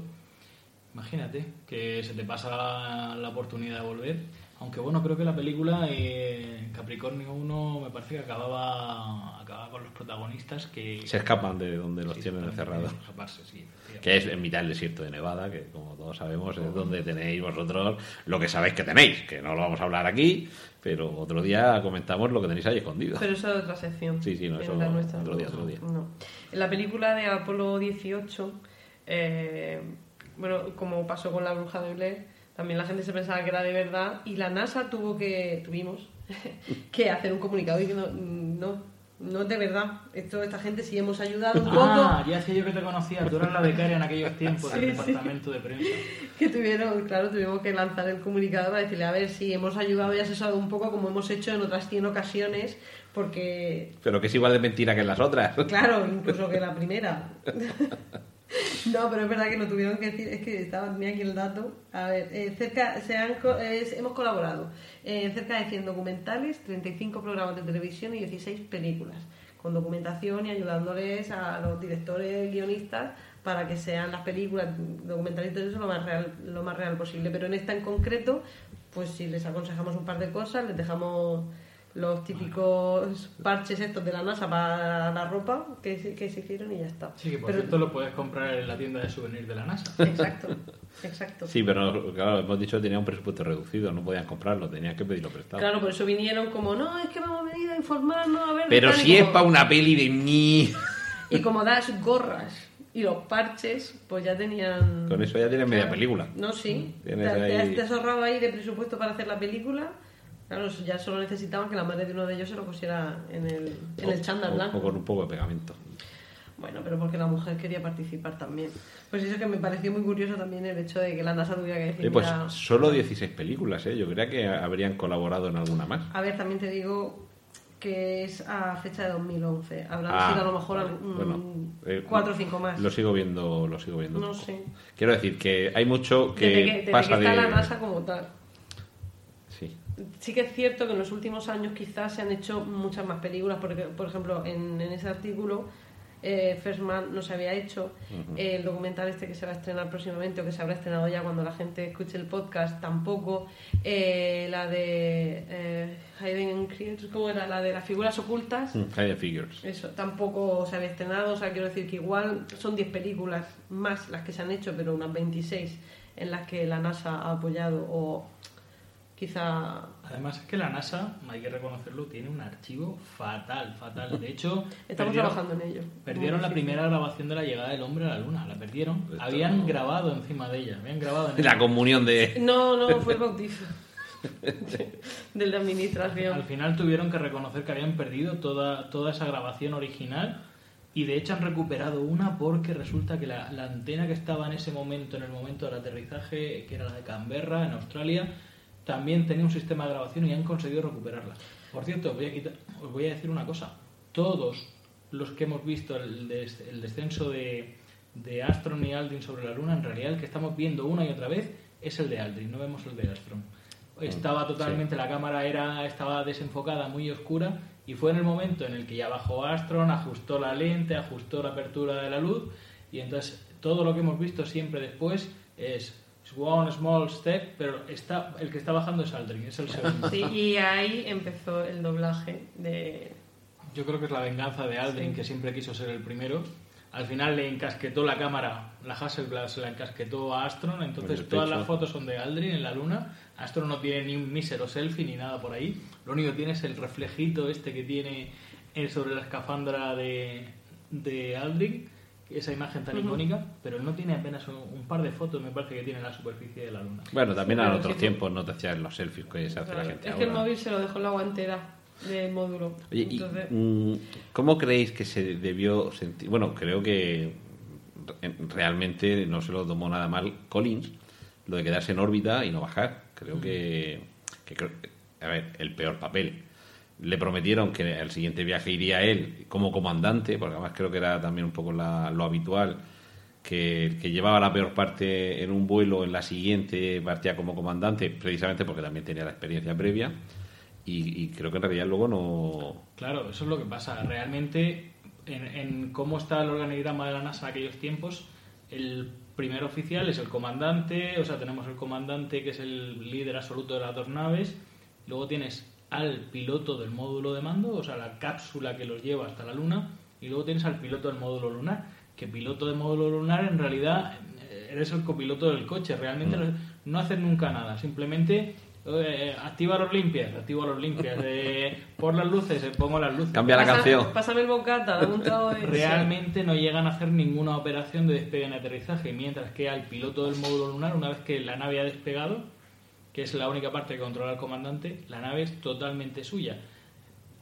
S8: Imagínate que se te pasa la oportunidad de volver. Aunque bueno, creo que la película eh, Capricornio 1 me parece que acababa, acababa con los protagonistas que...
S6: Se escapan de donde los
S8: Sí,
S6: tienen encerrados.
S8: sí,
S6: que es en mitad del desierto de Nevada, que como todos sabemos es donde tenéis vosotros lo que sabéis que tenéis, que no lo vamos a hablar aquí, pero otro día comentamos lo que tenéis ahí escondido.
S7: Pero eso es otra sección.
S6: Sí, sí, no,
S7: en
S6: eso
S7: la nuestra.
S6: otro día, otro día.
S7: No. En la película de Apolo 18, eh, bueno, como pasó con la bruja de Blair, también la gente se pensaba que era de verdad y la NASA tuvo que, tuvimos, <laughs> que hacer un comunicado diciendo, no, no es de verdad. Esto, esta gente sí hemos ayudado un poco.
S8: Ah, ya sé yo que te conocía. Tú eras la becaria en aquellos tiempos
S7: Sí,
S8: del
S7: sí.
S8: departamento de prensa.
S7: que tuvieron, claro, tuvimos que lanzar el comunicado para decirle, a ver, si hemos ayudado y asesorado un poco como hemos hecho en otras 100 ocasiones, porque
S6: Pero que es igual de mentira que las otras.
S7: Claro, incluso que la <laughs> primera. No, pero es verdad que lo tuvieron que decir, es que estaba, tenía aquí el dato. A ver, eh, cerca, se han, eh, hemos colaborado en cerca de 100 documentales, 35 programas de televisión y 16 películas, con documentación y ayudándoles a los directores, guionistas, para que sean las películas, documentales y todo eso lo más real, lo más real posible. Pero en esta en concreto, pues si les aconsejamos un par de cosas, les dejamos los típicos parches estos de la NASA para la ropa que, se- que se hicieron y ya está.
S8: Sí, que por
S7: Pero-
S8: cierto lo puedes comprar en la tienda de souvenirs de la NASA.
S7: Exacto, exacto.
S6: Sí, pero claro, hemos dicho que tenía un presupuesto reducido, no podían comprarlo, tenían que pedirlo prestado.
S7: Claro, por eso vinieron como, no, es que hemos venido a informarnos, a ver...
S6: pero
S7: tal", y
S6: si es para una peli de mí. <laughs>
S7: Y como das gorras y los parches, pues ya tenían...
S6: Con eso ya tienes media película.
S7: No, sí.
S6: Ahí-
S7: te has ahorrado ahí de presupuesto para hacer la película. Claro, ya solo necesitaban que la madre de uno de ellos se lo pusiera en el, en el chándal blanco.
S6: o con un poco de pegamento.
S7: Bueno, pero porque la mujer quería participar también. Pues eso que me pareció muy curioso también el hecho de que la NASA tuviera que decir...
S6: Oye, pues
S7: "Mira,
S6: solo 16 películas, ¿eh? Yo creía que habrían colaborado en alguna más.
S7: A ver, también te digo que es a fecha de 2011. Habrán
S6: Ah,
S7: sido a lo mejor
S6: vale.
S7: algún-
S6: Bueno, eh,
S7: cuatro o cinco más.
S6: Lo sigo viendo, lo sigo viendo.
S7: No sé.
S6: Quiero decir que hay mucho que,
S7: desde que, desde
S6: pasa
S7: que está
S6: de.
S7: la NASA como tal.
S6: Sí.
S7: Que es cierto que en los últimos años quizás se han hecho muchas más películas, porque por ejemplo en, en ese artículo eh, First Man no se había hecho, el documental este que se va a estrenar próximamente o que se habrá estrenado ya cuando la gente escuche el podcast tampoco, eh, la de eh, Hidden Creatures, ¿cómo era? La de las figuras ocultas.
S6: Hidden Figures.
S7: Eso, tampoco se había estrenado, o sea, quiero decir que igual son 10 películas más las que se han hecho, pero unas 26 en las que la NASA ha apoyado o quizá
S8: Además es que la NASA, hay que reconocerlo, tiene un archivo fatal, fatal. De hecho,
S7: estamos
S8: perdieron-
S7: trabajando en ello.
S8: Perdieron la primera grabación de la llegada del hombre a la luna, la perdieron.
S6: Esto
S8: Habían
S6: no.
S8: grabado encima de ella, habían grabado en
S6: La
S8: ella.
S6: comunión de...
S7: No, no, fue el bautizo <laughs> de la
S8: Al
S7: administración.
S8: final tuvieron que reconocer que habían perdido toda, toda esa grabación original y de hecho han recuperado una porque resulta que la, la antena que estaba en ese momento, en el momento del aterrizaje, que era la de Canberra, en Australia, también tenía un sistema de grabación y han conseguido recuperarla. Por cierto, voy a quitar- os voy a decir una cosa. Todos los que hemos visto el, des- el descenso de, de Astron y Aldrin sobre la Luna, en realidad el que estamos viendo una y otra vez es el de Aldrin, no vemos el de Astron. Estaba totalmente, la cámara era estaba desenfocada, muy oscura, y fue en el momento en el que ya bajó Astron, ajustó la lente, ajustó la apertura de la luz, y entonces todo lo que hemos visto siempre después es one small step, pero está, el que está bajando es Aldrin, es el segundo.
S7: Sí, y ahí empezó el doblaje de...
S8: Yo creo que es la venganza de Aldrin,
S7: Sí.
S8: que siempre quiso ser el primero. Al final le encasquetó la cámara, la Hasselblad se la encasquetó a Astron, entonces todas las fotos son de Aldrin en la luna. Astron no tiene ni un mísero selfie ni nada por ahí. Lo único que tiene es el reflejito este que tiene eh, sobre la escafandra de, de Aldrin, esa imagen tan icónica, pero él no tiene apenas un, un par de fotos, me parece que tiene en la superficie de la luna.
S6: Bueno, también en otros tiempos no te hacían los selfies que se hace la
S7: Claro,
S6: gente
S7: es que el móvil se lo dejó en la guantera del módulo.
S6: Oye, y,
S7: Entonces,
S6: mm, ¿cómo creéis que se debió sentir? Bueno, creo que en- realmente no se lo tomó nada mal Collins, lo de quedarse en órbita y no bajar. Creo que, que creo- a ver, el peor papel. Le prometieron que el siguiente viaje iría él como comandante, porque además creo que era también un poco la- lo habitual, que que llevaba la peor parte en un vuelo, en la siguiente partía como comandante, precisamente porque también tenía la experiencia previa. Y, y creo que en realidad luego no,
S8: Claro, eso es lo que pasa. Realmente, en, en cómo está el organigrama de la NASA en aquellos tiempos, el primer oficial es el comandante, o sea, tenemos el comandante que es el líder absoluto de las dos naves, luego tienes al piloto del módulo de mando, o sea, la cápsula que los lleva hasta la Luna, y luego tienes al piloto del módulo lunar, que piloto del módulo lunar en realidad eh, eres el copiloto del coche, realmente no, no haces nunca nada, simplemente eh, activa los limpias, activa los limpias, eh, <laughs> por las luces, eh, pongo las luces.
S6: Cambia la
S7: pasa-
S6: canción.
S7: Pásame el bocata, un trago de...
S8: Realmente no llegan a hacer ninguna operación de despegue y aterrizaje, mientras que al piloto del módulo lunar, una vez que la nave ha despegado, que es la única parte que controla el comandante, la nave es totalmente suya.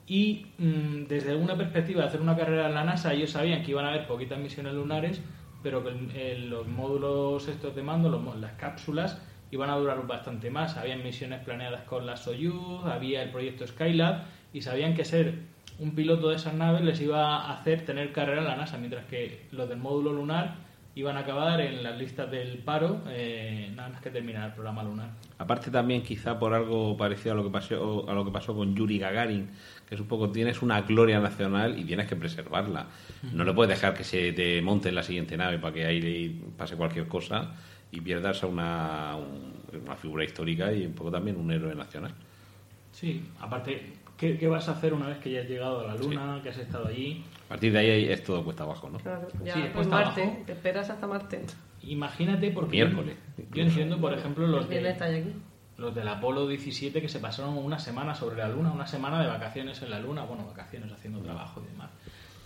S8: Y mm, desde una perspectiva de hacer una carrera en la NASA, ellos sabían que iban a haber poquitas misiones lunares, pero que los módulos estos de mando, los las cápsulas, iban a durar bastante más. Habían misiones planeadas con la Soyuz, había el proyecto Skylab, y sabían que ser un piloto de esas naves les iba a hacer tener carrera en la NASA, mientras que los del módulo lunar iban a acabar en las listas del paro eh, nada más que terminar el programa lunar.
S6: Aparte también quizá por algo parecido a lo que pasó a lo que pasó con Yuri Gagarin, que es un poco tienes una gloria nacional y tienes que preservarla. No le puedes dejar que se te monte en la siguiente nave para que ahí pase cualquier cosa y pierdas a una, un- una figura histórica y un poco también un héroe nacional.
S8: Sí, aparte, ¿qué, qué vas a hacer una vez que ya has llegado a la Luna, que has estado allí?
S6: A partir de ahí es todo cuesta abajo, ¿no?
S7: Claro, ya,
S8: Sí,
S7: pues
S8: cuesta
S7: Marte,
S8: abajo.
S7: te esperas hasta Marte.
S8: Imagínate, porque
S6: Miércoles,
S8: yo, entiendo, por ejemplo, los, de,
S7: aquí.
S8: los del Apolo 17 que se pasaron una semana sobre la Luna, una semana de vacaciones en la Luna, bueno, vacaciones haciendo trabajo y demás.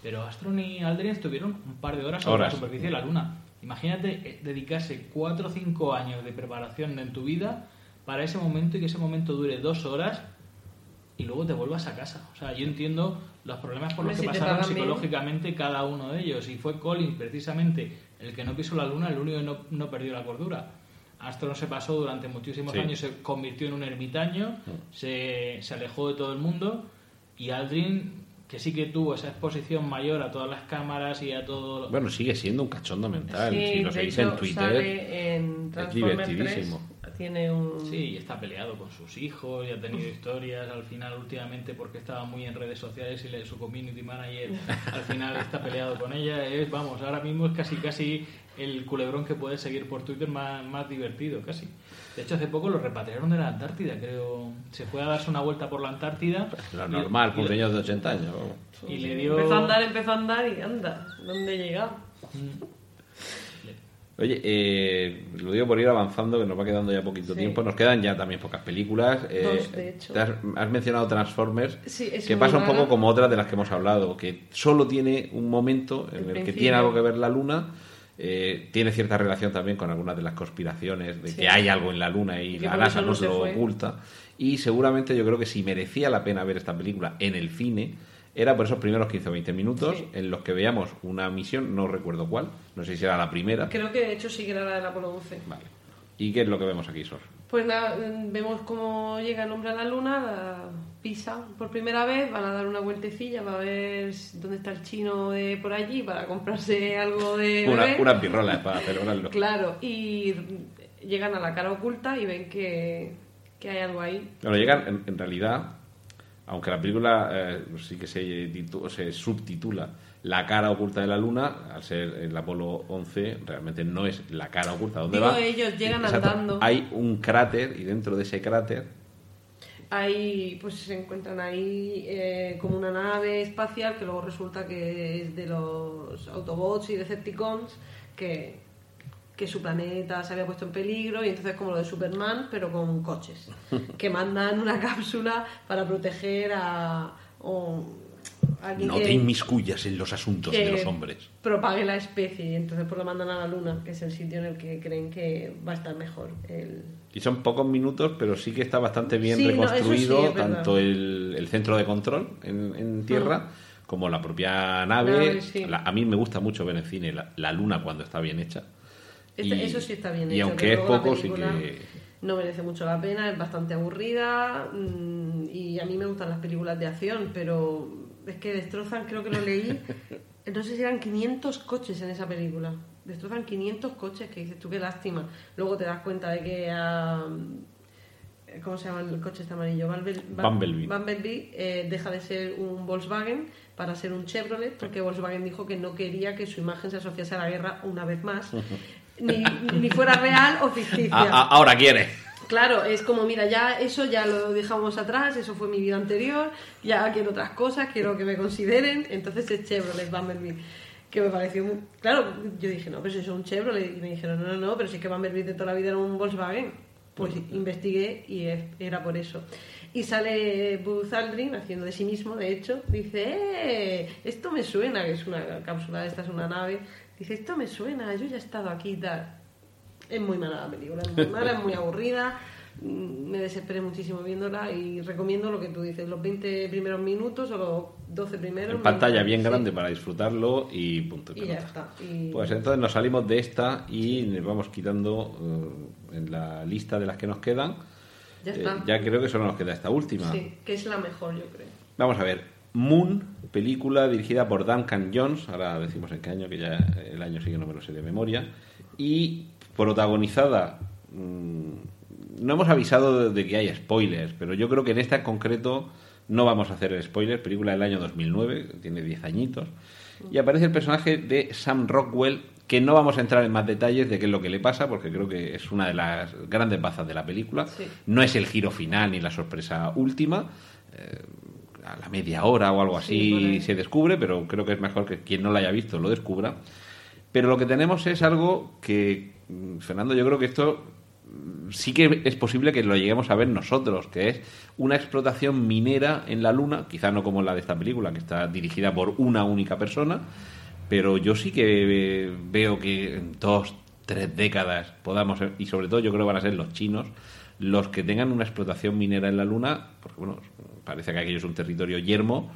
S8: Pero Astron y Aldrin estuvieron un par de horas sobre
S6: Horas.
S8: la superficie de la Luna. Imagínate eh, dedicarse 4 o 5 años de preparación en tu vida para ese momento y que ese momento dure dos horas y luego te vuelvas a casa. O sea, yo entiendo los problemas por los que
S7: si
S8: pasaron psicológicamente cada uno de ellos. Y fue Collins precisamente el que no pisó la luna, el único que no, no perdió la cordura. Astron se pasó durante muchísimos
S6: Sí.
S8: años, se convirtió en un ermitaño, se, se alejó de todo el mundo y Aldrin, que sí que tuvo esa exposición mayor a todas las cámaras y a todo...
S6: Bueno, sigue siendo un cachondo mental.
S7: Sí,
S6: si lo seguís en Twitter,
S7: sale en Transformers 3,
S6: divertidísimo.
S7: Tiene un...
S8: Sí, y está peleado con sus hijos y ha tenido historias al final últimamente porque estaba muy en redes sociales y le- su community manager al final está peleado con ella. Es, vamos, ahora mismo es casi casi el culebrón que puedes seguir por Twitter más, más divertido, casi. De hecho, hace poco lo repatriaron de la Antártida, creo. Se fue a darse una vuelta por la Antártida.
S6: lo normal, un señor de 80 años.
S8: Y le dio...
S7: Empezó a andar, empezó a andar y anda, ¿dónde he llegado?
S6: Oye, eh, lo digo por ir avanzando, que nos va quedando ya poquito
S7: Sí.
S6: tiempo. Nos quedan ya también pocas películas. Eh,
S7: Dos, de hecho.
S6: te has, has mencionado Transformers,
S7: Sí,
S6: que pasa un poco como otras de las que hemos hablado, que solo tiene un momento en
S7: El
S6: el, que
S7: principio.
S6: tiene algo que ver la Luna. eh, tiene cierta relación también con algunas de las conspiraciones de
S7: Sí.
S6: que hay algo en la Luna y la NASA nos lo
S7: fue.
S6: oculta. Y seguramente yo creo que si merecía la pena ver esta película en el cine, era por esos primeros 15 o 20 minutos
S7: Sí.
S6: en los que veíamos una misión, no recuerdo cuál, no sé si era la primera.
S7: Creo que de hecho sí que era la del Apolo 11.
S6: Vale. ¿Y qué es lo que vemos aquí, Sor?
S7: Pues nada, mm, vemos cómo llega el hombre a la luna, la pisa por primera vez, van a dar una vueltecilla para ver dónde está el chino de por allí para comprarse algo de
S6: Una, unas birrolas para celebrarlo. <laughs>
S7: Claro, y llegan a la cara oculta y ven que, que hay algo ahí.
S6: Bueno, llegan, en, en realidad, aunque la película eh, sí que se, titu- se subtitula La cara oculta de la luna, al ser el Apolo 11, realmente no es la cara oculta. ¿Dónde
S7: Digo,
S6: va?
S7: ellos llegan
S6: Exacto.
S7: andando.
S6: Hay un cráter y dentro de ese cráter
S7: Ahí pues se encuentran ahí eh, como una nave espacial que luego resulta que es de los Autobots y Decepticons que, que su planeta se había puesto en peligro y entonces como lo de Superman pero con coches <laughs> que mandan una cápsula para proteger a, o- a alguien
S6: no
S7: que-
S6: te inmiscuyas en los asuntos de los hombres.
S7: propague la especie y entonces pues lo mandan a la luna que es el sitio en el que creen que va a estar mejor el,
S6: Y son pocos minutos, pero sí que está bastante bien
S7: Sí, no, eso sí,
S6: reconstruido tanto el, el centro de control en, en tierra como la propia nave.
S7: Nave, sí.
S6: La- a mí me gusta mucho ver en cine la, la luna cuando está bien hecha.
S7: Este-
S6: Y-
S7: eso sí está bien
S6: Y
S7: hecho,
S6: aunque es poco, sí que...
S7: No merece mucho la pena, es bastante aburrida mm, y a mí me gustan las películas de acción, pero es que destrozan, creo que lo leí, <laughs> no sé si eran 500 coches en esa película. Destrozan 500 coches, que dices tú, qué lástima. Luego te das cuenta de que a... ¿Cómo se llama el coche este amarillo? Bumblebee,
S6: Bumblebee.
S7: Bumblebee, eh, deja de ser un Volkswagen para ser un Chevrolet, porque Volkswagen dijo que no quería que su imagen se asociase a la guerra una vez más, <laughs> ni, ni fuera real o ficticia.
S6: A- a- ahora quiere.
S7: Claro, es como, mira, ya eso ya lo dejamos atrás, eso fue mi vida anterior, ya quiero otras cosas, quiero que me consideren, entonces es Chevrolet Bumblebee. Que me pareció muy... Claro, yo dije, no, pero si es un Chevrolet. Y me dijeron, no, no, no, pero si es que Bumblebee de toda la vida era un Volkswagen. Pues investigué y era por eso. Y sale Buzz Aldrin haciendo de sí mismo, de hecho, dice, ¡eh! Esto me suena, que es una cápsula, esta es una nave. Dice, esto me suena, yo ya he estado aquí y tal. Es muy mala la película, es muy mala, es muy aburrida. mm, Me desesperé muchísimo viéndola y recomiendo lo que tú dices, los 20 primeros minutos o los 12 primeros.
S6: En pantalla bien
S7: Sí.
S6: grande para disfrutarlo y punto. y
S7: ya está. Y-
S6: Pues entonces nos salimos de esta y nos vamos quitando eh, en la lista de las que nos quedan.
S7: Ya
S6: Eh,
S7: está.
S6: ya creo que solo nos queda esta última.
S7: Sí, que es la mejor, yo creo.
S6: Vamos a ver. Moon, película dirigida por Duncan Jones, ahora decimos en qué año, que ya el año sí que no me lo sé de memoria, y protagonizada, mm, no hemos avisado de, que hay spoilers, pero yo creo que en esta en concreto no vamos a hacer spoilers, película del año 2009, tiene 10 añitos, y aparece el personaje de Sam Rockwell, que no vamos a entrar en más detalles de qué es lo que le pasa, porque creo que es una de las grandes bazas de la película,
S7: Sí.
S6: no es el giro final ni la sorpresa última, a la media hora o algo
S7: Sí,
S6: así se descubre, pero creo que es mejor que quien no lo haya visto lo descubra. Pero lo que tenemos es algo que, mm, Fernando, yo creo que esto mm, sí que es posible que lo lleguemos a ver nosotros, que es una explotación minera en la Luna, quizá no como la de esta película, que está dirigida por una única persona, pero yo sí que eh, veo que en dos, tres décadas podamos, y sobre todo yo creo que van a ser los chinos, los que tengan una explotación minera en la Luna, porque bueno, parece que aquello es un territorio yermo,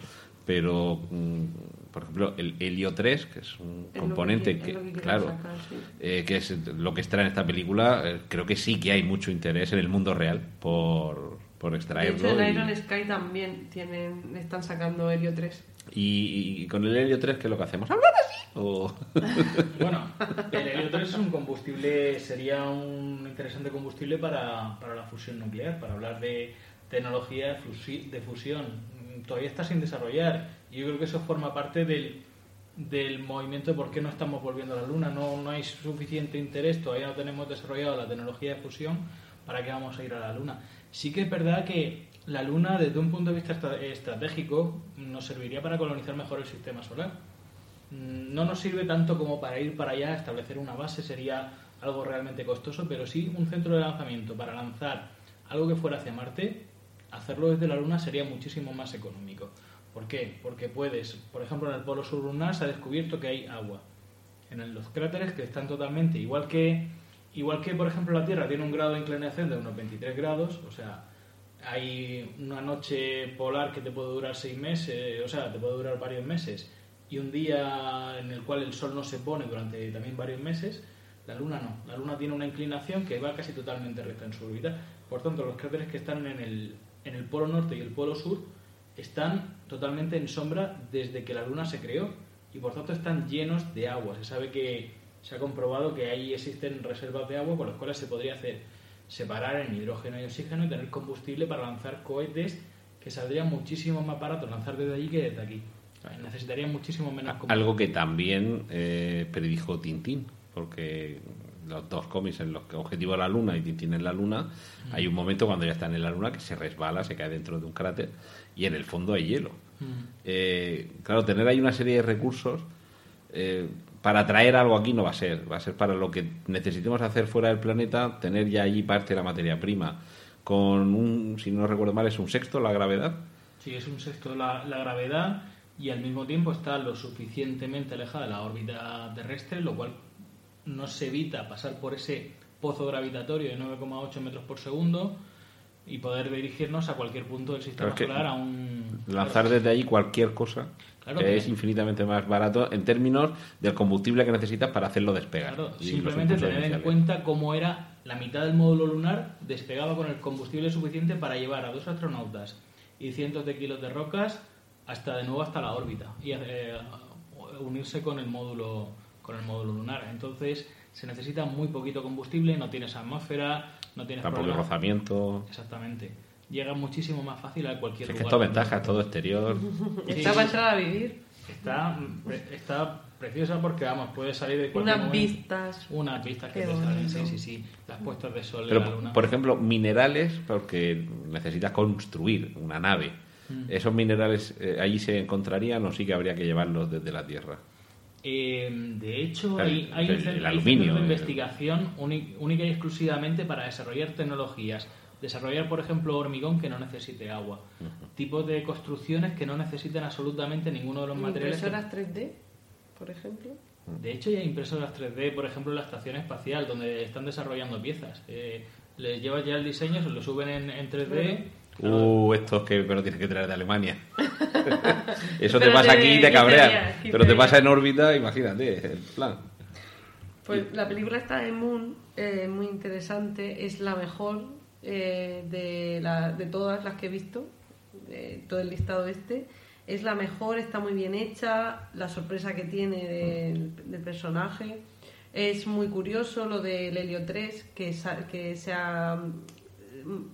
S6: pero mm, por ejemplo el helio 3, que es un
S7: Es
S6: componente
S7: que-
S6: que,
S7: es lo que quieren
S6: claro,
S7: sacar, sí.
S6: eh, que es lo que extrae en esta película, eh, creo que sí que hay mucho interés en el mundo real por, por
S7: De
S6: extraerlo.
S7: hecho, en
S6: y-
S7: Iron Sky también tienen, están sacando Helio 3.
S6: y, y con el helio 3, ¿qué es lo que hacemos? ¿Hablar así? O- <laughs>
S8: Bueno, el helio 3 es un combustible, sería un interesante combustible para, para la fusión nuclear, para hablar de tecnología de, fusi- de fusión. Mm, Todavía está sin desarrollar y yo creo que eso forma parte del, del movimiento de por qué no estamos volviendo a la Luna. No, no hay suficiente interés, todavía no tenemos desarrollado la tecnología de fusión para que vamos a ir a la Luna. Sí que es verdad que la Luna, desde un punto de vista estra- estratégico, nos serviría para colonizar mejor el sistema solar mm, no nos sirve tanto como para ir para allá, establecer una base sería algo realmente costoso, pero sí un centro de lanzamiento para lanzar algo que fuera hacia Marte, hacerlo desde la Luna sería muchísimo más económico. ¿Por qué? Porque puedes, por ejemplo, en el polo sur lunar se ha descubierto que hay agua. En los cráteres que están totalmente, igual que, igual que por ejemplo la Tierra tiene un grado de inclinación de unos 23 grados, o sea, hay una noche polar que te puede durar seis meses, o sea, te puede durar varios meses, y un día en el cual el sol no se pone durante también varios meses, la Luna no. La Luna tiene una inclinación que va casi totalmente recta en su órbita. Por tanto, los cráteres que están en el, en el polo norte y el polo sur están totalmente en sombra desde que la Luna se creó y por tanto están llenos de agua. Se sabe que se ha comprobado que ahí existen reservas de agua con las cuales se podría hacer separar en hidrógeno y oxígeno y tener combustible para lanzar cohetes que saldría muchísimo más barato lanzar desde allí que desde aquí. Necesitaría muchísimo menos
S6: combustible. Algo que también eh, predijo Tintín, porque los dos cómics en los que Objetivo la Luna y Tintín en la Luna, hay un momento cuando ya están en la Luna que se resbala, se cae dentro de un cráter y en el fondo hay hielo. Eh, claro, tener ahí una serie de recursos eh, para traer algo aquí no va a ser, va a ser para lo que necesitemos hacer fuera del planeta, tener ya allí parte de la materia prima. Con un, si no recuerdo mal, es un sexto la gravedad.
S8: Sí, es un sexto la, la gravedad y al mismo tiempo está lo suficientemente alejada de la órbita terrestre, lo cual nos evita pasar por ese pozo gravitatorio de 9,8 metros por segundo y poder dirigirnos a cualquier punto del sistema solar a un
S6: lanzar desde allí cualquier cosa que es infinitamente más barato en términos del combustible que necesitas para hacerlo despegar.
S8: simplemente tener en cuenta cómo era la mitad del módulo lunar despegaba con el combustible suficiente para llevar a dos astronautas y cientos de kilos de rocas hasta de nuevo hasta la órbita y eh, unirse con el módulo con el módulo lunar. Entonces se necesita muy poquito combustible, no tienes atmósfera, no tienes
S6: Tampoco rozamiento.
S8: Exactamente. Llega muchísimo más fácil a cualquier
S6: es
S8: lugar.
S6: Que esto ventaja, todo exterior. <laughs>
S7: Está para entrar a vivir.
S8: Está, está preciosa porque, vamos, puede salir de cualquier
S7: Unas vistas.
S8: Unas vistas que te salen, sí, sí, sí. Las puestas de sol
S6: Pero,
S8: la luna.
S6: Por ejemplo, minerales, porque necesitas construir una nave. Mm. ¿Esos minerales eh, allí se encontrarían o sí que habría que llevarlos desde la Tierra?
S8: Eh, de hecho, hay, hay, un centro, de investigación única y exclusivamente para desarrollar tecnologías. Desarrollar, por ejemplo, hormigón que no necesite agua. Tipos de construcciones que no necesiten absolutamente ninguno de los materiales.
S7: ¿Impresoras 3D, por ejemplo?
S8: De hecho, ya hay impresoras 3D, por ejemplo, en la estación espacial, donde están desarrollando piezas. Eh, les llevas ya el diseño, se lo suben en, en 3D.
S6: Uh, estos que pero tienes que traer de Alemania. <laughs> Eso te pasa aquí y te cabreas. Pero te pasa en órbita, imagínate, el plan.
S7: Pues la película está de Moon, eh, muy interesante, es la mejor eh, de, la, de todas las que he visto, de todo el listado este. Es la mejor, está muy bien hecha, la sorpresa que tiene del, del personaje. Es muy curioso lo del Helio 3, que, que se ha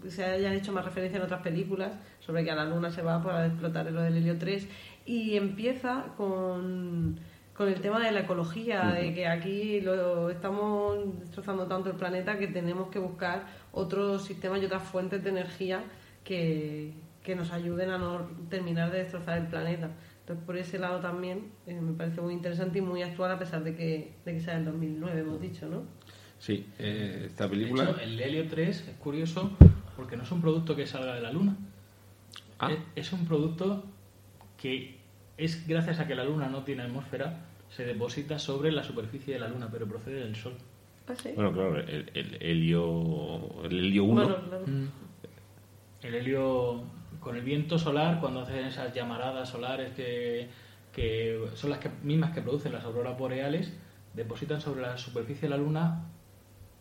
S7: se hayan hecho más referencia en otras películas sobre que a la luna se va para explotar lo del helio 3 y empieza con, con el tema de la ecología, de que aquí lo estamos destrozando tanto el planeta que tenemos que buscar otros sistemas y otras fuentes de energía que, que nos ayuden a no terminar de destrozar el planeta. Entonces, por ese lado también eh, me parece muy interesante y muy actual, a pesar de que, de que sea en 2009, hemos dicho, ¿no?
S6: Sí, eh, esta película.
S8: el Helio 3 es curioso porque no es un producto que salga de la Luna. Ah. Es, un producto que es gracias a que la Luna no tiene atmósfera, se deposita sobre la superficie de la Luna, pero procede del Sol.
S7: ¿Ah,
S6: bueno, claro, el, helio, el helio 1.
S8: Mm. El helio con el viento solar, cuando hacen esas llamaradas solares que, que son las mismas que producen las auroras boreales, depositan sobre la superficie de la Luna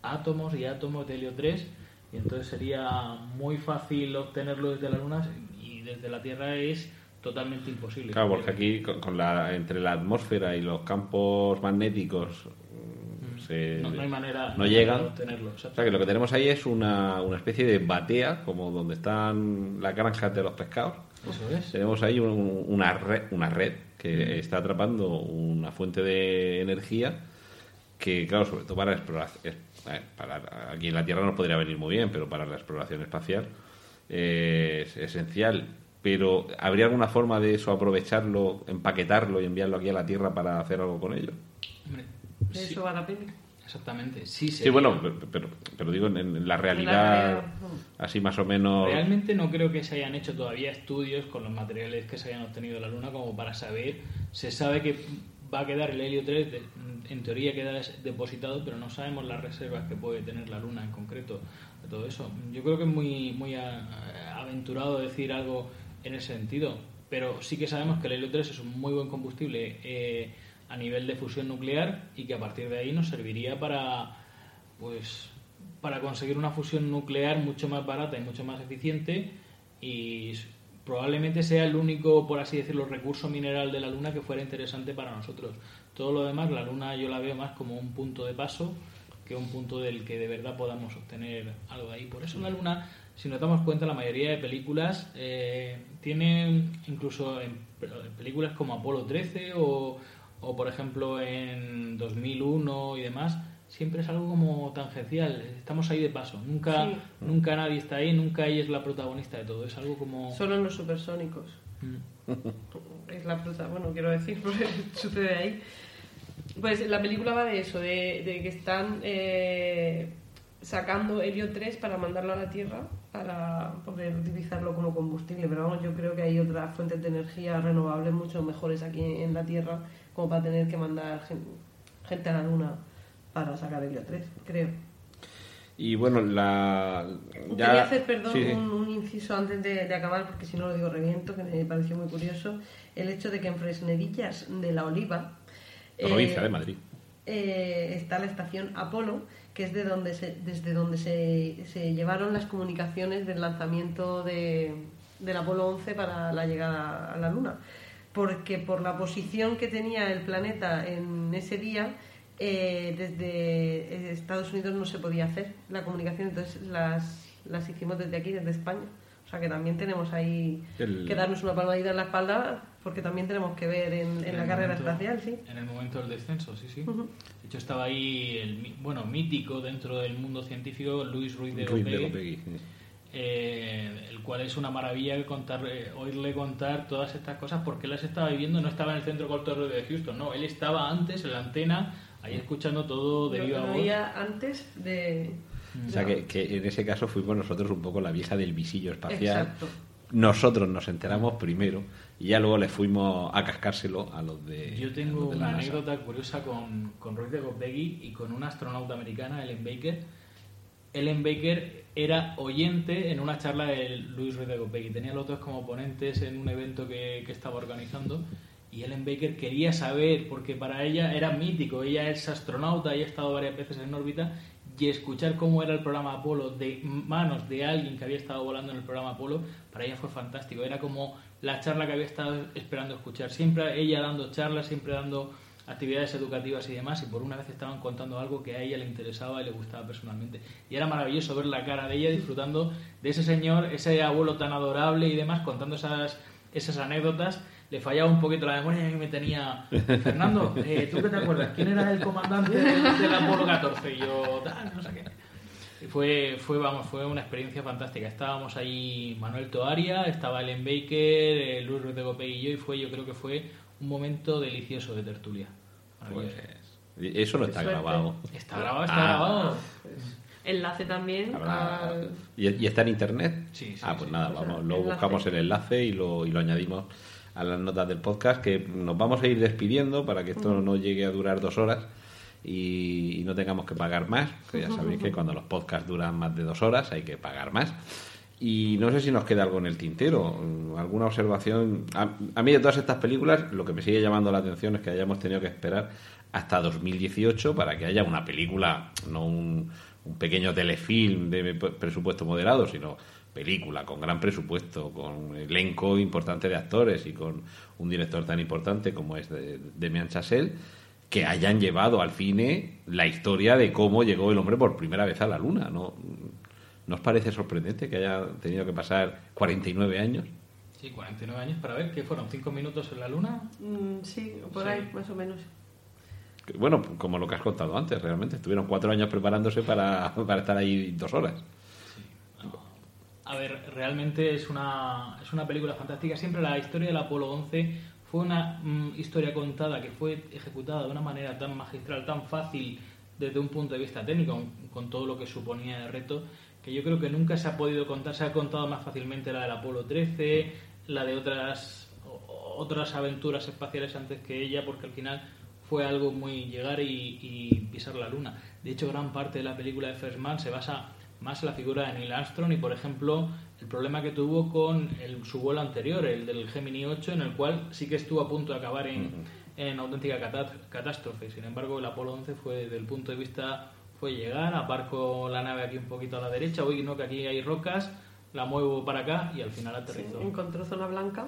S8: átomos y átomos de helio 3 y entonces sería muy fácil obtenerlo desde la Luna y desde la Tierra es totalmente imposible.
S6: Claro, porque aquí con la, entre la atmósfera y los campos magnéticos
S8: mm. no, hay manera
S6: no llegan.
S8: de obtenerlo.
S6: O sea que lo que tenemos ahí es una, una especie de batea, como donde están las granjas de los pescados.
S8: Eso es.
S6: Tenemos ahí una, red, una red que mm. está atrapando una fuente de energía que, claro, sobre todo para para, aquí en la Tierra nos podría venir muy bien, pero para la exploración espacial eh, es esencial pero ¿habría alguna forma de eso, aprovecharlo, empaquetarlo y enviarlo aquí a la Tierra para hacer algo con ello?
S8: Hombre,
S7: De
S8: sí,
S7: eso va la peli.
S8: exactamente. Sí,
S6: Sí,
S8: sería.
S6: bueno, pero, pero, pero digo, en, en la realidad,
S7: realidad, no.
S6: así más o menos...
S8: Realmente no creo que se hayan hecho todavía estudios con los materiales que se hayan obtenido de la Luna como para saber. Se sabe que va a quedar el helio 3, de- en teoría queda depositado, pero no sabemos las reservas que puede tener la Luna en concreto de todo eso. Yo creo que es muy, muy aventurado decir algo en ese sentido, pero sí que sabemos que el helio 3 es un muy buen combustible eh, a nivel de fusión nuclear y que a partir de ahí nos serviría para pues para conseguir una fusión nuclear mucho más barata y mucho más eficiente y probablemente sea el único, por así decirlo, recurso mineral de la Luna que fuera interesante para nosotros. Todo lo demás, la Luna yo la veo más como un punto de paso que un punto del que de verdad podamos obtener algo ahí. Por eso la Luna, si nos damos cuenta, la mayoría de películas eh, tienen, incluso en, en películas como Apolo 13 o, o, por ejemplo en 2001 y demás, siempre es algo como tangencial. Estamos ahí de paso. Nunca,
S7: Sí.
S8: nunca nadie está ahí, nunca ella es la protagonista de todo. Es algo como...
S7: Solo en los supersónicos.
S8: Mm.
S7: Es la bueno, quiero decir, <laughs> porque sucede ahí. Pues la película va de eso, de, de que están eh, sacando helio 3 para mandarlo a la Tierra para poder utilizarlo como combustible. Pero vamos, yo creo que hay otras fuentes de energía renovables mucho mejores aquí en la Tierra como para tener que mandar gen- gente a la Luna para sacar helio 3, creo.
S6: Y bueno, la... Ya...
S7: Quería hacer, perdón,
S6: Sí, sí.
S7: Un, un inciso antes de, de acabar, porque si no lo digo reviento, que me pareció muy curioso, el hecho de que en Fresnedillas de la Oliva...
S6: Provincia
S7: eh,
S6: de Madrid.
S7: eh, está la estación Apolo, que es de donde se, desde donde se, se llevaron las comunicaciones del lanzamiento de, del Apolo 11 para la llegada a la Luna. Porque por la posición que tenía el planeta en ese día, eh, desde Estados Unidos no se podía hacer la comunicación, entonces las, las hicimos desde aquí, desde España. O sea que también tenemos ahí
S6: El-
S7: que darnos una palmadita en la espalda, porque también tenemos que ver en, en
S8: En
S7: la carrera
S8: momento-
S7: espacial, sí.
S8: En el momento del descenso, sí, sí. De hecho, estaba ahí el bueno mítico dentro del mundo científico Luis Ruiz de
S6: Ruiz de sí.
S8: eh, el cual es una maravilla contar, eh, oírle contar todas estas cosas porque él las estaba viviendo, no estaba en el centro cortorreo de Houston, no, él estaba antes en la antena, ahí escuchando todo de viva
S7: lo
S8: voz.
S7: oía antes de...
S6: O sea que, que en ese caso fuimos nosotros un poco la vieja del visillo espacial.
S7: Exacto.
S6: Nosotros nos enteramos primero y ya luego le fuimos a cascárselo a los de.
S8: Yo tengo
S6: de
S8: una
S6: NASA.
S8: anécdota curiosa con, con Ruiz de Gopegui y con una astronauta americana, Ellen Baker. Ellen Baker era oyente en una charla de Luis Ruiz de Gopegui. Tenía los dos como ponentes en un evento que, que estaba organizando. Y Ellen Baker quería saber, porque para ella era mítico, ella es astronauta y ha estado varias veces en órbita, y escuchar cómo era el programa Apolo de manos de alguien que había estado volando en el programa Apolo, para ella fue fantástico. Era como la charla que había estado esperando escuchar. Siempre ella dando charlas, siempre dando actividades educativas y demás, y por una vez estaban contando algo que a ella le interesaba y le gustaba personalmente. Y era maravilloso ver la cara de ella disfrutando de ese señor, ese abuelo tan adorable y demás, contando esas anécdotas. Le fallaba un poquito la memoria y a mí me tenía... Fernando, eh, ¿tú qué te acuerdas? ¿Quién era el comandante del, Apolo 14? Y yo, tal, no sé qué. Y Fue, fue, vamos, fue una experiencia fantástica. Estábamos ahí Manuel Toaria, estaba Ellen Baker, eh, Luis Ruiz de Gopegui y yo, y fue, yo creo que fue un momento delicioso de tertulia.
S6: Pues,
S8: Maravilloso.
S6: eso no está
S7: Suerte.
S6: grabado.
S8: Está grabado, está
S6: Ah.
S8: grabado.
S7: Enlace también
S6: Habrá-
S7: al...
S6: ¿Y, y está en internet?
S8: Sí, sí,
S6: Ah, pues
S8: sí.
S6: nada,
S7: O sea,
S6: vamos, luego
S7: enlace.
S6: buscamos el enlace y lo, y lo añadimos a las notas del podcast, que nos vamos a ir despidiendo para que esto no llegue a durar dos horas y, y no tengamos que pagar más, que ya sabéis que cuando los podcasts duran más de dos horas hay que pagar más. Y no sé si nos queda algo en el tintero, alguna observación. A, a mí de todas estas películas lo que me sigue llamando la atención es que hayamos tenido que esperar hasta 2018 para que haya una película, no un, un pequeño telefilm de presupuesto moderado, sino película con gran presupuesto, con elenco importante de actores y con un director tan importante como es de, Demian Chazelle, que hayan llevado al cine la historia de cómo llegó el hombre por primera vez a la luna, ¿no? ¿No os parece sorprendente que haya tenido que pasar 49 años?
S8: Sí, 49 años para ver, ¿qué fueron? ¿Cinco minutos en la luna?
S7: Mm, sí, por
S8: Sí.
S7: ahí, más o menos.
S6: Que, Bueno, como lo que has contado antes, realmente. Estuvieron cuatro años preparándose para, <laughs> para estar ahí dos horas.
S8: A ver, realmente es una, es una película fantástica. Siempre la historia del Apolo 11 fue una mm, historia contada que fue ejecutada de una manera tan magistral, tan fácil desde un punto de vista técnico, con todo lo que suponía de reto, que yo creo que nunca se ha podido contar, se ha contado más fácilmente la del Apolo 13, la de otras, otras aventuras espaciales antes que ella, porque al final fue algo muy llegar y, y pisar la luna. De hecho, gran parte de la película de First Man se basa más la figura de Neil Armstrong y, por ejemplo, el problema que tuvo con el, su vuelo anterior, el del Gemini 8, en el cual sí que estuvo a punto de acabar en, en auténtica catá- catástrofe. Sin embargo, el Apolo 11 fue, desde el punto de vista, fue llegar, aparco la nave aquí un poquito a la derecha, uy, no, que aquí hay rocas, la muevo para acá y al final
S7: Sí,
S8: aterrizó.
S7: encontró zona blanca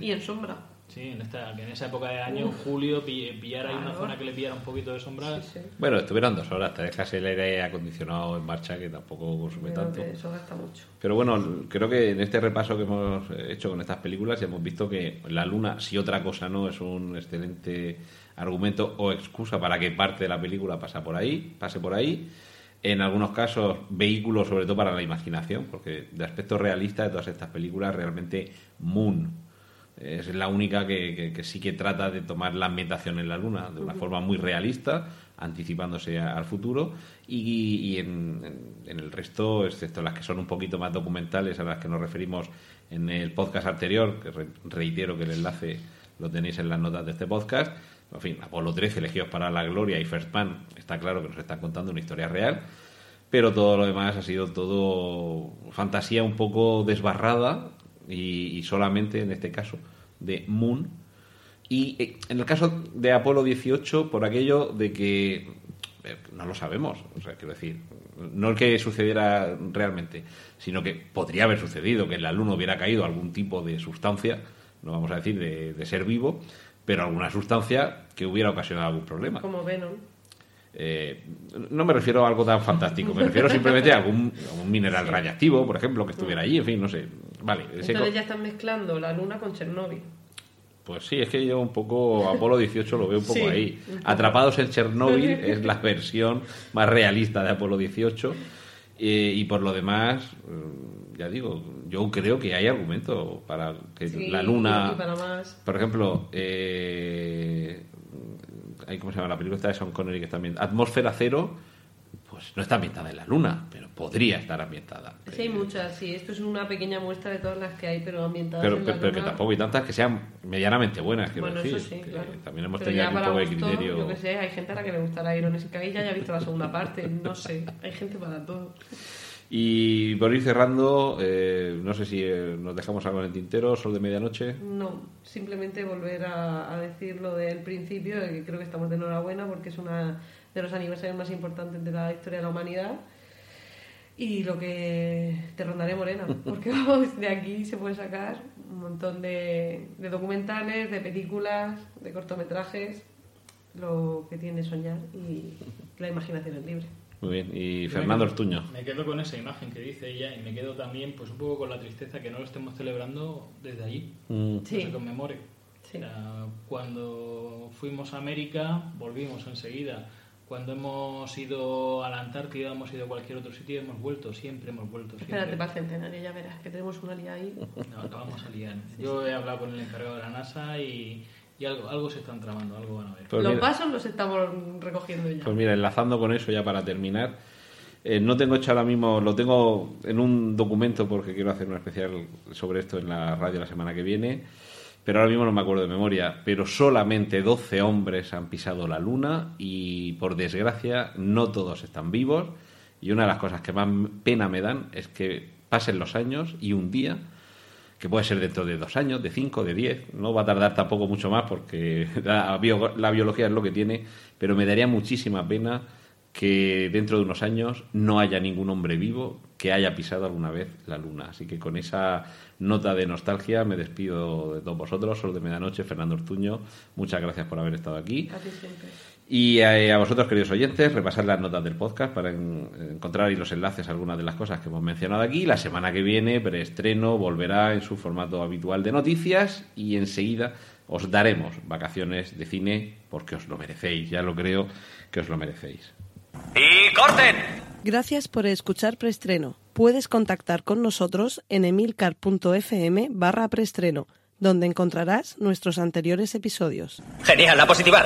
S7: y en sombra.
S8: Sí, en, esta, que en esa época de año, en julio, pi- pillar ahí una zona que le pillara un poquito de sombra.
S7: Sí, sí.
S6: Bueno, estuvieron dos horas, te dejas el aire acondicionado en marcha que tampoco consume
S7: Creo
S6: tanto.
S7: eso gasta mucho.
S6: Pero bueno, creo que en este repaso que hemos hecho con estas películas ya hemos visto que la luna, si otra cosa no, es un excelente argumento o excusa para que parte de la película pasa por ahí, pase por ahí. En algunos casos, vehículo sobre todo para la imaginación, porque de aspecto realista de todas estas películas, realmente Moon es la única que, que- que sí que trata de tomar la ambientación en la luna de una forma muy realista, anticipándose al futuro, y, y en, en- en el resto, excepto las que son un poquito más documentales, a las que nos referimos en el podcast anterior, que re- reitero que el enlace lo tenéis en las notas de este podcast. En fin, Apolo 13, Elegidos para la Gloria y First Man, está claro que nos están contando una historia real, pero todo lo demás ha sido todo fantasía un poco desbarrada y, y solamente en este caso de Moon. Y eh, en el caso de Apolo 18, por aquello de que eh, no lo sabemos, o sea, quiero decir, no el que sucediera realmente, sino que podría haber sucedido que en la Luna hubiera caído algún tipo de sustancia, no vamos a decir de, de ser vivo, pero alguna sustancia que hubiera ocasionado algún problema.
S7: Como Venom.
S6: Eh, no me refiero a algo tan fantástico, me refiero simplemente a algún, a un mineral radiactivo, por ejemplo, que estuviera allí, en fin, no sé. Vale,
S7: Entonces ya están mezclando la luna con Chernóbil.
S6: pues sí, es que yo un poco Apolo 18 lo veo un poco
S7: Sí,
S6: ahí. Atrapados en Chernóbil <laughs> es la versión más realista de Apolo 18 eh, y por lo demás, mm, ya digo, yo creo que hay argumento para que
S7: Sí,
S6: la luna...
S7: Para más.
S6: Por ejemplo, eh, hay- ¿cómo se llama la película esta de Sean Connery que está ambientada? Atmósfera Cero, pues no está ambientada en la Luna, pero podría estar ambientada.
S7: Sí, hay muchas, sí. Esto es una pequeña muestra de todas las que hay, pero ambientadas
S6: Pero,
S7: en la
S6: pero, pero que
S7: luna.
S6: tampoco hay tantas que sean medianamente buenas, quiero
S7: Bueno,
S6: decir.
S7: eso sí, claro.
S6: También hemos
S7: Pero
S6: tenido un poco de
S7: gusto,
S6: criterio.
S7: Yo que sé, hay gente a la que le gustará Irones y ya ha visto la segunda parte, no sé. Hay gente para todo.
S6: Y por ir cerrando, eh, no sé si eh, nos dejamos algo en el tintero, Sol de Medianoche.
S7: No, simplemente volver a, a decir lo del principio, que creo que estamos de enhorabuena porque es una de los aniversarios más importantes de la historia de la humanidad. Y lo que te rondaré morena, <laughs> porque vamos, de aquí se puede sacar un montón de, de documentales, de películas, de cortometrajes, lo que tiene soñar y la imaginación es libre.
S6: Muy bien. Y
S8: Yo
S6: Fernando
S8: me-
S6: Ortuño.
S8: Me quedo con esa imagen que dice ella y me quedo también pues un poco con la tristeza que no lo estemos celebrando desde allí.
S6: Mm,
S8: No
S7: Sí.
S8: se conmemore.
S7: Sí.
S8: O sea, cuando fuimos a América, volvimos enseguida. Cuando hemos ido a la Antártida, hemos ido a cualquier otro sitio, hemos vuelto, siempre hemos vuelto. Siempre.
S7: Espérate para el centenario, ya verás que tenemos una lía ahí.
S8: No, acabamos a liar. Yo he hablado con el encargado de la NASA y, y algo, algo se están tramando, algo van a ver.
S6: Pues
S7: los
S6: mira-
S7: pasos los estamos recogiendo ya.
S6: Pues mira, enlazando con eso ya para terminar, eh, no tengo hecho ahora mismo, lo tengo en un documento porque quiero hacer un especial sobre esto en la radio la semana que viene, pero ahora mismo no me acuerdo de memoria, pero solamente 12 hombres han pisado la luna y por desgracia no todos están vivos y una de las cosas que más pena me dan es que pasen los años y un día que puede ser dentro de dos años, de cinco, de diez, no va a tardar tampoco mucho más porque <laughs> la, la biología es lo que tiene, pero me daría muchísima pena que dentro de unos años no haya ningún hombre vivo que haya pisado alguna vez la luna. Así que con esa nota de nostalgia me despido de todos vosotros, Sol de Medianoche, Fernando Ortuño, muchas gracias por haber estado aquí.
S7: Siempre.
S6: Y a, a vosotros, queridos oyentes, repasad las notas del podcast para en- encontrar ahí los enlaces a algunas de las cosas que hemos mencionado aquí. La semana que viene, preestreno, volverá en su formato habitual de noticias y enseguida os daremos vacaciones de cine porque os lo merecéis, ya lo creo que os lo merecéis.
S3: ¡Y corten!
S1: Gracias por escuchar Preestreno,
S7: puedes contactar con nosotros en emilcar.fm barra preestreno, donde encontrarás nuestros anteriores episodios.
S2: Genial, a positivar.